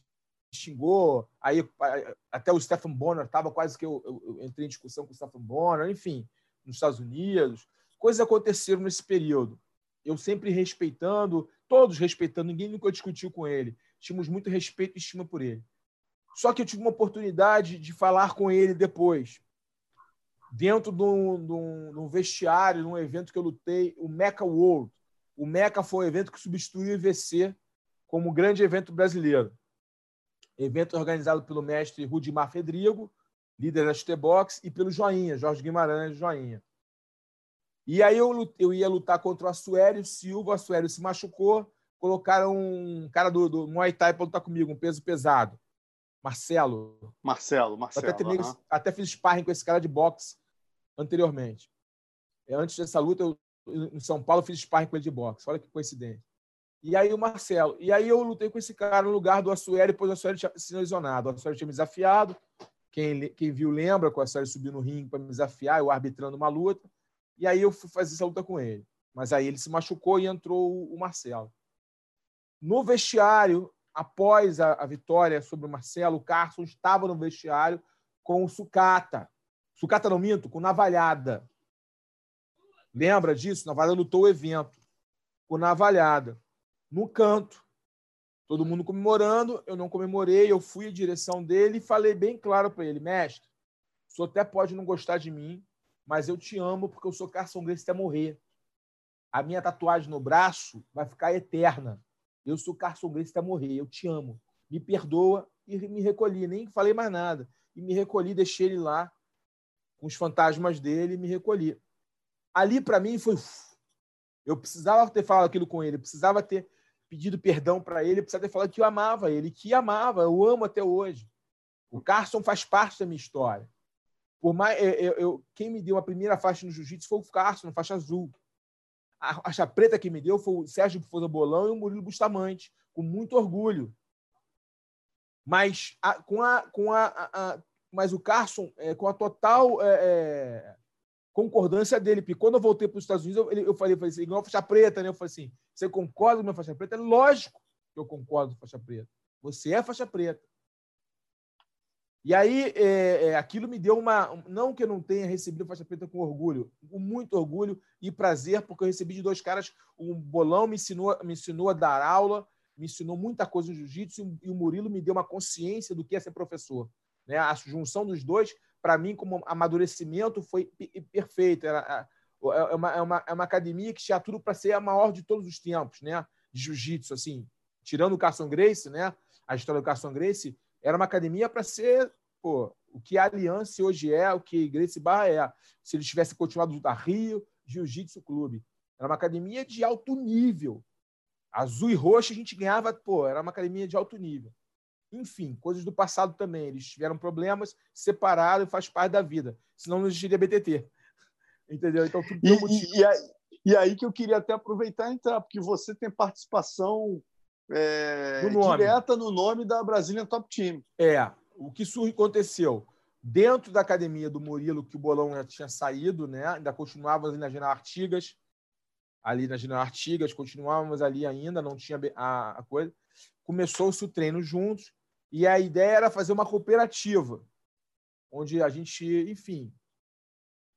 xingou, aí até o Stephen Bonner estava quase que eu, eu, eu, entrei em discussão com o Stephen Bonner, enfim, nos Estados Unidos. Coisas aconteceram nesse período. Eu sempre respeitando, todos respeitando, ninguém nunca discutiu com ele. Tínhamos muito respeito e estima por ele. Só que eu tive uma oportunidade de falar com ele depois, dentro de um, de um, de um vestiário, num evento que eu lutei, o Mecha World. O Mecha foi o evento que substituiu o IVC como grande evento brasileiro. Evento organizado pelo mestre Rudimar Fedrigo, líder da Chutebox, e pelo Joinha, Jorge Guimarães Joinha. E aí eu, eu ia lutar contra o Assuério Silva, o Assuério se machucou, colocaram um cara do, do Muay Thai para lutar comigo, um peso pesado. Marcelo. Marcelo, Marcelo. Até, uh -huh. até fiz sparring com esse cara de boxe anteriormente. Antes dessa luta, eu, em São Paulo, fiz sparring com ele de boxe. Olha que coincidência. E aí o Marcelo. E aí eu lutei com esse cara no lugar do Assuério, depois o Assuério tinha se lesionado. O Assuério tinha me desafiado. Quem, quem viu lembra que o Assuério subiu no ringue para me desafiar, eu arbitrando uma luta. E aí eu fui fazer essa luta com ele. Mas aí ele se machucou e entrou o Marcelo. No vestiário, após a, a vitória sobre o Marcelo, o Carson estava no vestiário com o Sucata. Sucata não minto, com Navalhada. Lembra disso? Navalhada lutou o evento com Navalhada. No canto. Todo mundo comemorando, eu não comemorei, eu fui em direção dele e falei bem claro para ele, mestre, o senhor até pode não gostar de mim, mas eu te amo porque eu sou Carson Grace até morrer. A minha tatuagem no braço vai ficar eterna. Eu sou Carson Grace até morrer. Eu te amo. Me perdoa e me recolhi. Nem falei mais nada. E me recolhi, deixei ele lá com os fantasmas dele e me recolhi. Ali, para mim, foi. Eu precisava ter falado aquilo com ele. Precisava ter pedido perdão para ele. Precisava ter falado que eu amava ele, que amava. Eu amo até hoje. O Carson faz parte da minha história. Por mais, eu, eu, quem me deu a primeira faixa no jiu-jitsu foi o Carson, faixa azul. A faixa preta que me deu foi o Sérgio Forza Bolão e o Murilo Bustamante, com muito orgulho. Mas a, com a, com a, a, mas o Carson, é, com a total é, é, concordância dele, porque quando eu voltei para os Estados Unidos, eu, eu falei, falei assim, igual a faixa preta, né? Eu falei assim: você concorda com a minha faixa preta? É lógico que eu concordo com a faixa preta. Você é faixa preta. E aí, é, é, aquilo me deu uma. Não que eu não tenha recebido faixa preta com orgulho, com muito orgulho e prazer, porque eu recebi de dois caras. O Bolão me ensinou, me ensinou a dar aula, me ensinou muita coisa no jiu-jitsu, e o Murilo me deu uma consciência do que é ser professor. Né? A junção dos dois, para mim, como amadurecimento, foi perfeito. Era, é, uma, é, uma, é uma academia que tinha tudo para ser a maior de todos os tempos, né? De jiu-jitsu, assim. Tirando o Carson Grace, né? A história do Carson Grace era uma academia para ser pô, o que a Aliança hoje é, o que Gracie Barra é. Se ele tivesse continuado da Rio Jiu-Jitsu Clube. Era uma academia de alto nível. Azul e roxo a gente ganhava, pô, era uma academia de alto nível. Enfim, coisas do passado também. Eles tiveram problemas, separaram e faz parte da vida. Senão não existiria BTT. Entendeu? Então, tudo e, e, e, aí, e aí que eu queria até aproveitar e entrar, porque você tem participação é, direta no nome da Brazilian Top Team. É. O que aconteceu? Dentro da academia do Murilo, que o Bolão já tinha saído, né? ainda continuávamos ali na General Artigas, ali na General Artigas, continuávamos ali ainda, não tinha a, a coisa. Começou-se o treino juntos, e a ideia era fazer uma cooperativa, onde a gente, enfim.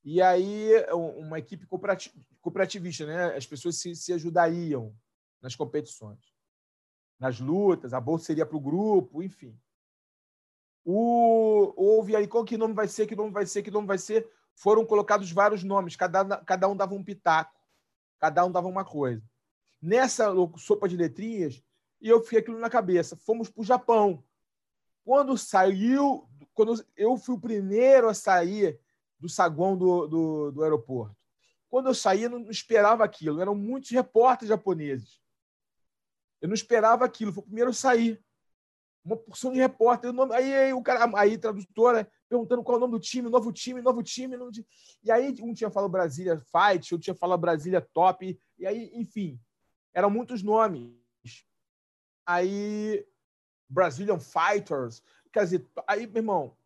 E aí, uma equipe cooperativista, né? As pessoas se, se ajudariam nas competições nas lutas, a bolsa seria para o grupo, enfim. O, houve aí qual que nome vai ser, que nome vai ser, que nome vai ser. Foram colocados vários nomes, cada, cada um dava um pitaco, cada um dava uma coisa. Nessa sopa de letrinhas, e eu fiquei aquilo na cabeça. Fomos para o Japão. Quando saiu, quando eu fui o primeiro a sair do saguão do, do, do aeroporto. Quando eu saí, eu não esperava aquilo. Eram muitos repórteres japoneses. Eu não esperava aquilo. Foi o primeiro a sair. Uma porção de repórter. Aí, aí o cara, aí tradutora, perguntando qual é o nome do time, novo time, novo time. Novo time. E aí um tinha falado Brasília Fight, outro tinha falado Brasília Top. E aí, enfim, eram muitos nomes. Aí, Brazilian Fighters. Quer dizer, aí, meu irmão,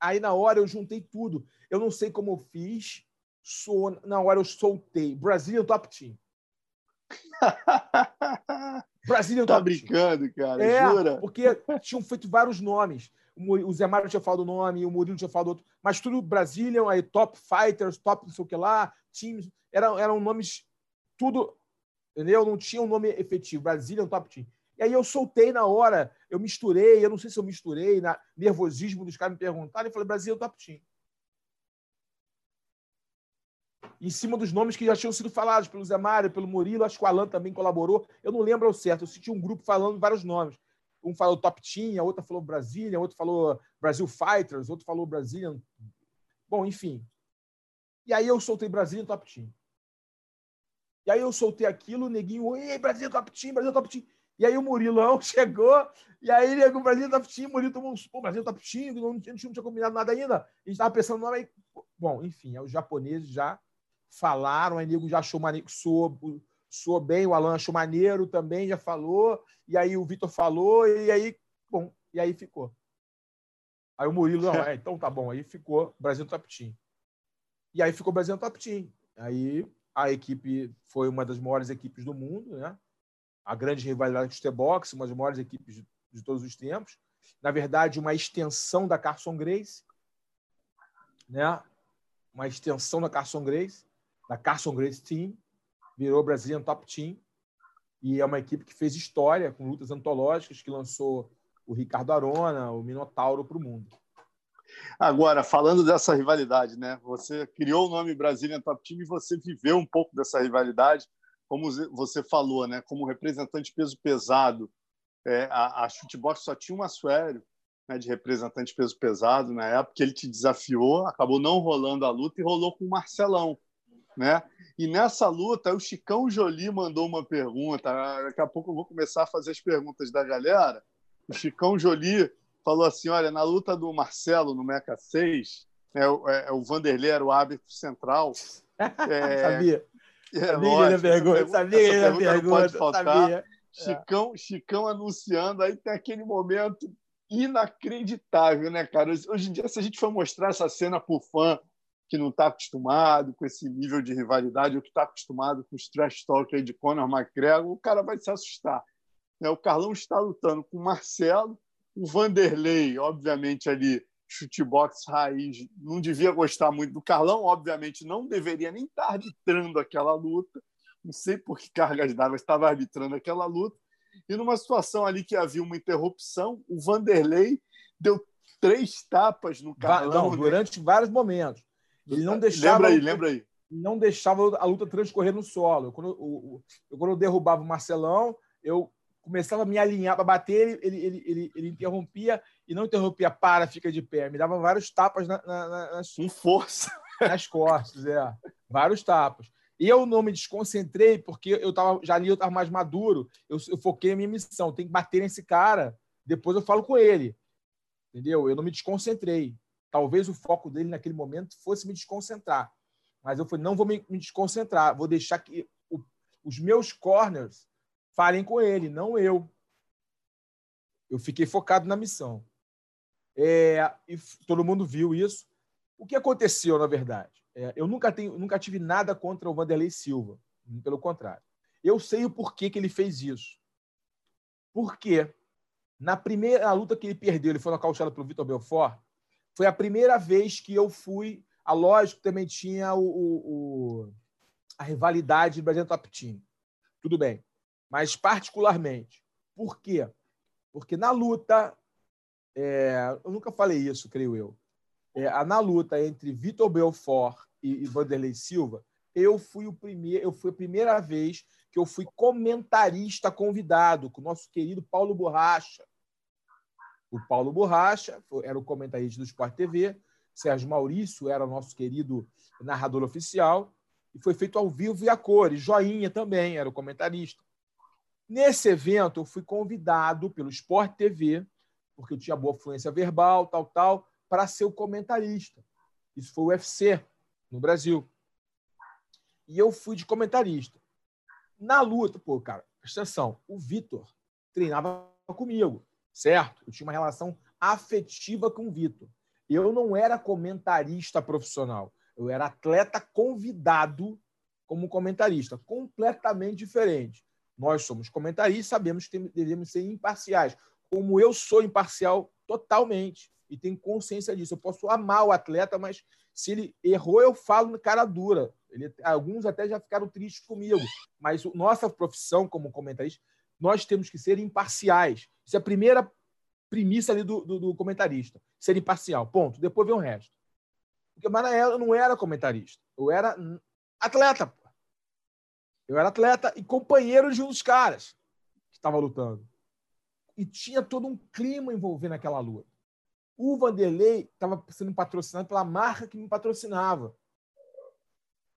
aí na hora eu juntei tudo. Eu não sei como eu fiz. Sou, na hora eu soltei. Brazilian Top Team. Brasília tá brincando, cara, é, jura? Porque tinham feito vários nomes. O Zé Mário tinha falado o nome, o Murilo tinha falado outro, mas tudo Brazilian, aí Top Fighters, Top não sei o que lá, times, eram, eram nomes, tudo, entendeu? Não tinha um nome efetivo, Brazilian Top Team. E aí eu soltei na hora, eu misturei, eu não sei se eu misturei, na nervosismo dos caras me perguntarem, eu falei, Brasil Top Team. Em cima dos nomes que já tinham sido falados pelo Zé Mário, pelo Murilo, acho que o Alan também colaborou. Eu não lembro ao certo, eu senti um grupo falando vários nomes. Um falou Top Team, a outra falou Brasília, outro falou Brasil Fighters, outro falou Brazilian. Bom, enfim. E aí eu soltei Brasília Top Team. E aí eu soltei aquilo, o neguinho, ei, Brasil Top Team, Brasil Top Team. E aí o Murilão chegou, e aí o Brasil Top Team, o Murilo tomou um. Pô, Brasil Top Team, não, a gente não tinha combinado nada ainda. A gente estava pensando no nome. Bom, enfim, os japoneses já falaram, aí o nego já achou maneiro, soou, soou bem, o Alan achou maneiro também, já falou, e aí o Vitor falou, e aí, bom, e aí ficou. Aí o Murilo, não, é, então tá bom, aí ficou Brasil Top Team. E aí ficou Brasil Top Team. Aí a equipe foi uma das maiores equipes do mundo, né? A grande rivalidade do T-Box, uma das maiores equipes de, de, todos os tempos. Na verdade, uma extensão da Carson Grace, né? Uma extensão da Carson Grace, da Carson Grace Team, virou Brazilian Top Team e é uma equipe que fez história com lutas antológicas, que lançou o Ricardo Arona, o Minotauro para o mundo. Agora, falando dessa rivalidade, né? Você criou o nome Brazilian Top Team e você viveu um pouco dessa rivalidade, como você falou, né? Como representante peso pesado, é, a, a Chutebox só tinha uma Suério, né, de representante peso pesado na época, ele te desafiou, acabou não rolando a luta e rolou com o Marcelão, né? E nessa luta, o Chicão Jolie mandou uma pergunta. Daqui a pouco eu vou começar a fazer as perguntas da galera. O Chicão Jolie falou assim: olha, na luta do Marcelo no Meca 6, é, o, é, o Vanderlei era o árbitro central. É, sabia. É, sabia lógico, que ele pergunta, sabia que ele pergunta, pode faltar. Sabia. Chicão, é. Chicão anunciando, aí tem aquele momento inacreditável, né, cara? Hoje em dia, se a gente for mostrar essa cena por fã que não está acostumado com esse nível de rivalidade, ou que está acostumado com os trash talk de Conor McGregor, o cara vai se assustar. Né? O Carlão está lutando com o Marcelo, o Vanderlei, obviamente, ali, chutebox raiz, não devia gostar muito do Carlão, obviamente, não deveria nem estar arbitrando aquela luta. Não sei por que cargas d'água estava arbitrando aquela luta. E numa situação ali que havia uma interrupção, o Vanderlei deu três tapas no Carlão. Não, né? durante vários momentos. Ele não deixava. Lembra aí, lembra aí. Não deixava a luta transcorrer no solo. Quando eu, quando eu derrubava o Marcelão, eu começava a me alinhar para bater, ele, ele, ele, ele, interrompia e não interrompia, para, fica de pé. Me dava vários tapas na, na, na, nas, com força nas costas, é. Vários tapas. E eu não me desconcentrei porque eu tava, já ali eu estava mais maduro. Eu, eu foquei a minha missão. Tem que bater nesse cara. Depois eu falo com ele. Entendeu? Eu não me desconcentrei. Talvez o foco dele naquele momento fosse me desconcentrar. Mas eu falei, não vou me, desconcentrar. Vou deixar que o, os meus corners falem com ele, não eu. Eu fiquei focado na missão. É, e todo mundo viu isso. O que aconteceu, na verdade? É, eu nunca, tenho, nunca tive nada contra o Vanderlei Silva, pelo contrário. Eu sei o porquê que ele fez isso. Porque na primeira luta que ele perdeu, ele foi nocauteado pelo Vitor Belfort, foi a primeira vez que eu fui. A lógico também tinha o, o, o a rivalidade do Brasil Top Team. Tudo bem mas particularmente. Por quê? Porque na luta, é, eu nunca falei isso, creio eu, é, na luta entre Vitor Belfort e, e Vanderlei Silva, eu fui o primeiro, eu fui a primeira vez que eu fui comentarista convidado com o nosso querido Paulo Borracha. O Paulo Borracha era o comentarista do Sport TV, Sérgio Maurício era o nosso querido narrador oficial, e foi feito ao vivo e a cores. Joinha também era o comentarista. Nesse evento, eu fui convidado pelo Sport TV, porque eu tinha boa fluência verbal, tal, tal, para ser o comentarista. Isso foi o UFC no Brasil. E eu fui de comentarista. Na luta, pô, cara, presta atenção, o Vitor treinava comigo, certo? Eu tinha uma relação afetiva com o Vitor. Eu não era comentarista profissional, eu era atleta convidado como comentarista, completamente diferente. Nós somos comentaristas, sabemos que devemos ser imparciais. Como eu sou imparcial totalmente e tenho consciência disso. Eu posso amar o atleta, mas se ele errou, eu falo na cara dura. Ele, alguns até já ficaram tristes comigo, mas nossa profissão como comentarista nós temos que ser imparciais. Isso é a primeira premissa ali do, do, do comentarista. Ser imparcial. Ponto. Depois vem o resto. Porque Manael não era comentarista. Eu era atleta. Pô. Eu era atleta e companheiro de um dos caras que estava lutando. E tinha todo um clima envolvendo aquela luta. O Vanderlei estava sendo patrocinado pela marca que me patrocinava.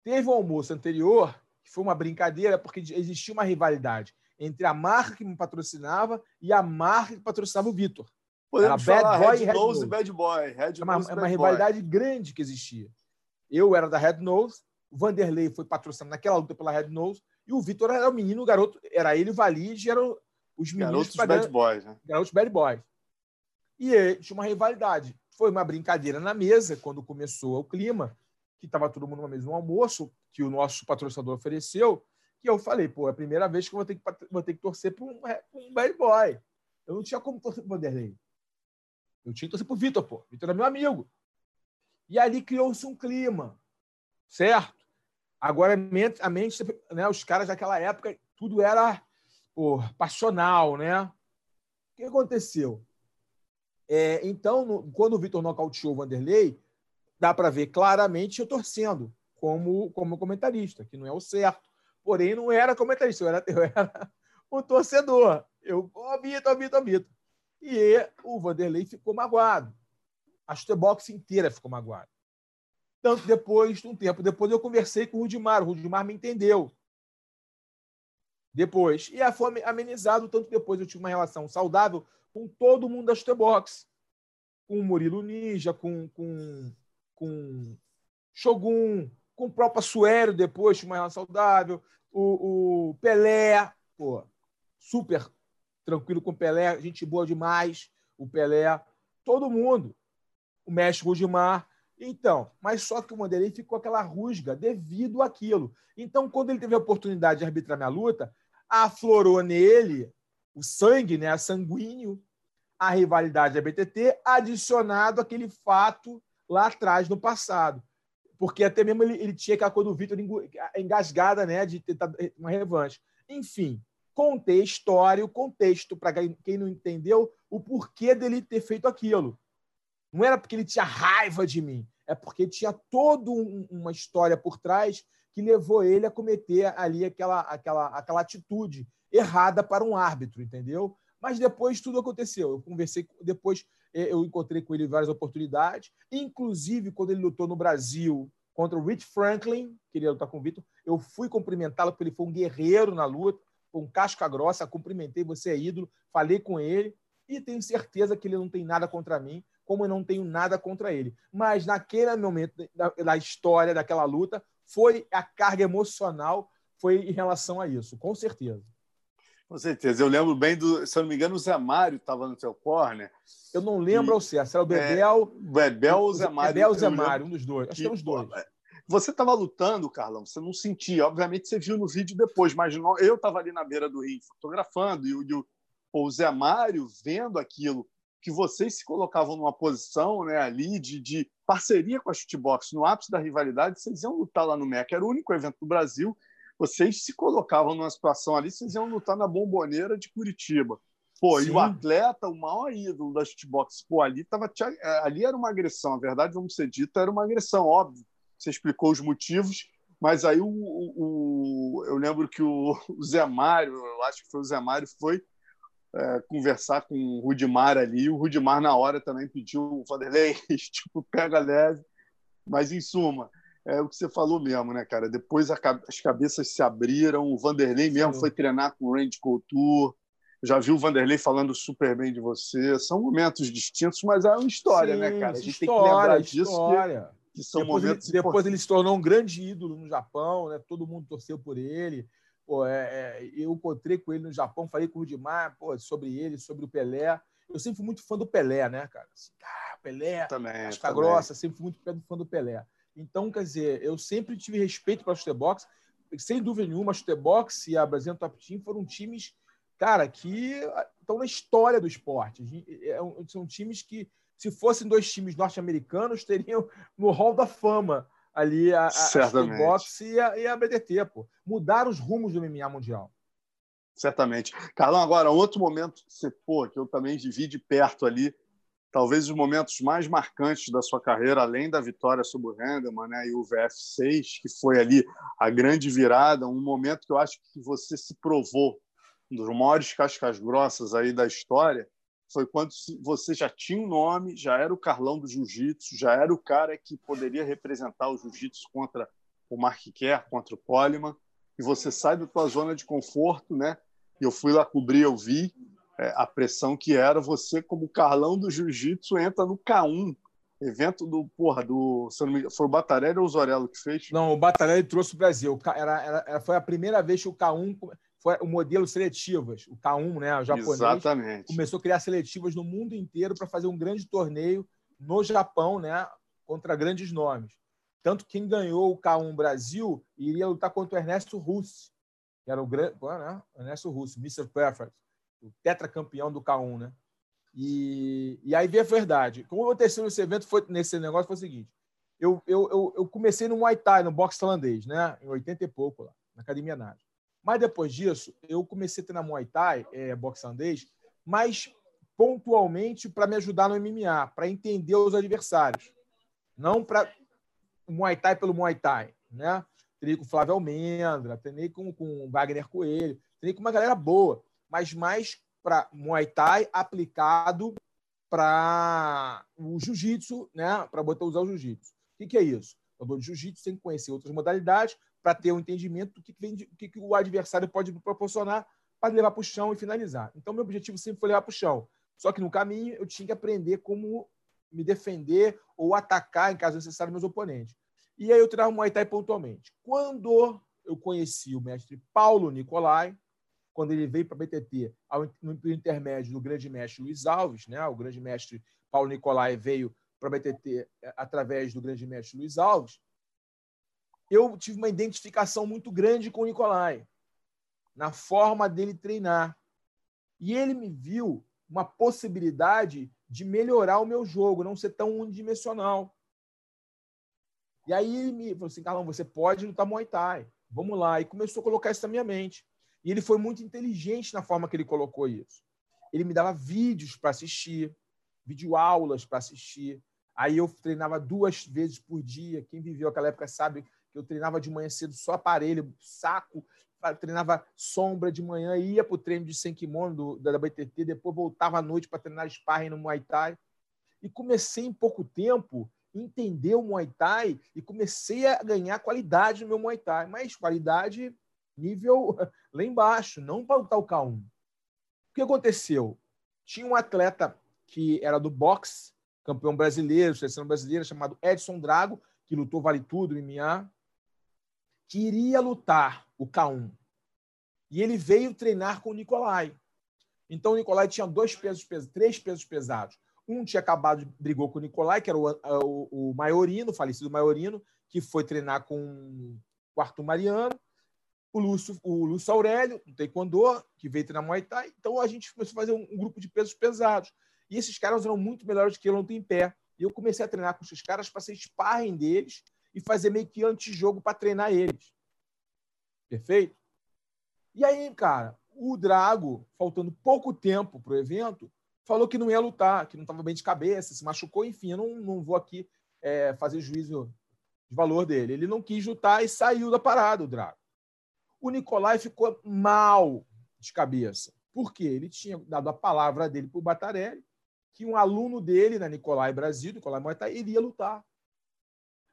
Teve um almoço anterior, que foi uma brincadeira, porque existia uma rivalidade entre a marca que me patrocinava e a marca que patrocinava o Vitor. Podemos Era falar Bad Boy Red Red Nose e Bad Boy. Red é uma, é uma rivalidade Boy. grande que existia. Eu era da Red Nose, o Vanderlei foi patrocinado naquela luta pela Red Nose, e o Vitor era o menino, o garoto, era ele, o Valide, eram os meninos... Garotos Bad Boys, né? Garotos Bad Boys. E tinha uma rivalidade. Foi uma brincadeira na mesa, quando começou o clima, que estava todo mundo no mesmo almoço, que o nosso patrocinador ofereceu, que eu falei, pô, é a primeira vez que eu vou ter que, vou ter que torcer para um, um bad boy. Eu não tinha como torcer o Vanderlei. Eu tinha que torcer o Vitor, pô. Vitor era meu amigo. E ali criou-se um clima, certo? Agora, a mente, né, os caras daquela época, tudo era pô, passional, né? O que aconteceu? É, então, no, quando o Vitor nocauteou o Vanderlei, dá para ver claramente eu torcendo como, como comentarista, que não é o certo. Porém, não era comentarista, eu era, eu era um torcedor. Eu, ó, oh, Vitor, Vitor, Vitor. E o Vanderlei ficou magoado. A Chutebox inteira ficou magoada. Tanto depois, um tempo depois, eu conversei com o Rudimar. O Rudimar me entendeu. Depois. E foi amenizado, tanto depois eu tive uma relação saudável com todo mundo da Chutebox. Com o Murilo Ninja, com, com com Shogun, com o próprio Suério depois, tinha uma relação saudável, o, o Pelé, pô, super tranquilo com o Pelé, gente boa demais, o Pelé, todo mundo, o mestre Rudimar. Então, mas só que o Vanderlei ficou aquela rusga devido àquilo. Então, quando ele teve a oportunidade de arbitrar minha luta, aflorou nele o sangue, né, sanguíneo, a rivalidade da BTT, adicionado aquele fato lá atrás, no passado. Porque até mesmo ele, ele tinha aquela coisa do Vitor engasgada, né, de tentar uma revanche. Enfim, contei a história, o contexto, para quem não entendeu, o porquê dele ter feito aquilo. Não era porque ele tinha raiva de mim, é porque tinha toda um, uma história por trás que levou ele a cometer ali aquela, aquela, aquela atitude errada para um árbitro, entendeu? Mas depois tudo aconteceu. Eu conversei depois, eu encontrei com ele várias oportunidades, inclusive quando ele lutou no Brasil contra o Rich Franklin, queria lutar com o Vitor, eu fui cumprimentá-lo porque ele foi um guerreiro na luta, um casca grossa, cumprimentei, você é ídolo, falei com ele e tenho certeza que ele não tem nada contra mim, como eu não tenho nada contra ele. Mas naquele momento da, da história daquela luta, foi a carga emocional foi em relação a isso, com certeza. Com certeza. Eu lembro bem do, se eu não me engano, o Zé Mário estava no seu corner. Eu não lembro e, ao certo. Era o Bebel. É, Bebel ou Zé Mário? Bebel ou Zé Mário, um dos dois. Acho que, é os dois. É, você estava lutando, Carlão, você não sentia. Obviamente você viu no vídeo depois, mas não, eu estava ali na beira do ringue fotografando e, e o, o Zé Mário vendo aquilo, que vocês se colocavam numa posição né, ali de, de parceria com a Shootbox, no ápice da rivalidade, vocês iam lutar lá no MEC. Era o único evento do Brasil vocês se colocavam numa situação ali, vocês iam lutar na bomboneira de Curitiba. Pô, Sim. e o atleta, o maior ídolo da shootbox, pô, ali, tava, é, ali era uma agressão, a verdade, vamos ser dita, era uma agressão, óbvio. Você explicou os motivos, mas aí o, o, eu lembro que o, o Zé Mário, eu acho que foi o Zé Mário, foi é, conversar com o Rudimar ali. O Rudimar, na hora, também pediu o Vanderlei, tipo, pega leve. Mas, em suma, é o que você falou mesmo, né, cara? Depois a, as cabeças se abriram, o Vanderlei mesmo Sim. foi treinar com o Randy Couture. Já viu o Vanderlei falando super bem de você. São momentos distintos, mas é uma história, né, Sim, né, cara? A gente história, tem que lembrar disso. História. Que, que são depois momentos ele, Depois ele se tornou um grande ídolo no Japão, né? Todo mundo torceu por ele. Pô, é, é, eu encontrei com ele no Japão, falei com o Rudimar pô, sobre ele, sobre o Pelé. Eu sempre fui muito fã do Pelé, né, cara? Assim, ah, Pelé, também, casca grossa, sempre fui muito fã do Pelé. Então, quer dizer, eu sempre tive respeito para a Chutebox. Sem dúvida nenhuma, a Chutebox e a Brasil Top Team foram times, cara, que estão na história do esporte. É são times que, se fossem dois times norte-americanos, teriam no hall da fama ali a, a, a e a, e a BDT, pô. Mudaram os rumos do MMA mundial. certamente. Carlão, agora, outro momento que você, pô, que eu também vivi de perto ali, talvez os momentos mais marcantes da sua carreira, além da vitória sobre o Henderman né, e o VF6, que foi ali a grande virada, um momento que eu acho que você se provou, um dos maiores cascas grossas aí da história, foi quando você já tinha um nome, já era o Carlão do Jiu-Jitsu, já era o cara que poderia representar o Jiu-Jitsu contra o Mark Kerr, contra o Coleman, e você sai da tua zona de conforto, né? Eu fui lá cobrir, eu vi, é, a pressão que era você, como Carlão do Jiu-Jitsu, entra no K1, evento do, porra, do. Foi o Batarelli ou o Zorello que fez? Não, o Batarelli trouxe o Brasil. Era, era, foi a primeira vez que o K1 foi o modelo seletivas, o K1, né, o japonês, Exatamente. começou a criar seletivas no mundo inteiro para fazer um grande torneio no Japão, né, contra grandes nomes. Tanto quem ganhou o K1 Brasil iria lutar contra o Ernesto Russo, que era o grande, né, Ernesto Russo, Mr. Perfect o tetracampeão do K1, né? E, e aí veio a verdade. Como aconteceu nesse evento, foi, nesse negócio, foi o seguinte. Eu, eu, eu, eu comecei no Muay Thai, no boxe tailandês, né? Em 80 e pouco, lá, na Academia Nave. Mas depois disso, eu comecei a treinar Muay Thai, é, boxe tailandês, mas pontualmente para me ajudar no MMA, para entender os adversários. Não para Muay Thai pelo Muay Thai, né? Treinei com o Flávio Almendra, treinei com, com o Wagner Coelho, treinei com uma galera boa mas mais para Muay Thai aplicado para o jiu-jitsu, né? para botar usar o jiu-jitsu. O que, que, é isso? Dou jiu-jitsu sem conhecer outras modalidades para ter um entendimento do que, vem de, que, que o adversário pode proporcionar para levar para o chão e finalizar. Então, meu objetivo sempre foi levar para o chão. Só que no caminho eu tinha que aprender como me defender ou atacar, em caso necessário, meus oponentes. E aí eu treinava Muay Thai pontualmente. Quando eu conheci o mestre Paulo Nicolai, quando ele veio para a BTT, ao, no intermédio do grande mestre Luiz Alves, né? o grande mestre Paulo Nicolai veio para a BTT é, através do grande mestre Luiz Alves, eu tive uma identificação muito grande com o Nicolai, na forma dele treinar. E ele me viu uma possibilidade de melhorar o meu jogo, não ser tão unidimensional. E aí ele me falou assim, Carlão, você pode lutar Muay Thai. Vamos lá. E começou a colocar isso na minha mente. E ele foi muito inteligente na forma que ele colocou isso. Ele me dava vídeos para assistir, videoaulas para assistir. Aí eu treinava duas vezes por dia. Quem viveu aquela época sabe que eu treinava de manhã cedo só aparelho, saco, treinava sombra de manhã, ia para o treino de sem kimono do, da BTT, depois voltava à noite para treinar sparring no Muay Thai. E comecei em pouco tempo entender o Muay Thai e comecei a ganhar qualidade no meu Muay Thai. Mas qualidade nível lá embaixo, não para lutar o K1. O que aconteceu? Tinha um atleta que era do boxe, campeão brasileiro, seleção brasileira, chamado Edson Drago, que lutou Vale Tudo, MMA, que iria lutar o K1. E ele veio treinar com o Nicolai. Então o Nicolai tinha dois pesos, três pesos pesados. Um tinha acabado, brigou com o Nicolai, que era o, o, o Maiorino, o falecido Maiorino, que foi treinar com o Arthur Mariano o Lúcio, o Lúcio Aurélio, o Taekwondo, que veio treinar Muay Thai. Então a gente começou a fazer um, um grupo de pesos pesados. E esses caras eram muito melhores que eu não em pé. E eu comecei a treinar com esses caras para ser sparring deles e fazer meio que antijogo para treinar eles. Perfeito? E aí, cara, o Drago, faltando pouco tempo para o evento, falou que não ia lutar, que não estava bem de cabeça, se machucou, enfim, eu não, não vou aqui é, fazer juízo de valor dele. Ele não quis lutar e saiu da parada, o Drago o Nicolai ficou mal de cabeça. Por quê? Ele tinha dado a palavra dele para o Batarelli, que um aluno dele, na Nicolai Brasil, Nicolai Moita, iria lutar.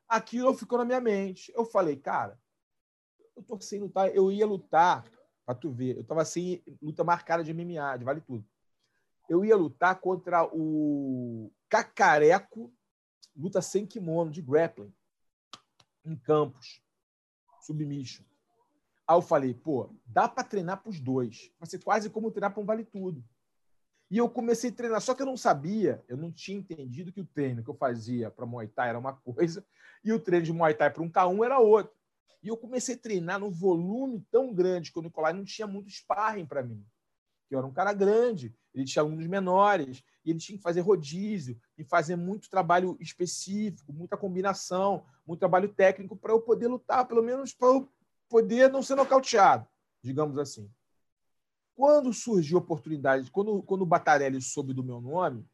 Aquilo ficou na minha mente. Eu falei, cara, eu tô sem lutar, eu ia lutar, para tu ver, eu estava sem luta marcada de MMA, de vale tudo. Eu ia lutar contra o Cacareco, luta sem kimono, de grappling, em Campos, submission. Aí eu falei, pô, dá para treinar para os dois. Vai ser quase como treinar para um vale tudo. E eu comecei a treinar, só que eu não sabia, eu não tinha entendido que o treino que eu fazia para Muay Thai era uma coisa e o treino de Muay Thai para um K1 era outra. E eu comecei a treinar num volume tão grande que o Nicolai não tinha muito sparring para mim. Eu era um cara grande, ele tinha alunos menores, e ele tinha que fazer rodízio e fazer muito trabalho específico, muita combinação, muito trabalho técnico para eu poder lutar, pelo menos para poder não ser nocauteado, digamos assim. Quando surgiu a oportunidade, quando, quando o Batarelli soube do meu nome,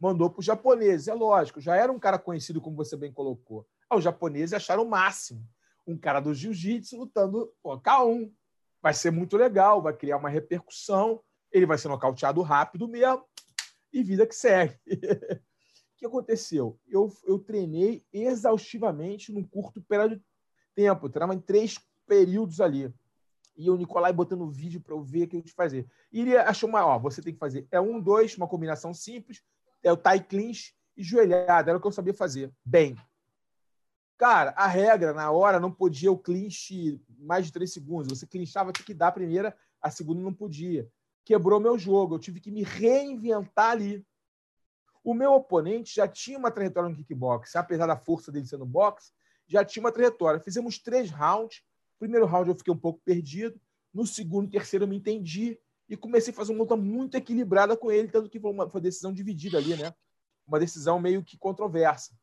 mandou para os japoneses. É lógico, já era um cara conhecido, como você bem colocou. Ah, os japoneses acharam o máximo. Um cara do jiu-jitsu lutando pô, K1. Vai ser muito legal, vai criar uma repercussão. Ele vai ser nocauteado rápido mesmo e vida que segue. o que aconteceu? Eu, eu treinei exaustivamente num curto período de tempo. Eu treinava em três períodos ali. E o Nicolai botando vídeo para eu ver o que eu que fazer. E ele achou uma, ó, você tem que fazer é um, dois, uma combinação simples, é o tie clinch e joelhada. Era o que eu sabia fazer. Bem. Cara, a regra na hora não podia o clinch mais de três segundos. Você clinchava, tinha que dar a primeira, a segunda não podia. Quebrou meu jogo. Eu tive que me reinventar ali. O meu oponente já tinha uma trajetória no kickbox, apesar da força dele ser no boxe, já tinha uma trajetória. Fizemos três rounds. Primeiro round eu fiquei um pouco perdido. No segundo terceiro eu me entendi e comecei a fazer uma luta muito equilibrada com ele, tanto que foi uma, foi uma decisão dividida ali, né? Uma decisão meio que controversa.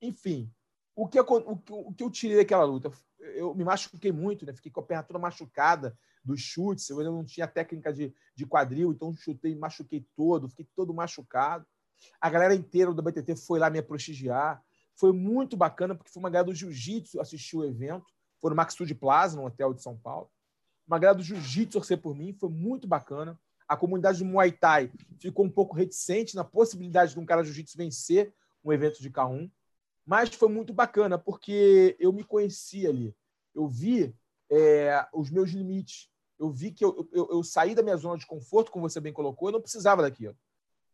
Enfim, o que, eu, o, que eu tirei daquela luta? Eu me machuquei muito, né? Fiquei com a perna toda machucada dos chutes. Eu ainda não tinha técnica de, de quadril, então chutei, machuquei todo, fiquei todo machucado. A galera inteira do BTT foi lá me prestigiar. Foi muito bacana, porque foi uma galera do jiu-jitsu assistir o evento. Foi no Maxud Plaza, no hotel de São Paulo. Uma galera do jiu-jitsu torcer por mim, foi muito bacana. A comunidade do Muay Thai ficou um pouco reticente na possibilidade de um cara jiu-jitsu vencer um evento de K1. Mas foi muito bacana, porque eu me conheci ali. Eu vi é, os meus limites. Eu vi que eu, eu, eu, saí da minha zona de conforto, como você bem colocou, eu não precisava daquilo.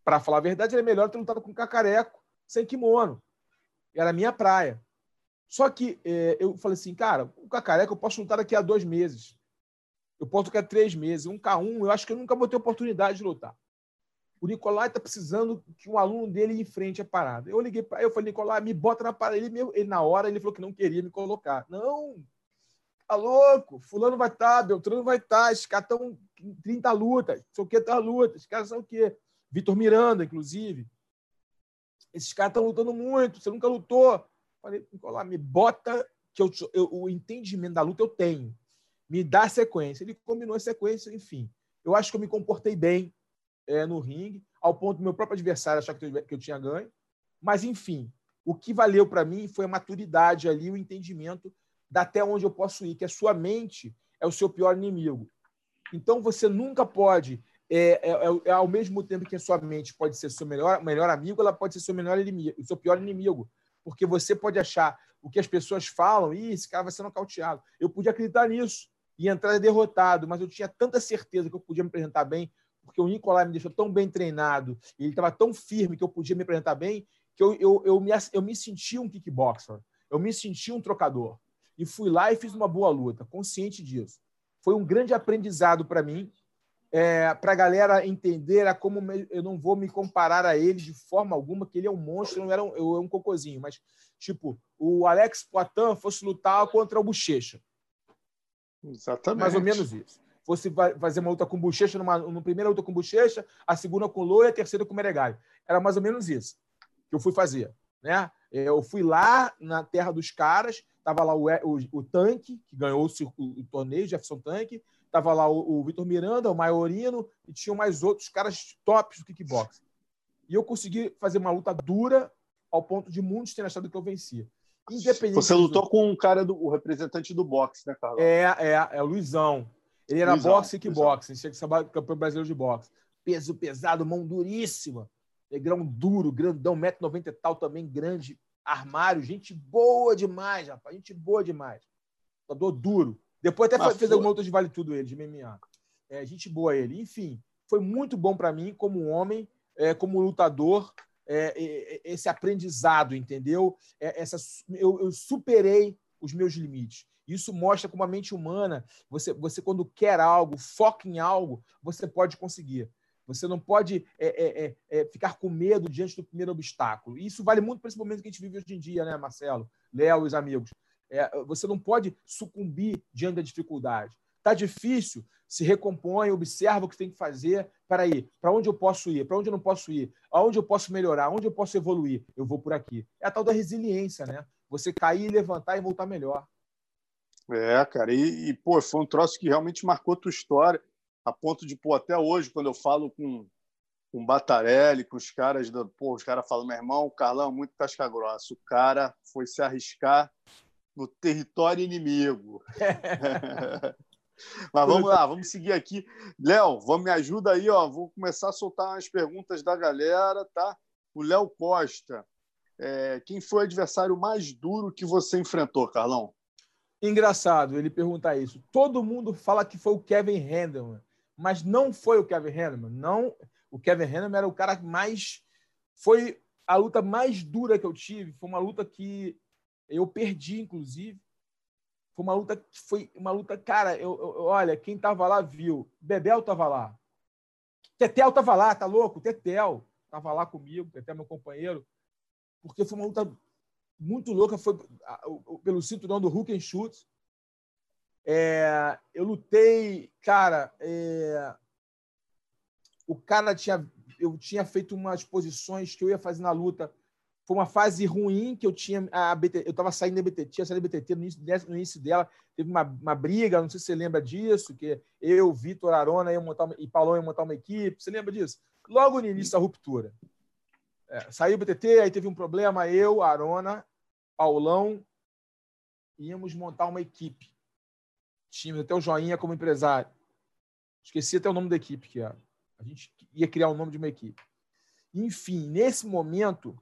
Para falar a verdade, era melhor ter lutado com cacareco, sem kimono. Era a minha praia. Só que é, eu falei assim, cara, o cacareco eu posso lutar daqui a dois meses. Eu posso lutar três meses. Um K1, eu acho que eu nunca vou ter oportunidade de lutar. O Nicolai está precisando que um aluno dele enfrente a parada. Eu liguei para ele, eu falei, Nicolai, me bota na parada. Ele, ele, na hora, ele falou que não queria me colocar. Não, tá louco, fulano vai estar, tá, Beltrano vai estar, tá, esses caras estão 30 lutas, sei o que tá luta, esses caras são o quê? Vitor Miranda, inclusive. Esses caras estão lutando muito, você nunca lutou. Falei, Nicolai, me bota que eu, eu, o entendimento da luta eu tenho. Me dá sequência. Ele combinou a sequência, enfim. Eu acho que eu me comportei bem é, no ringue, ao ponto do meu próprio adversário achar que eu, que eu tinha ganho. Mas, enfim, o que valeu para mim foi a maturidade ali, o entendimento da até onde eu posso ir, que a sua mente é o seu pior inimigo. Então, você nunca pode, é, é, é, é ao mesmo tempo que a sua mente pode ser seu melhor, melhor amigo, ela pode ser seu melhor inimigo, seu pior inimigo. Porque você pode achar o que as pessoas falam, e esse cara vai ser nocauteado. Eu podia acreditar nisso e entrar derrotado, mas eu tinha tanta certeza que eu podia me apresentar bem, porque o Nicolai me deixou tão bem treinado, ele estava tão firme que eu podia me apresentar bem, que eu, eu, eu, me, eu me senti um kickboxer, eu me senti um trocador. E fui lá e fiz uma boa luta, consciente disso. Foi um grande aprendizado para mim, é, para a galera entender a como me, eu não vou me comparar a ele de forma alguma, que ele é um monstro, não era um, eu, é um cocôzinho, mas tipo, o Alex Poitin fosse lutar contra o Bochecha. Exatamente. Mais ou menos isso. Fosse fazer uma luta com bochecha, numa, numa primeira luta com bochecha, a segunda com loia, a terceira com meregalho. Era mais ou menos isso que eu fui fazer. Né? Eu fui lá na terra dos caras, tava lá o, o, o Tanque, que ganhou o, o, torneio, Jefferson Tanque, tava lá o, o Vitor Miranda, o Maiorino, e tinham mais outros caras tops do kickbox. E eu consegui fazer uma luta dura ao ponto de muitos terem achado que eu vencia. Independente Você lutou com um cara do o representante do boxe, né, Carlos? É, é, é o Luizão. Ele era Luizão, boxe e kickboxing, tinha que ser campeão brasileiro de boxe. Peso pesado, mão duríssima. Negrão duro, grandão, 1,90m e tal, também grande. Armário, gente boa demais, rapaz. Gente boa demais. Lutador duro. Depois até Mas fez foi... alguma outra de Vale Tudo ele, de MMA. É, gente boa ele. Enfim, foi muito bom para mim como homem, é, como lutador é, esse aprendizado, entendeu? É, essa, eu, eu, superei os meus limites. Isso mostra como a mente humana, você, você quando quer algo, foca em algo, você pode conseguir. Você não pode é, é, é, é ficar com medo diante do primeiro obstáculo. E isso vale muito para esse momento que a gente vive hoje em dia, né, Marcelo? Léo e os amigos. É, você não pode sucumbir diante da dificuldade. Está difícil, se recompõe, observa o que tem que fazer. Para ir, para onde eu posso ir? Para onde eu não posso ir? Aonde eu posso melhorar? Onde eu posso evoluir? Eu vou por aqui. É a tal da resiliência, né? Você cair, levantar e voltar melhor. É, cara. E, e pô, foi um troço que realmente marcou tua história. a ponto de, pô, até hoje, quando eu falo com, o Batarelli, com os caras, do, pô, os caras falam, meu irmão, Carlão é muito casca grossa. O cara foi se arriscar no território inimigo. Mas vamos lá, vamos seguir aqui. Léo, me ajuda aí, ó. Vou começar a soltar as perguntas da galera, tá? O Léo Costa. É, quem foi o adversário mais duro que você enfrentou, Carlão? Engraçado ele perguntar isso. Todo mundo fala que foi o Kevin Handelman, mas não foi o Kevin Handelman. Não, o Kevin Handelman era o cara que mais foi a luta mais dura que eu tive. Foi uma luta que eu perdi, inclusive. Foi uma luta que foi uma luta, cara, eu, eu olha, quem tava lá viu. Bebel tava lá. Tetel tava lá, tá louco? Tetel tava lá comigo, Tetel meu companheiro. Porque foi uma luta muito louca, foi pelo cinturão do Hook and Shoot. É, eu lutei, cara, é, o cara tinha eu tinha feito umas posições que eu ia fazer na luta foi uma fase ruim que eu tinha. A BT, eu estava saindo da BTT, tinha saído da BTT no início, no início dela. Teve uma, uma briga, não sei se você lembra disso, que eu, Vitor Arona ia montar e Paulão ia montar uma equipe. Você lembra disso? Logo no início da ruptura. É, saiu o BTT, aí teve um problema. Eu, Arona, Paulão, íamos montar uma equipe. Tínhamos até o Joinha como empresário. Esqueci até o nome da equipe que era. A gente ia criar o nome de uma equipe. Enfim, nesse momento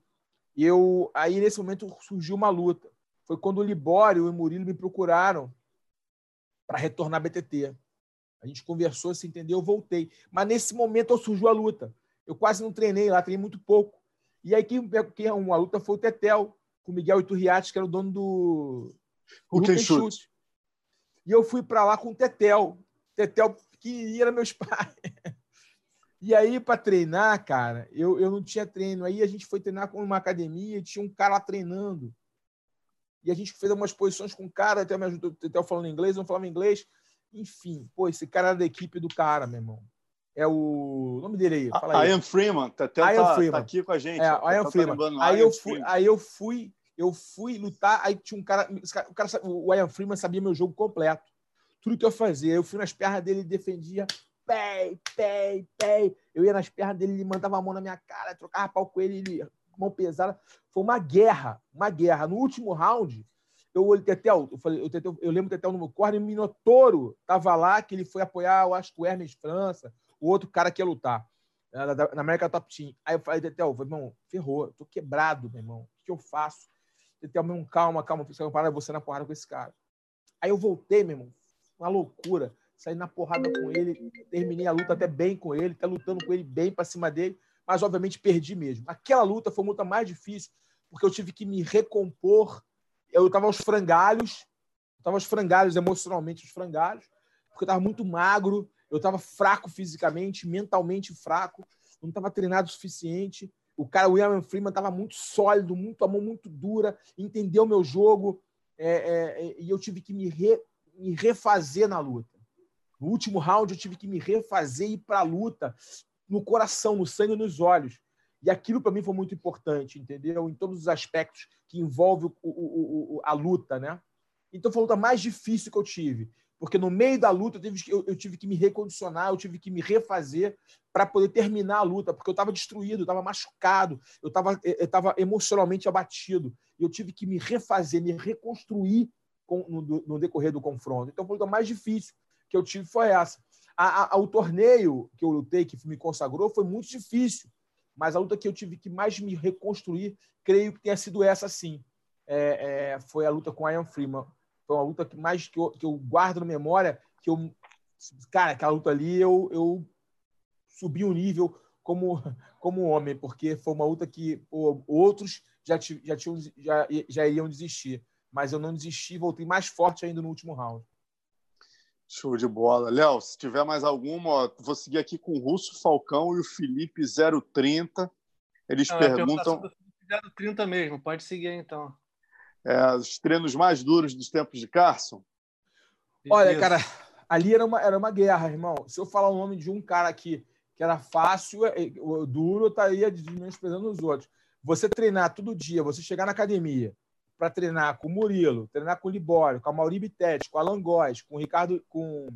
eu aí nesse momento surgiu uma luta. Foi quando o Libório e o Murilo me procuraram para retornar à BTT. A gente conversou, se entendeu, eu voltei. Mas nesse momento surgiu a luta. Eu quase não treinei lá, treinei muito pouco. E aí quem, quem uma luta foi o Tetel, com o Miguel Iturriati, que era o dono do Hulk Chute. E eu fui para lá com o Tetel. Tetel que era meus pais. E aí, para treinar, cara, eu, eu não tinha treino. Aí a gente foi treinar com uma academia e tinha um cara lá treinando. E a gente fez algumas posições com o cara, até me ajudou, até falando inglês, não falava inglês. Enfim, pô, esse cara era da equipe do cara, meu irmão. É o, o nome dele aí. Fala aí. Ian Freeman, até tá, Ian tá, Freeman. tá aqui com a gente. É, Ian tá Freeman. Aí, Ian eu fui, Freeman. aí eu fui, eu fui lutar, aí tinha um cara, o cara, o Ian Freeman sabia meu jogo completo. Tudo que eu fazia, eu fui nas pernas dele e defendia pé, pé, pé. Eu ia nas pernas dele, ele mandava a mão na minha cara, trocava pau com ele, ele, mão pesada. Foi uma guerra, uma guerra. No último round, eu olhei Tetel, eu falei, eu, Tetel, eu lembro o Tetel no meu corner, o Minotouro tava lá, que ele foi apoiar, eu acho que o Hermes França, o outro cara que ia lutar na, América Top Team. Aí eu falei, Tetel, meu irmão, ferrou, tô quebrado, meu irmão. O que eu faço? Tetel, meu irmão, calma, calma, vai parar você na porrada com esse cara. Aí eu voltei, meu irmão, uma loucura saí na porrada com ele, terminei a luta até bem com ele, até lutando com ele bem para cima dele, mas obviamente perdi mesmo. Aquela luta foi a luta mais difícil, porque eu tive que me recompor. Eu estava aos frangalhos, estava aos frangalhos emocionalmente, aos frangalhos, porque eu estava muito magro, eu estava fraco fisicamente, mentalmente fraco, não estava treinado o suficiente. O cara, o William Freeman, estava muito sólido, muito a mão muito dura, entendeu meu jogo, é, é, e eu tive que me, re, me refazer na luta. No último round, eu tive que me refazer e ir para a luta no coração, no sangue, nos olhos. E aquilo para mim foi muito importante, entendeu? Em todos os aspectos que envolvem o, o, o, a luta, né? Então foi a luta mais difícil que eu tive, porque no meio da luta eu tive, eu, eu tive que me recondicionar, eu tive que me refazer para poder terminar a luta, porque eu estava destruído, eu estava machucado, eu estava eu tava emocionalmente abatido. E eu tive que me refazer, me reconstruir com, no, no decorrer do confronto. Então foi a luta mais difícil que eu tive foi essa. A, a, o torneio que eu lutei, que me consagrou, foi muito difícil, mas a luta que eu tive que mais me reconstruir, creio que tenha sido essa sim. É, é, foi a luta com Ian Freeman. Foi uma luta que mais que eu, que eu guardo na memória, que eu, cara, aquela luta ali eu, eu subi um nível como como homem, porque foi uma luta que pô, outros já, já, tinham, já, já iriam desistir, mas eu não desisti, voltei mais forte ainda no último round. Show de bola. Léo, se tiver mais alguma, ó, vou seguir aqui com o Russo Falcão e o Felipe 030. Eles Não, perguntam. 030 mesmo, pode seguir então. É, os treinos mais duros dos tempos de Carson? Olha, cara, ali era uma, era uma guerra, irmão. Se eu falar o nome de um cara aqui que era fácil, é, é, o duro, eu estaria menosprezando os outros. Você treinar todo dia, você chegar na academia, para treinar com o Murilo, treinar com o Libório, com a Mauri Bittetti, com o Alan Góes, com o Ricardo, com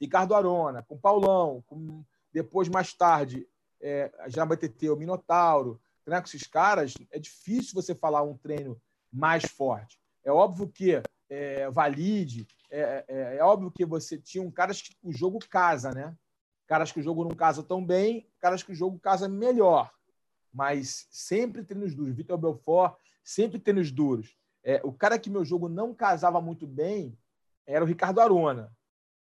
Ricardo Arona, com Paulão, com depois, mais tarde, é, já vai ter o Minotauro, treinar com esses caras, é difícil você falar um treino mais forte. É óbvio que é, valide, é, é, é, óbvio que você tinha um caras que o jogo casa, né? Caras que o jogo não casa tão bem, caras que o jogo casa melhor. Mas sempre treinos duros. Vitor Belfort, sempre treinos duros. É, o cara que meu jogo não casava muito bem era o Ricardo Arona.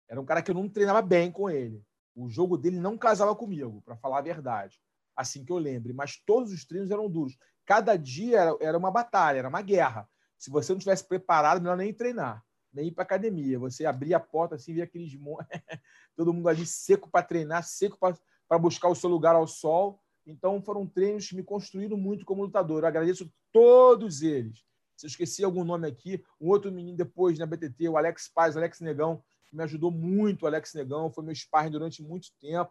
Era um cara que eu não treinava bem com ele. O jogo dele não casava comigo, para falar a verdade. Assim que eu lembre. Mas todos os treinos eram duros. Cada dia era, era uma batalha, era uma guerra. Se você não tivesse preparado, melhor nem treinar, nem ir para academia. Você abria a porta assim, via aqueles todo mundo ali seco para treinar, seco para buscar o seu lugar ao sol. Então foram treinos que me construíram muito como lutador. Eu agradeço todos eles. Se eu esqueci algum nome aqui, um outro menino depois na BTT, o Alex Paz, Alex Negão, me ajudou muito, o Alex Negão, foi meu sparring durante muito tempo.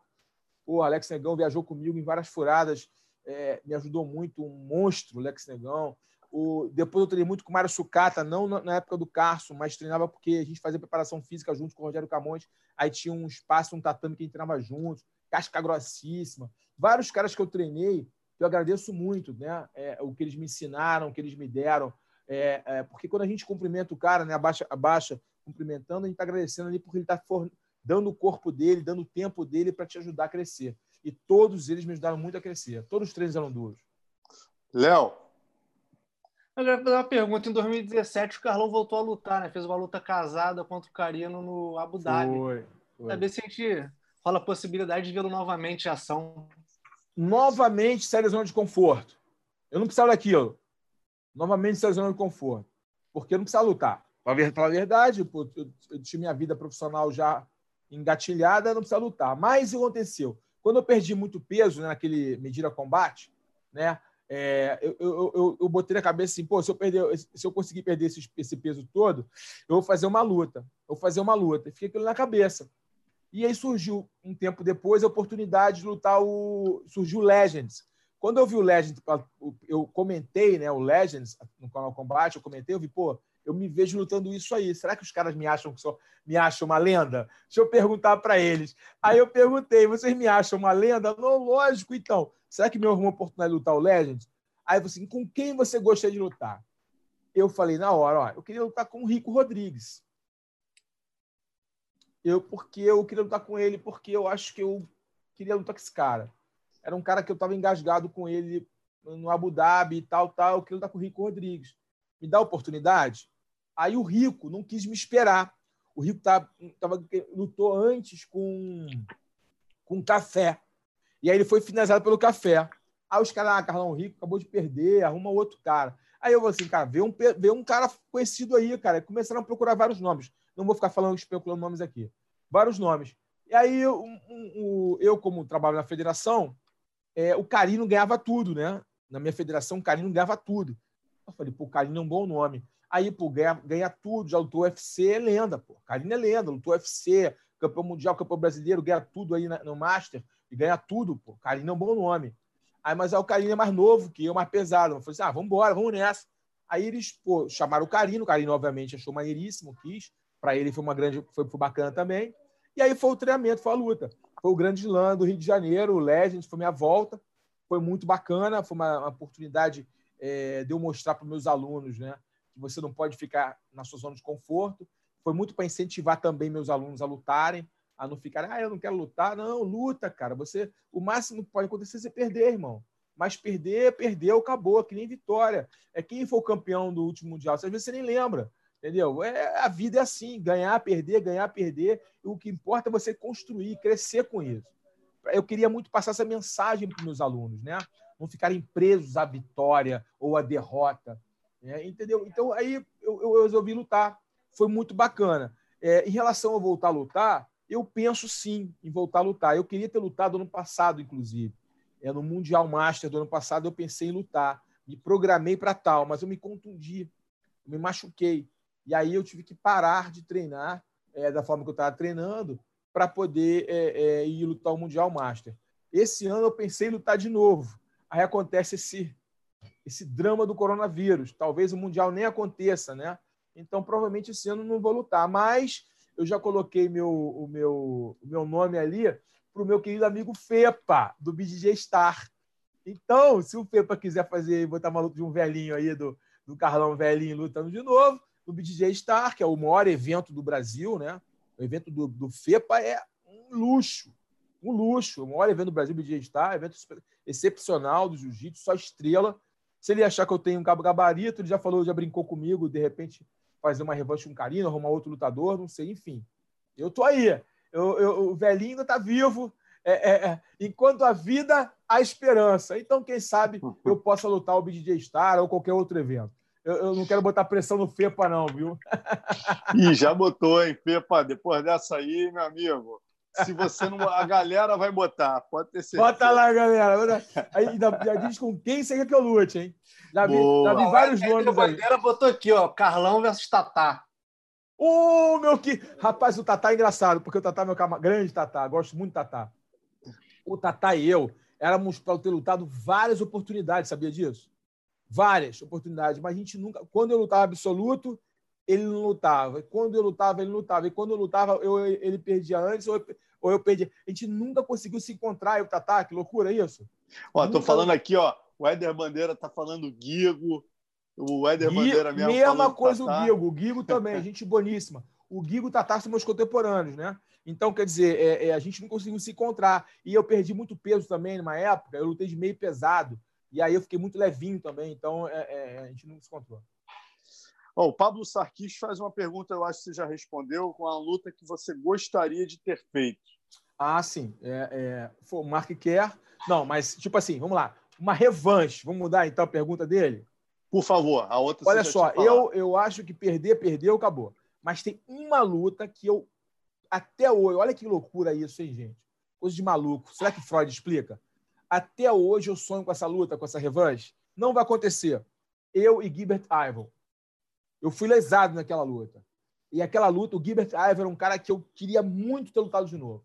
O Alex Negão viajou comigo em várias furadas, é, me ajudou muito, um monstro, Alex Negão. O, depois eu treinei muito com o Mário Sucata, não na, na, época do Carso, mas treinava porque a gente fazia preparação física junto com o Rogério Camões. Aí tinha um espaço, um tatame que a gente treinava junto, casca grossíssima. Vários caras que eu treinei, que eu agradeço muito, né? É, o que eles me ensinaram, o que eles me deram. É, é, porque quando a gente cumprimenta o cara, né, abaixa, abaixa cumprimentando, a gente está agradecendo ali porque ele está dando o corpo dele, dando o tempo dele para te ajudar a crescer. E todos eles me ajudaram muito a crescer. Todos os três eram duros. Léo. Eu queria fazer uma pergunta. Em 2017, o Carlão voltou a lutar, né? Fez uma luta casada contra o Carino no Abu Dhabi. Foi. foi. Saber se a gente rola a possibilidade de vê-lo novamente em ação. Novamente, série zona de conforto. Eu não precisava daquilo novamente essa zona de conforto, porque não precisava lutar. Para a verdade, eu, tinha minha vida profissional já engatilhada, não precisava lutar. Mas aconteceu. Quando eu perdi muito peso né, naquele Medida Combate, né, é, eu, eu, eu, eu, botei na cabeça assim, pô, se eu, perder, se eu conseguir perder esse, esse, peso todo, eu vou fazer uma luta. Eu vou fazer uma luta. Fiquei aquilo na cabeça. E aí surgiu, um tempo depois, a oportunidade de lutar o... Surgiu o Legends, quando eu vi o Legends, eu comentei, né, o Legends no canal Combate, eu comentei, eu vi, pô, eu me vejo lutando isso aí. Será que os caras me acham que só me acham uma lenda? Deixa eu perguntar para eles. Aí eu perguntei, vocês me acham uma lenda? Não, lógico, então. Será que me arrumou a oportunidade de lutar o Legends? Aí falei assim, com quem você gostaria de lutar? Eu falei na hora, ó, eu queria lutar com o Rico Rodrigues. Eu porque eu queria lutar com ele porque eu acho que eu queria lutar com esse cara era um cara que eu estava engasgado com ele no Abu Dhabi e tal, tal. Eu queria lutar com o Rico Rodrigues. Me dá oportunidade? Aí o Rico não quis me esperar. O Rico tava, tava, lutou antes com, com café. E aí ele foi finalizado pelo café. Aí os caras, ah, Carlão Rico acabou de perder, arruma outro cara. Aí eu vou assim, cara, vê um, vê um cara conhecido aí, cara. Começaram a procurar vários nomes. Não vou ficar falando, especulando nomes aqui. Vários nomes. E aí, um, um, eu, como trabalho na federação, é, o Carino ganhava tudo, né? Na minha federação, o Carino ganhava tudo. Eu falei, pô, o Carino é um bom nome. Aí, pô, ganha, ganha tudo, já lutou UFC, é lenda, pô. Carino é lenda, lutou UFC, campeão mundial, campeão brasileiro, ganha tudo aí no Master e ganha tudo, pô. Carino é um bom nome. Aí, mas aí o Carino é mais novo que eu, mais pesado. Eu falei assim, ah, vamos embora, vamos nessa. Aí eles, pô, chamaram o Carino, o Carino, obviamente, achou maneiríssimo, quis. Para ele foi uma grande, foi, foi bacana também. E aí foi o treinamento, foi a luta foi o Grande Slam do Rio de Janeiro, o Legend, foi minha volta. Foi muito bacana, foi uma, uma oportunidade é, de eu mostrar para meus alunos né, que você não pode ficar na sua zona de conforto. Foi muito para incentivar também meus alunos a lutarem, a não ficar, ah, eu não quero lutar. Não, luta, cara. Você, o máximo que pode acontecer é você perder, irmão. Mas perder, perdeu, acabou, que nem vitória. É quem foi o campeão do último Mundial. Às vezes você nem lembra. Entendeu? É, a vida é assim, ganhar, perder, ganhar, perder. o que importa é você construir, crescer com isso. Eu queria muito passar essa mensagem para os meus alunos, né? Não ficarem presos à vitória ou à derrota. Né? Entendeu? Então, aí eu, eu, resolvi lutar. Foi muito bacana. É, em relação a voltar a lutar, eu penso sim em voltar a lutar. Eu queria ter lutado ano passado, inclusive. É, no Mundial Master do ano passado, eu pensei em lutar. Me programei para tal, mas eu me contundi, me machuquei. E aí eu tive que parar de treinar é, da forma que eu estava treinando para poder é, é, ir lutar o Mundial Master. Esse ano eu pensei em lutar de novo. Aí acontece esse, esse drama do coronavírus. Talvez o Mundial nem aconteça, né? Então, provavelmente esse ano não vou lutar. Mas eu já coloquei meu, o, meu, o meu nome ali para o meu querido amigo Fepa, do BDJ Star. Então, se o Fepa quiser fazer, botar uma luta de um velhinho aí, do, do Carlão velhinho lutando de novo, no BDJ Star, que é o maior evento do Brasil, né? O evento do, do FEPA é um luxo, um luxo. O maior evento do Brasil, o BDJ Star, evento excepcional do jiu-jitsu, só estrela. Se ele achar que eu tenho um cabo gabarito, ele já falou, já brincou comigo, de repente fazer uma revanche com o Carino, arrumar outro lutador, não sei, enfim. Eu tô aí. Eu, eu, o velhinho ainda tá vivo. É, é, é. Enquanto a vida, a esperança. Então, quem sabe eu possa lutar o BDJ Star ou qualquer outro evento. Eu, eu, não quero botar pressão no FEPA, não, viu? Ih, já botou, hein, FEPA? Depois dessa aí, meu amigo. Se você não. A galera vai botar, pode ter certeza. Bota lá, galera. Aí já diz com quem você quer que eu lute, hein? Já vi, já vi vários nomes aí. Bandeira botou aqui, ó. Carlão versus Tatá. Ô, oh, meu que. Rapaz, o Tatá é engraçado, porque o Tatá é meu cama... grande Tatá, gosto muito do Tatá. O Tatá e eu éramos para ter lutado várias oportunidades, sabia disso? Várias oportunidades, mas a gente nunca. Quando eu lutava absoluto, ele não lutava. Quando eu lutava, ele lutava. E quando eu lutava, eu, ele perdia antes ou eu, ou eu perdia. A gente nunca conseguiu se encontrar, eu, Tatá, que loucura isso. Ó, tô falando aqui, ó. O Éder Bandeira tá falando Guigo. O Éder Bandeira mesmo. Mesma coisa Tatá. o Guigo. O Guigo também, gente boníssima. O Guigo e o Tatá são meus contemporâneos, né? Então, quer dizer, é, é, a gente não conseguiu se encontrar. E eu perdi muito peso também numa época. Eu lutei de meio pesado. E aí eu fiquei muito levinho também. Então, é, é a gente não se. Oh, o Pablo Sarkis faz uma pergunta, eu acho que você já respondeu, com a luta que você gostaria de ter feito. Ah, sim. É, é, o Mark quer. Não, mas, tipo assim, vamos lá uma revanche. Vamos mudar então a pergunta dele? Por favor, a outra Olha só, eu, eu acho que perder, perdeu, acabou. Mas tem uma luta que eu, até hoje, olha que loucura isso, hein, gente? Coisa de maluco. Será que Freud explica? Até hoje eu sonho com essa luta, com essa revanche. Não vai acontecer. Eu e Gilbert Ivan. Eu fui lesado naquela luta. E aquela luta, o Gilbert Ivan era um cara que eu queria muito ter lutado de novo.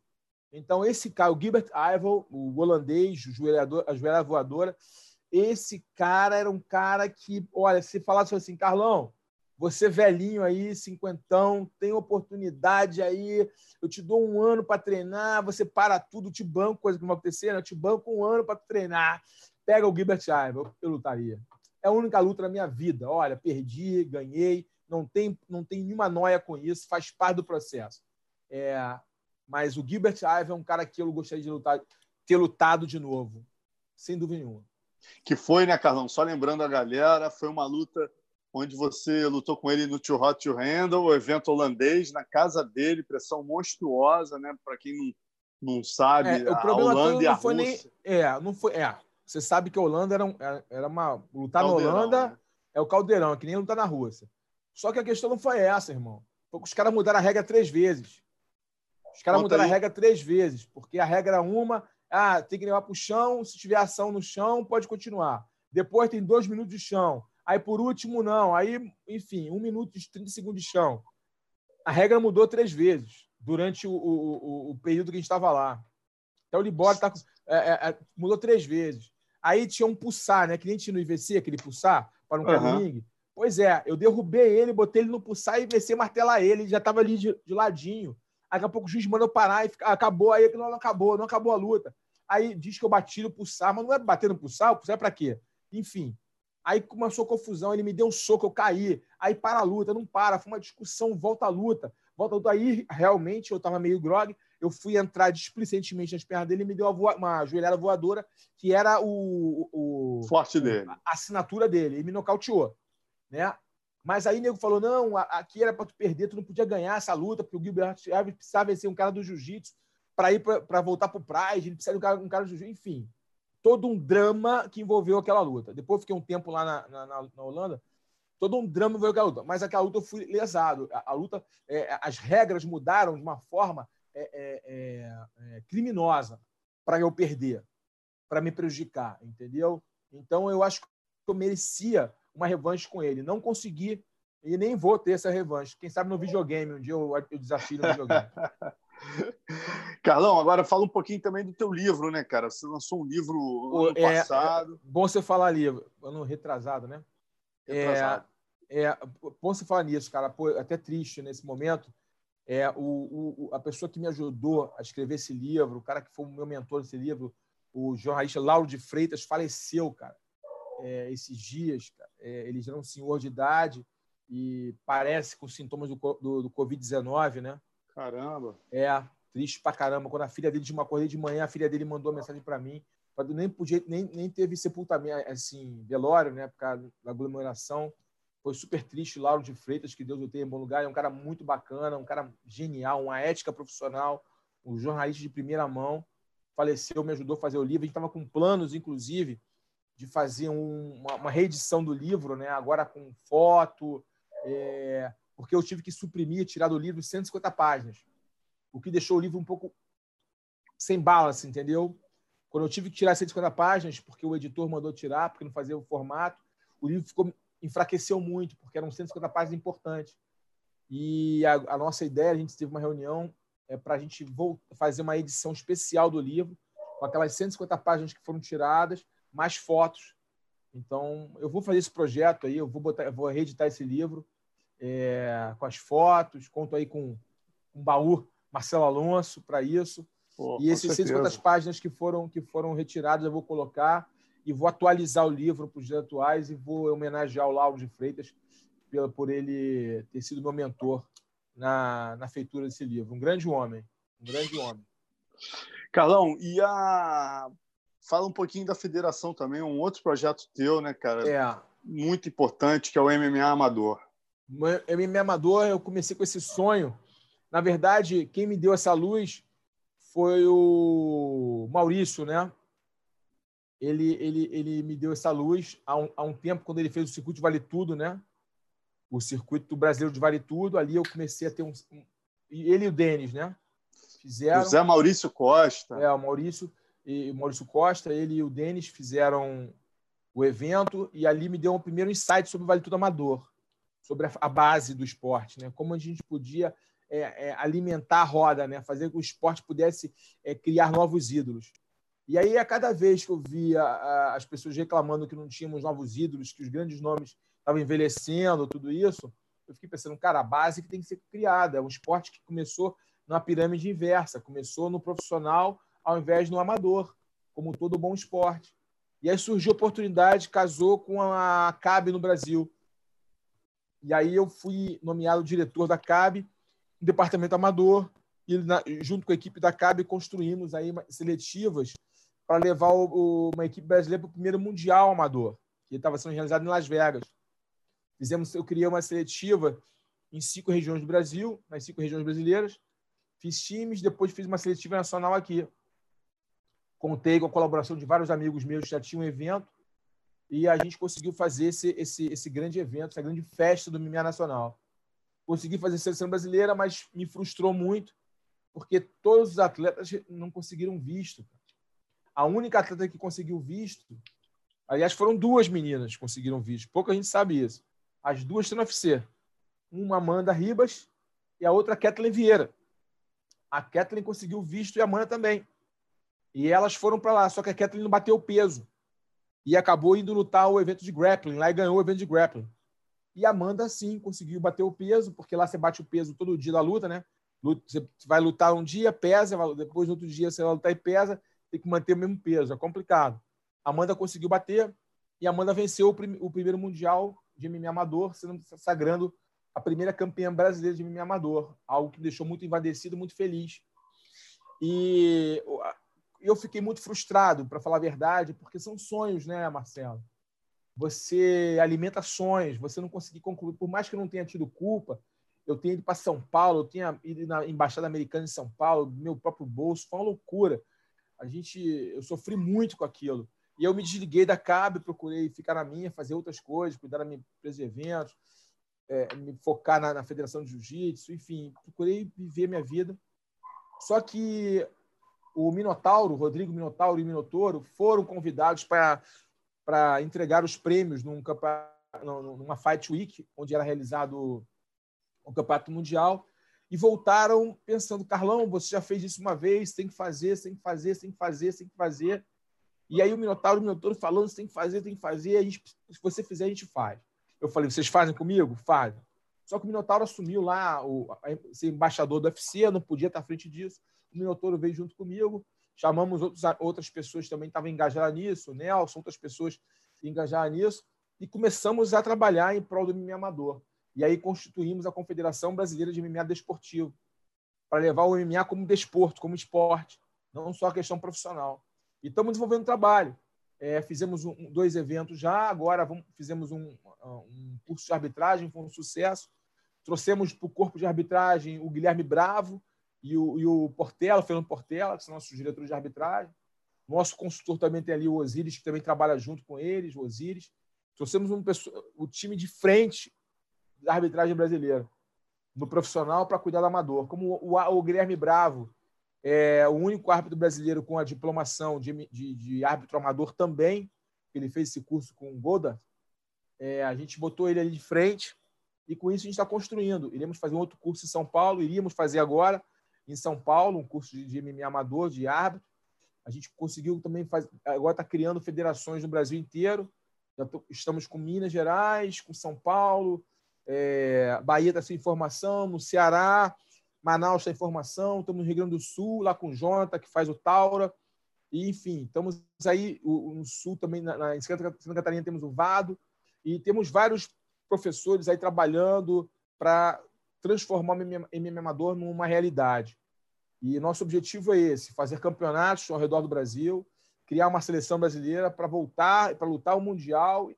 Então, esse cara, o Gilbert Ivel, o holandês, o a joelha voadora, esse cara era um cara que, olha, se falasse assim, Carlão, você velhinho aí, cinquentão, tem oportunidade aí, eu te dou um ano para treinar, você para tudo, te banco, coisa que não vai acontecer, né? eu te banco um ano para treinar. Pega o Gilbert Ivel, eu lutaria. É a única luta da minha vida. Olha, perdi, ganhei, não tem, não tem nenhuma noia com isso, faz parte do processo. É, mas o Gilbert Ive é um cara que eu gostaria de lutar, ter lutado de novo, sem dúvida nenhuma. Que foi, né, Carlão? Só lembrando a galera, foi uma luta onde você lutou com ele no Too Hot to Handle, o evento holandês, na casa dele, pressão monstruosa, né? Para quem não, não sabe, é, o problema a Holanda e a Rússia. Nem, é, não foi. É, você sabe que a Holanda era, um, era uma. Lutar caldeirão, na Holanda né? é o caldeirão, é que nem lutar na Rússia. Só que a questão não foi essa, irmão. Foi que os caras mudaram a regra três vezes. Os caras mudaram aí. a regra três vezes, porque a regra é uma, ah, tem que levar para o chão, se tiver ação no chão, pode continuar. Depois tem dois minutos de chão. Aí, por último, não. Aí, enfim, um minuto e 30 segundos de chão. A regra mudou três vezes durante o, o, o período que a gente estava lá. Então, o Libório tá, é, é, é, mudou três vezes. Aí tinha um pulsar, né? Que nem tinha no IVC, aquele pulsar para um uhum. Pois é, eu derrubei ele, botei ele no pulsar e IVC martelar ele. Ele já estava ali de, de ladinho. Daqui a pouco o juiz mandou parar e fica, acabou. Aí não, não acabou, não acabou a luta. Aí diz que eu bati no pulsar, mas não é bater no pulsar, o pulsar é pra quê? Enfim. Aí começou a confusão, ele me deu um soco, eu caí. Aí para a luta, não para, foi uma discussão, volta a luta. Volta luta. Aí realmente eu tava meio grog, eu fui entrar displicentemente nas pernas dele e me deu uma, voa... uma joelhada voadora, que era o, o, forte dele. A assinatura dele, e me nocauteou. Né? Mas aí o nego falou: não, aqui era para tu perder, tu não podia ganhar essa luta, porque o Gilbert Chaves precisava vencer um cara do jiu-jitsu para ir para voltar para o Pride, ele precisava de um cara, um cara do jiu-jitsu, enfim. Todo um drama que envolveu aquela luta. Depois fiquei um tempo lá na, na, na Holanda, todo um drama envolveu aquela luta. Mas aquela luta eu fui lesado. A, a luta, é, as regras mudaram de uma forma é, é, é, é criminosa para eu perder, para me prejudicar, entendeu? Então eu acho que eu merecia uma revanche com ele. Não consegui e nem vou ter essa revanche. Quem sabe no videogame, um dia eu, eu desafio no videogame. Carlão, agora fala um pouquinho também do teu livro, né, cara? Você lançou um livro no ano é, passado. É bom você falar livro, ano retrasado, né? Retrasado. É, é bom você falar nisso, cara. Pô, até triste nesse momento. É, o, o, a pessoa que me ajudou a escrever esse livro, o cara que foi o meu mentor nesse livro, o jornalista Lauro de Freitas, faleceu, cara, é, esses dias. Cara. É, ele já é um senhor de idade e parece com sintomas do, do, do Covid-19, né? Caramba! É, triste pra caramba. Quando a filha dele, de uma acordei de manhã, a filha dele mandou uma mensagem para mim. Nem, podia, nem, nem teve sepultamento, assim, velório, né? Por causa da aglomeração. Foi super triste. Lauro de Freitas, que Deus o tenha em bom lugar. É um cara muito bacana, um cara genial, uma ética profissional, um jornalista de primeira mão. Faleceu, me ajudou a fazer o livro. A gente estava com planos, inclusive, de fazer um, uma, uma, reedição do livro, né? agora com foto, é, porque eu tive que suprimir, tirar do livro 150 páginas, o que deixou o livro um pouco sem balance, entendeu? Quando eu tive que tirar 150 páginas, porque o editor mandou tirar, porque não fazia o formato, o livro ficou enfraqueceu muito, porque eram 150 páginas importantes. E a, a nossa ideia, a gente teve uma reunião é, para a gente fazer uma edição especial do livro, com aquelas 150 páginas que foram tiradas, mais fotos. Então, eu vou fazer esse projeto aí, eu vou, botar, eu vou reeditar esse livro é, com as fotos, conto aí com um baú Marcelo Alonso para isso. Pô, e esses 150 páginas que foram, que foram retiradas eu vou colocar e vou atualizar o livro para os dias atuais e vou homenagear o Lauro de Freitas por ele ter sido meu mentor na, na feitura desse livro. Um grande homem, um grande homem. Carlão, e a fala um pouquinho da federação também, um outro projeto teu, né, cara? É. Muito importante, que é o MMA Amador. O MMA Amador, eu comecei com esse sonho. Na verdade, quem me deu essa luz foi o Maurício, né? ele, ele, ele me deu essa luz há um, há um tempo, quando ele fez o circuito Vale Tudo, né? O circuito brasileiro de Vale Tudo. Ali eu comecei a ter um. Ele e o Denis, né? Fizeram. José Maurício Costa. É, o Maurício, e o Maurício Costa, ele e o Denis fizeram o evento e ali me deu um primeiro insight sobre o Vale Tudo Amador, sobre a, base do esporte, né? Como a gente podia é, é, alimentar a roda, né? Fazer com que o esporte pudesse é, criar novos ídolos. E aí, a cada vez que eu via as pessoas reclamando que não tínhamos novos ídolos, que os grandes nomes estavam envelhecendo, tudo isso, eu fiquei pensando, cara, a base que tem que ser criada. É um esporte que começou numa pirâmide inversa, começou no profissional ao invés no amador, como todo bom esporte. E aí surgiu a oportunidade, casou com a CAB no Brasil. E aí eu fui nomeado diretor da CAB, um departamento amador, e junto com a equipe da CAB construímos aí seletivas para levar o, o, uma equipe brasileira para o primeiro Mundial Amador, que estava sendo realizado em Las Vegas. Fizemos, eu criei uma seletiva em cinco regiões do Brasil, nas cinco regiões brasileiras. Fiz times, depois fiz uma seletiva nacional aqui. Contei com a colaboração de vários amigos meus que já tinham um evento e a gente conseguiu fazer esse, esse, esse grande evento, essa grande festa do MMA Nacional. Consegui fazer seleção brasileira, mas me frustrou muito, porque todos os atletas não conseguiram visto. A única atleta que conseguiu visto, aliás, foram duas meninas que conseguiram visto. Pouca gente sabe isso. As duas estão no UFC. Uma Amanda Ribas e a outra Kathleen Vieira. A Kathleen conseguiu visto e a Amanda também. E elas foram para lá, só que a Kathleen não bateu peso. E acabou indo lutar o evento de grappling lá e ganhou o evento de grappling. E Amanda, sim, conseguiu bater o peso, porque lá você bate o peso todo dia da luta, né? Você vai lutar um dia, pesa, depois outro dia você vai lutar e pesa, tem que manter o mesmo peso, é complicado. Amanda conseguiu bater e Amanda venceu o, prim o primeiro Mundial de MMA Amador, sendo sagrando a primeira campeã brasileira de MMA Amador, algo que deixou muito invadecido, muito feliz. E eu fiquei muito frustrado, para falar a verdade, porque são sonhos, né, Marcelo? Você alimenta sonhos, você não conseguir concluir, por mais que eu não tenha tido culpa, eu tenha ido para São Paulo, eu tenha ido na Embaixada Americana em São Paulo, meu próprio bolso, foi uma loucura a gente, eu sofri muito com aquilo. E eu me desliguei da CAB, procurei ficar na minha, fazer outras coisas, cuidar da minha empresa de eventos, é, me focar na, na Federação de Jiu-Jitsu, enfim, procurei viver minha vida. Só que o Minotauro, Rodrigo Minotauro e Minotouro foram convidados para entregar os prêmios num, numa Fight Week, onde era realizado o Campeonato Mundial e voltaram pensando, Carlão, você já fez isso uma vez, tem que fazer, tem que fazer, tem que fazer, tem que fazer. E aí o Minotauro, o Minotauro falando, tem que fazer, tem que fazer, a gente, se você fizer, a gente faz. Eu falei, vocês fazem comigo? Fazem. Só que o Minotauro assumiu lá o ser embaixador do UFC, não podia estar à frente disso. O Minotauro veio junto comigo, chamamos outros, outras pessoas também estavam engajadas nisso, o Nelson, outras pessoas engajadas nisso, e começamos a trabalhar em prol do MMA amador. E aí constituímos a Confederação Brasileira de MMA Desportivo, para levar o MMA como desporto, como esporte, não só a questão profissional. E estamos desenvolvendo trabalho. É, fizemos um, dois eventos já, agora vamos, fizemos um, um, curso de arbitragem, foi um sucesso. Trouxemos para o corpo de arbitragem o Guilherme Bravo e o, e o Portela, o Fernando Portela, que são nossos diretores de arbitragem. Nosso consultor também tem ali o Osiris, que também trabalha junto com eles, o Osiris. Trouxemos um, o time de frente da arbitragem brasileira, no profissional para cuidar do amador. Como o, o, o Guilherme Bravo, é o único árbitro brasileiro com a diplomação de, de, de árbitro amador também. Ele fez esse curso com o Goda. É, a gente botou ele ali de frente e com isso a gente está construindo. Iremos fazer um outro curso em São Paulo, iríamos fazer agora em São Paulo, um curso de, de MMA amador, de árbitro. A gente conseguiu também fazer, agora está criando federações no Brasil inteiro. Tô, estamos com Minas Gerais, com São Paulo, é, Bahia está sem informação, no Ceará, Manaus está em formação, estamos no Rio Grande do Sul, lá com o Jonathan, que faz o Taura. E, enfim, estamos aí no Sul também, na, na, em Santa Catarina temos o Vado, e temos vários professores aí trabalhando para transformar o MM Amador numa realidade. E nosso objetivo é esse: fazer campeonatos ao redor do Brasil, criar uma seleção brasileira para voltar, para lutar o Mundial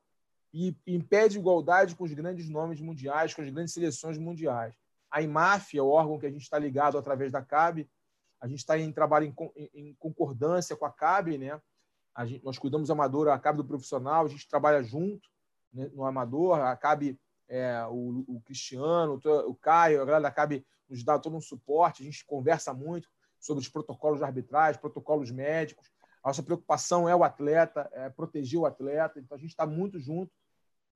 e em pé de igualdade com os grandes nomes mundiais, com as grandes seleções mundiais. A IMAF é o órgão que a gente está ligado através da CAB. A gente está em trabalho em, em, concordância com a CAB, né? A gente, nós cuidamos do amador, a CAB do profissional, a gente trabalha junto né, no amador, a CAB, é, o, o, Cristiano, o Caio, a galera da CAB nos dá todo um suporte, a gente conversa muito sobre os protocolos de arbitragem, protocolos médicos. A nossa preocupação é o atleta, é proteger o atleta, então a gente está muito junto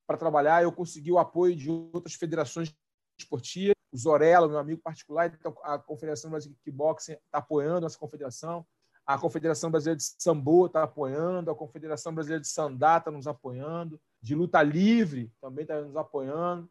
para trabalhar. Eu consegui o apoio de outras federações esportivas, o Zorella, meu amigo particular, então a Confederação Brasileira de Kickboxing está apoiando essa confederação, a Confederação Brasileira de Sambo está apoiando, a Confederação Brasileira de Sandá está nos apoiando, de luta livre também está nos apoiando,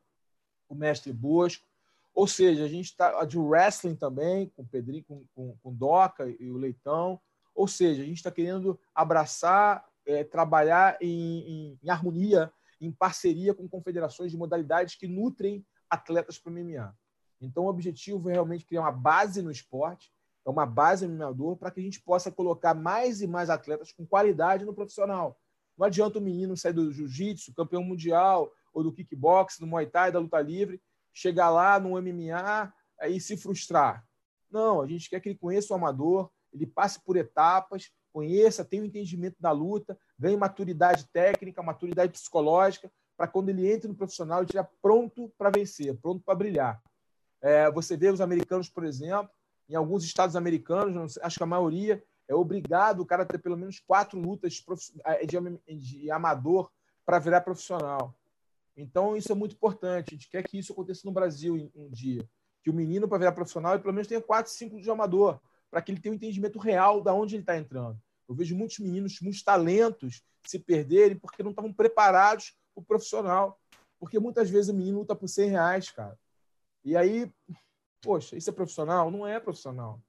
o mestre Bosco. Ou seja, a gente está de wrestling também, com o Pedrinho, com, com, com Doca e o Leitão. Ou seja, a gente está querendo abraçar, é, trabalhar em, em, em harmonia, em parceria com confederações de modalidades que nutrem atletas para o MMA. Então, o objetivo é realmente criar uma base no esporte, é uma base no MMA para que a gente possa colocar mais e mais atletas com qualidade no profissional. Não adianta o menino sair do jiu-jitsu, campeão mundial, ou do kickbox, do muay thai, da luta livre, chegar lá no MMA e se frustrar. Não, a gente quer que ele conheça o amador, ele passe por etapas, conheça, tenha o um entendimento da luta, ganhe maturidade técnica, maturidade psicológica, para quando ele entre no profissional, ele esteja pronto para vencer, pronto para brilhar. É, você vê os americanos, por exemplo, em alguns estados americanos, acho que a maioria, é obrigado o cara a ter pelo menos quatro lutas é, de, de amador para virar profissional. Então, isso é muito importante. A gente quer que isso aconteça no Brasil um dia. Que o menino, para virar profissional, ele pelo menos tenha quatro, cinco de amador, para que ele tenha um entendimento real de onde ele está entrando. Eu vejo muitos meninos, muitos talentos se perderem porque não estavam preparados o profissional. Porque muitas vezes o menino luta por 100 reais, cara. E aí, poxa, isso é profissional? Não é profissional.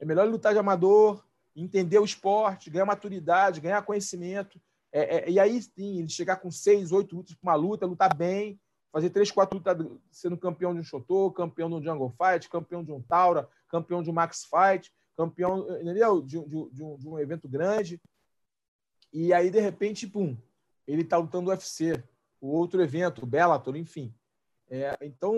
É melhor lutar de amador, entender o esporte, ganhar maturidade, ganhar conhecimento. É, é, e aí sim, ele chegar com seis, oito lutas para uma luta, lutar bem, fazer três, quatro lutas sendo campeão de um Shotô, campeão de um Jungle Fight, campeão de um Taura, campeão de um Max Fight, campeão entendeu? De, de, de, um, de um evento grande. E aí, de repente, pum, ele está lutando o UFC, o outro evento, o Bellator, enfim. É, então,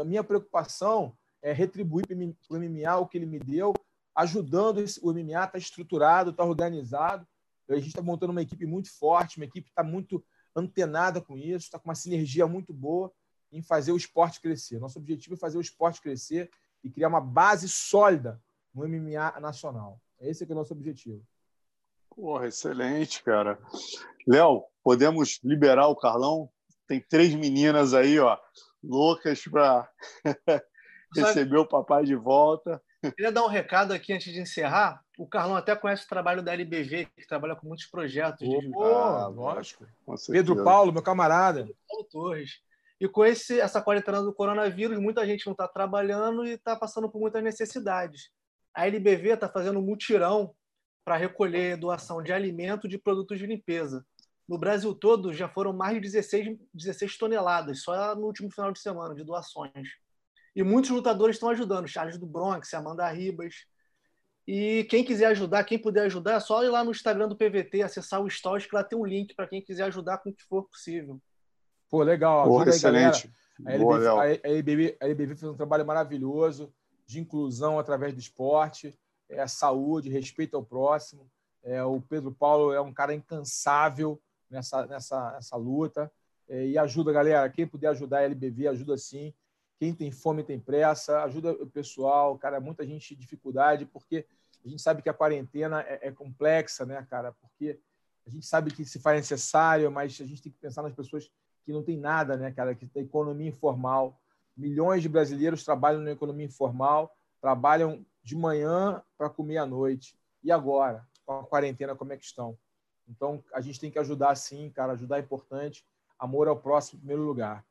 a minha preocupação é retribuir para o MMA o que ele me deu, ajudando o MMA, está estruturado, está organizado. A gente está montando uma equipe muito forte, uma equipe que está muito antenada com isso, está com uma sinergia muito boa em fazer o esporte crescer. Nosso objetivo é fazer o esporte crescer e criar uma base sólida no MMA nacional. Esse é, é o nosso objetivo. Porra, excelente, cara. Léo, podemos liberar o Carlão? Tem três meninas aí, ó, loucas para receber o papai de volta. Queria dar um recado aqui antes de encerrar. O Carlão até conhece o trabalho da LBV, que trabalha com muitos projetos. Oh, de... ah, lógico. Pedro Paulo, meu camarada. Pedro Paulo Torres. E com esse, essa quarentena do coronavírus, muita gente não está trabalhando e está passando por muitas necessidades. A LBV está fazendo um mutirão para recolher doação de alimento de produtos de limpeza. No Brasil todo, já foram mais de 16, 16 toneladas, só no último final de semana, de doações. E muitos lutadores estão ajudando, Charles do Bronx, Amanda Ribas. E quem quiser ajudar, quem puder ajudar, é só ir lá no Instagram do PVT, acessar o Stories, que lá tem um link para quem quiser ajudar com o que for possível. Pô, legal. Porra, excelente. Aí, Boa, a, LBV, a, LBV, fez um trabalho maravilhoso de inclusão através do esporte, é, saúde, respeito ao próximo. É, o Pedro Paulo é um cara incansável nessa, nessa, nessa luta. É, e ajuda, galera. Quem puder ajudar a LBV, ajuda sim. Quem tem fome tem pressa, ajuda o pessoal, cara. Muita gente dificuldade, porque a gente sabe que a quarentena é, é complexa, né, cara? Porque a gente sabe que se faz necessário, mas a gente tem que pensar nas pessoas que não tem nada, né, cara? Que tem economia informal. Milhões de brasileiros trabalham na economia informal, trabalham de manhã para comer à noite. E agora, com a quarentena, como é que estão? Então, a gente tem que ajudar sim, cara. Ajudar é importante. Amor ao próximo em primeiro lugar.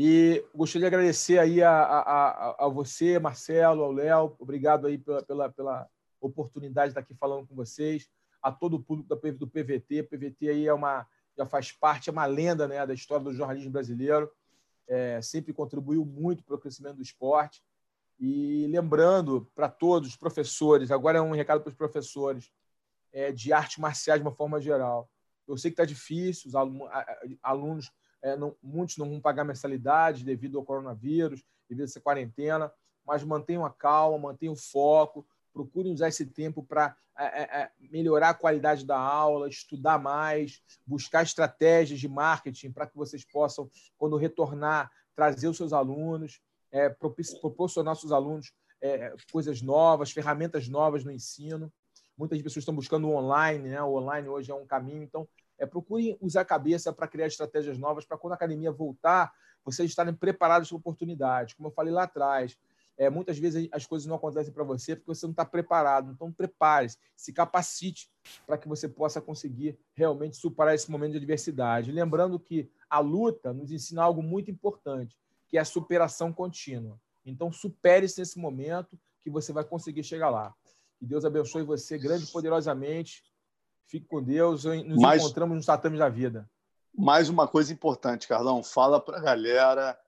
E gostaria de agradecer aí a, a, a você, Marcelo, ao Léo. Obrigado aí pela, pela, pela, oportunidade de estar aqui falando com vocês. A todo o público do PVT. PVT aí é uma, já faz parte, é uma lenda né, da história do jornalismo brasileiro. É, sempre contribuiu muito para o crescimento do esporte. E lembrando para todos os professores, agora é um recado para os professores, é, de artes marciais de uma forma geral. Eu sei que está difícil, os alunos, é, não, muitos não vão pagar mensalidade devido ao coronavírus, devido a essa quarentena, mas mantenham a calma, mantenham o foco, procurem usar esse tempo para é, é, é, melhorar a qualidade da aula, estudar mais, buscar estratégias de marketing para que vocês possam, quando retornar, trazer os seus alunos, é, proporcionar aos seus alunos é, coisas novas, ferramentas novas no ensino. Muitas pessoas estão buscando o online, né? O online hoje é um caminho. Então, é, procurem usar a cabeça para criar estratégias novas para quando a academia voltar, vocês estarem preparados para oportunidades. Como eu falei lá atrás, é, muitas vezes as coisas não acontecem para você porque você não está preparado. Então, prepare-se, se capacite para que você possa conseguir realmente superar esse momento de adversidade. Lembrando que a luta nos ensina algo muito importante, que é a superação contínua. Então, supere-se nesse momento que você vai conseguir chegar lá. Que Deus abençoe você grande e poderosamente. Fique com Deus. Nos mais, encontramos nos tatames da vida. Mais uma coisa importante, Carlão. Fala para a galera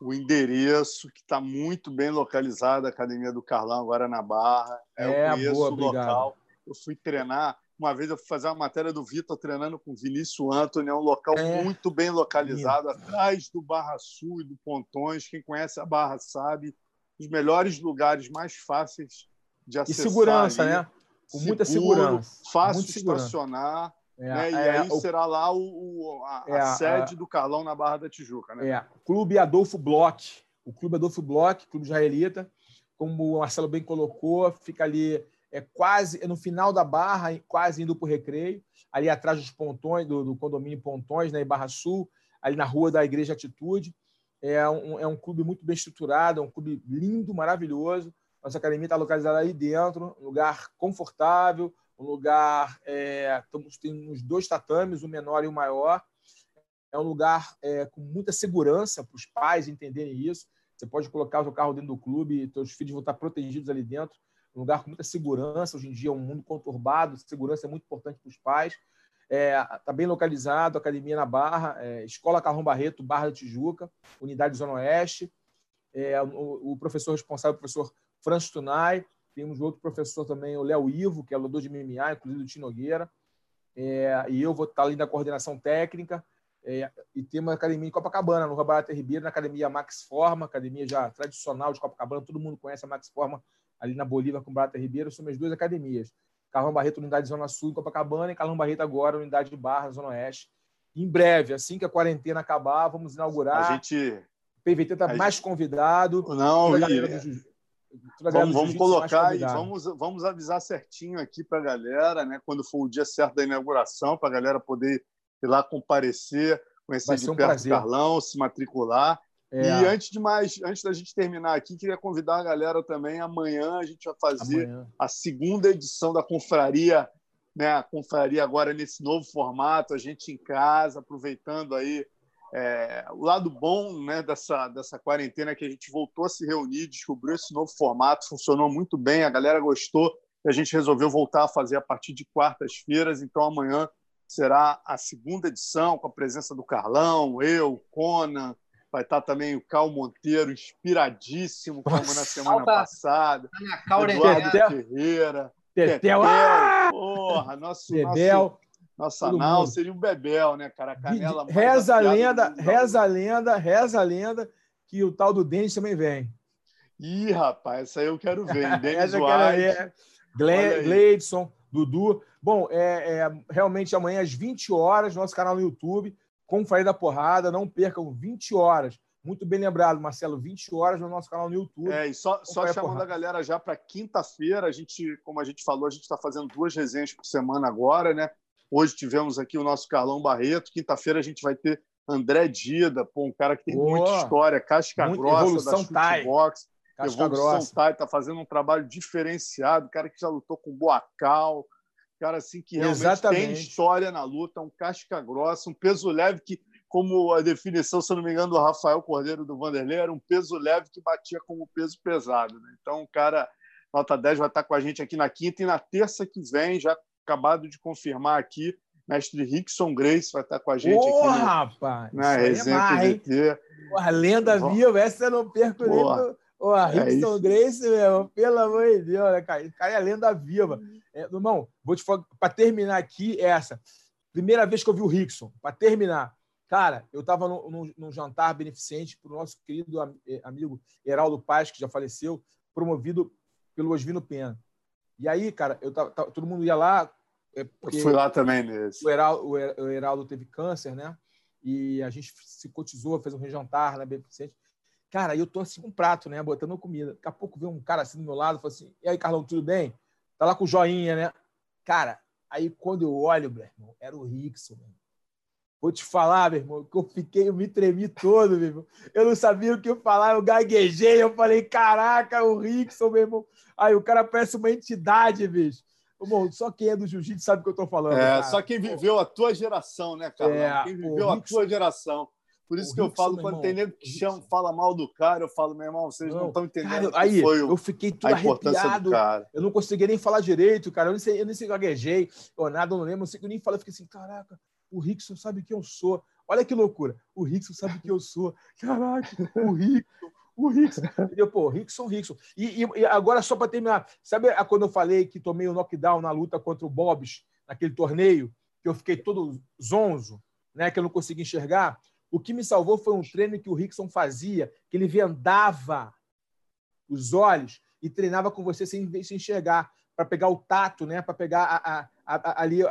o endereço, que está muito bem localizado, a Academia do Carlão, agora na Barra. É, eu conheço boa, o local. Eu fui treinar. Uma vez eu fui fazer uma matéria do Vitor treinando com Vinícius Antônio, é um local é. muito bem localizado, atrás do Barra Sul e do Pontões. Quem conhece a Barra sabe, os melhores lugares mais fáceis de acessar. E segurança, ali. né? Com muita segurança. Fácil de estacionar. É, né? E é, aí o... será lá o, o a, é, a, sede do Carlão na Barra da Tijuca. Né? É, Clube Adolfo Bloch. O Clube Adolfo Bloch, Clube israelita, como o Marcelo bem colocou, fica ali é quase é no final da barra, quase indo para o recreio, ali atrás dos pontões, do, do condomínio Pontões, né, em Barra Sul, ali na rua da Igreja Atitude. É um, é um clube muito bem estruturado, é um clube lindo, maravilhoso. Nossa academia está localizada ali dentro, um lugar confortável, um lugar. É, tem uns dois tatames, o menor e o maior. É um lugar é, com muita segurança para os pais entenderem isso. Você pode colocar o seu carro dentro do clube seus filhos vão estar protegidos ali dentro. Um lugar com muita segurança. Hoje em dia é um mundo conturbado, segurança é muito importante para os pais. Está é, tá bem localizado, academia na Barra, é, Escola Carrão Barreto, Barra da Tijuca, Unidade Zona Oeste. É, o, o, professor responsável, o professor Franz Tunay, temos outro professor também, o Léo Ivo, que é lutador de MMA, inclusive do Tino Nogueira. É, e eu vou estar ali na coordenação técnica. É, e tem uma academia em Copacabana, no Roberto Ribeiro, na academia Max Forma, academia já tradicional de Copacabana, todo mundo conhece a Max Forma ali na Bolívia com o Barata Ribeiro, são minhas duas academias. Carlão Barreto, unidade Zona Sul, em Copacabana, e Carlão Barreto agora, unidade de Barra, Zona Oeste. Em breve, assim que a quarentena acabar, vamos inaugurar. A gente... O PVT está mais gente... convidado. Não. Vamos, vamos colocar e vamos, vamos avisar certinho aqui para a galera, né? Quando for o dia certo da inauguração, para a galera poder ir lá comparecer, conhecer de um perto prazer. o Carlão, se matricular. É. E antes de mais, antes da gente terminar aqui, queria convidar a galera também. Amanhã a gente vai fazer amanhã. a segunda edição da confraria, né? A confraria agora nesse novo formato, a gente em casa, aproveitando aí É, o lado bom né, dessa, dessa quarentena é que a gente voltou a se reunir, descobriu esse novo formato, funcionou muito bem, a galera gostou, e a gente resolveu voltar a fazer a partir de quartas-feiras. Então, amanhã será a segunda edição, com a presença do Carlão, eu, Conan, vai estar também o Cal Monteiro, inspiradíssimo, como na semana passada. Eduardo Ferreira. Tetel, ah! porra, nosso, Bebel. nosso, nossa nau seria o Bebel, né, cara? Canela reza a lenda, reza a lenda, reza a lenda que o tal do Denis também vem. Ih, rapaz, essa aí eu quero ver. Denis White. Gleidson, Dudu. Bom, é, é, realmente amanhã às 20 horas, nosso canal no YouTube, com Falei da Porrada. Não percam 20 horas muito bem lembrado, Marcelo, 20 horas no nosso canal no YouTube. É, e só, só chamando a, a galera já para quinta-feira, a gente, como a gente falou, a gente está fazendo duas resenhas por semana agora, né? Hoje tivemos aqui o nosso Carlão Barreto, quinta-feira a gente vai ter André Dida, pô, um cara que tem Boa. muita história, casca Muito grossa evolução da Shootbox. Casca evolução grossa. Thai, tá fazendo um trabalho diferenciado, cara que já lutou com Boacal, cara assim que realmente Exatamente. tem história na luta, um casca grossa, um peso leve que como a definição, se não me engano, do Rafael Cordeiro do Vanderlei, era um peso leve que batia como peso pesado. Né? Então, o cara, nota 10, vai estar com a gente aqui na quinta e na terça que vem, já acabado de confirmar aqui, mestre Rickson Grace vai estar com a gente oh, aqui. rapaz! Na é resenha é Porra, lenda Porra. viva, essa eu não perco Porra. nem. Porra, é Rickson Grace, meu, pelo amor de Deus, né, cara? cara é lenda viva. É, irmão, vou te falar, para terminar aqui, essa. Primeira vez que eu vi o Rickson, para terminar. Cara, eu estava num, jantar beneficente para o nosso querido eh, amigo Heraldo Paz, que já faleceu, promovido pelo Osvino Pena. E aí, cara, eu tava, tava, todo mundo ia lá. É, eu fui lá também nesse. O Heraldo, o Heraldo teve câncer, né? E a gente se cotizou, fez um jantar né, beneficente. Cara, eu tô assim com um prato, né? Botando comida. Daqui a pouco veio um cara assim do meu lado, falou assim: E aí, Carlão, tudo bem? Tá lá com o joinha, né? Cara, aí quando eu olho, meu irmão, era o Rickson, meu Vou te falar, meu irmão, que eu fiquei, eu me tremi todo, meu irmão. Eu não sabia o que eu falar, eu gaguejei, eu falei, caraca, o Rickson, meu irmão. Aí o cara parece uma entidade, bicho. Irmão, só quem é do jiu-jitsu sabe o que eu tô falando. É, cara. só quem viveu a tua geração, né, cara? É, quem viveu a tua geração. Por isso que eu falo, quando tem nego que chama, fala mal do cara, eu falo, meu irmão, vocês não estão entendendo. Cara, aí, foi eu fiquei tudo arrepiado. Eu não conseguia nem falar direito, cara. Eu nem sei, eu nem sei gaguejei, ou nada, eu não lembro, não sei nem falar. Eu fiquei assim, caraca, o Rickson sabe quem eu sou. Olha que loucura. O Rickson sabe quem eu sou. Caraca, o Rickson. O Rickson. Entendeu? Pô, Rickson, Rickson. E, e, e agora, só para terminar, sabe quando eu falei que tomei o um knockdown na luta contra o Bobs, naquele torneio, que eu fiquei todo zonzo, né, que eu não consegui enxergar? O que me salvou foi um treino que o Rickson fazia, que ele vendava os olhos e treinava com você sem, sem enxergar, para pegar o tato, né, para pegar a, a, ali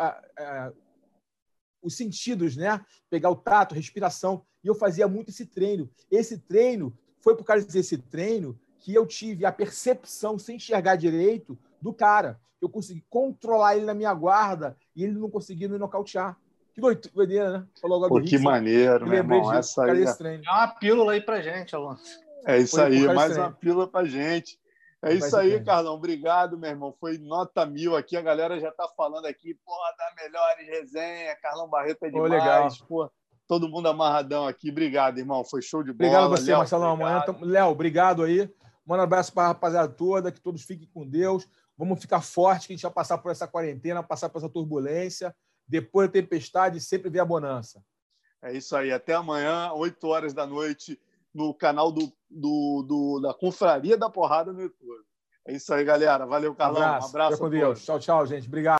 os sentidos, né? Pegar o tato, respiração. E eu fazia muito esse treino. Esse treino foi por causa desse treino que eu tive a percepção, sem enxergar direito, do cara. Eu consegui controlar ele na minha guarda e ele não conseguia me nocautear. Que doideira, né? Falou agora Pô, que maneiro, meu irmão. Essa aí é... é uma pílula aí pra gente, Alonso. É isso foi aí, mais uma pílula pra gente. É isso aí, Carlão. Obrigado, meu irmão. Foi nota mil aqui. A galera já está falando aqui, pô, da melhores resenha. Carlão Barreto é demais. Pô, legal. Pô, todo mundo amarradão aqui. Obrigado, irmão. Foi show de bola. Obrigado a você, Léo, Marcelo. Amanhã. Léo, obrigado aí. Manda um abraço para a rapaziada toda. Que todos fiquem com Deus. Vamos ficar forte, que a gente vai passar por essa quarentena, passar por essa turbulência. Depois da tempestade, sempre vem a bonança. É isso aí. Até amanhã, 8 horas da noite no canal do, do, do, da Confraria da Porrada no YouTube. É isso aí, galera. Valeu, Carlão. Um abraço. Um abraço com Deus. Tchau, tchau, gente. Obrigado.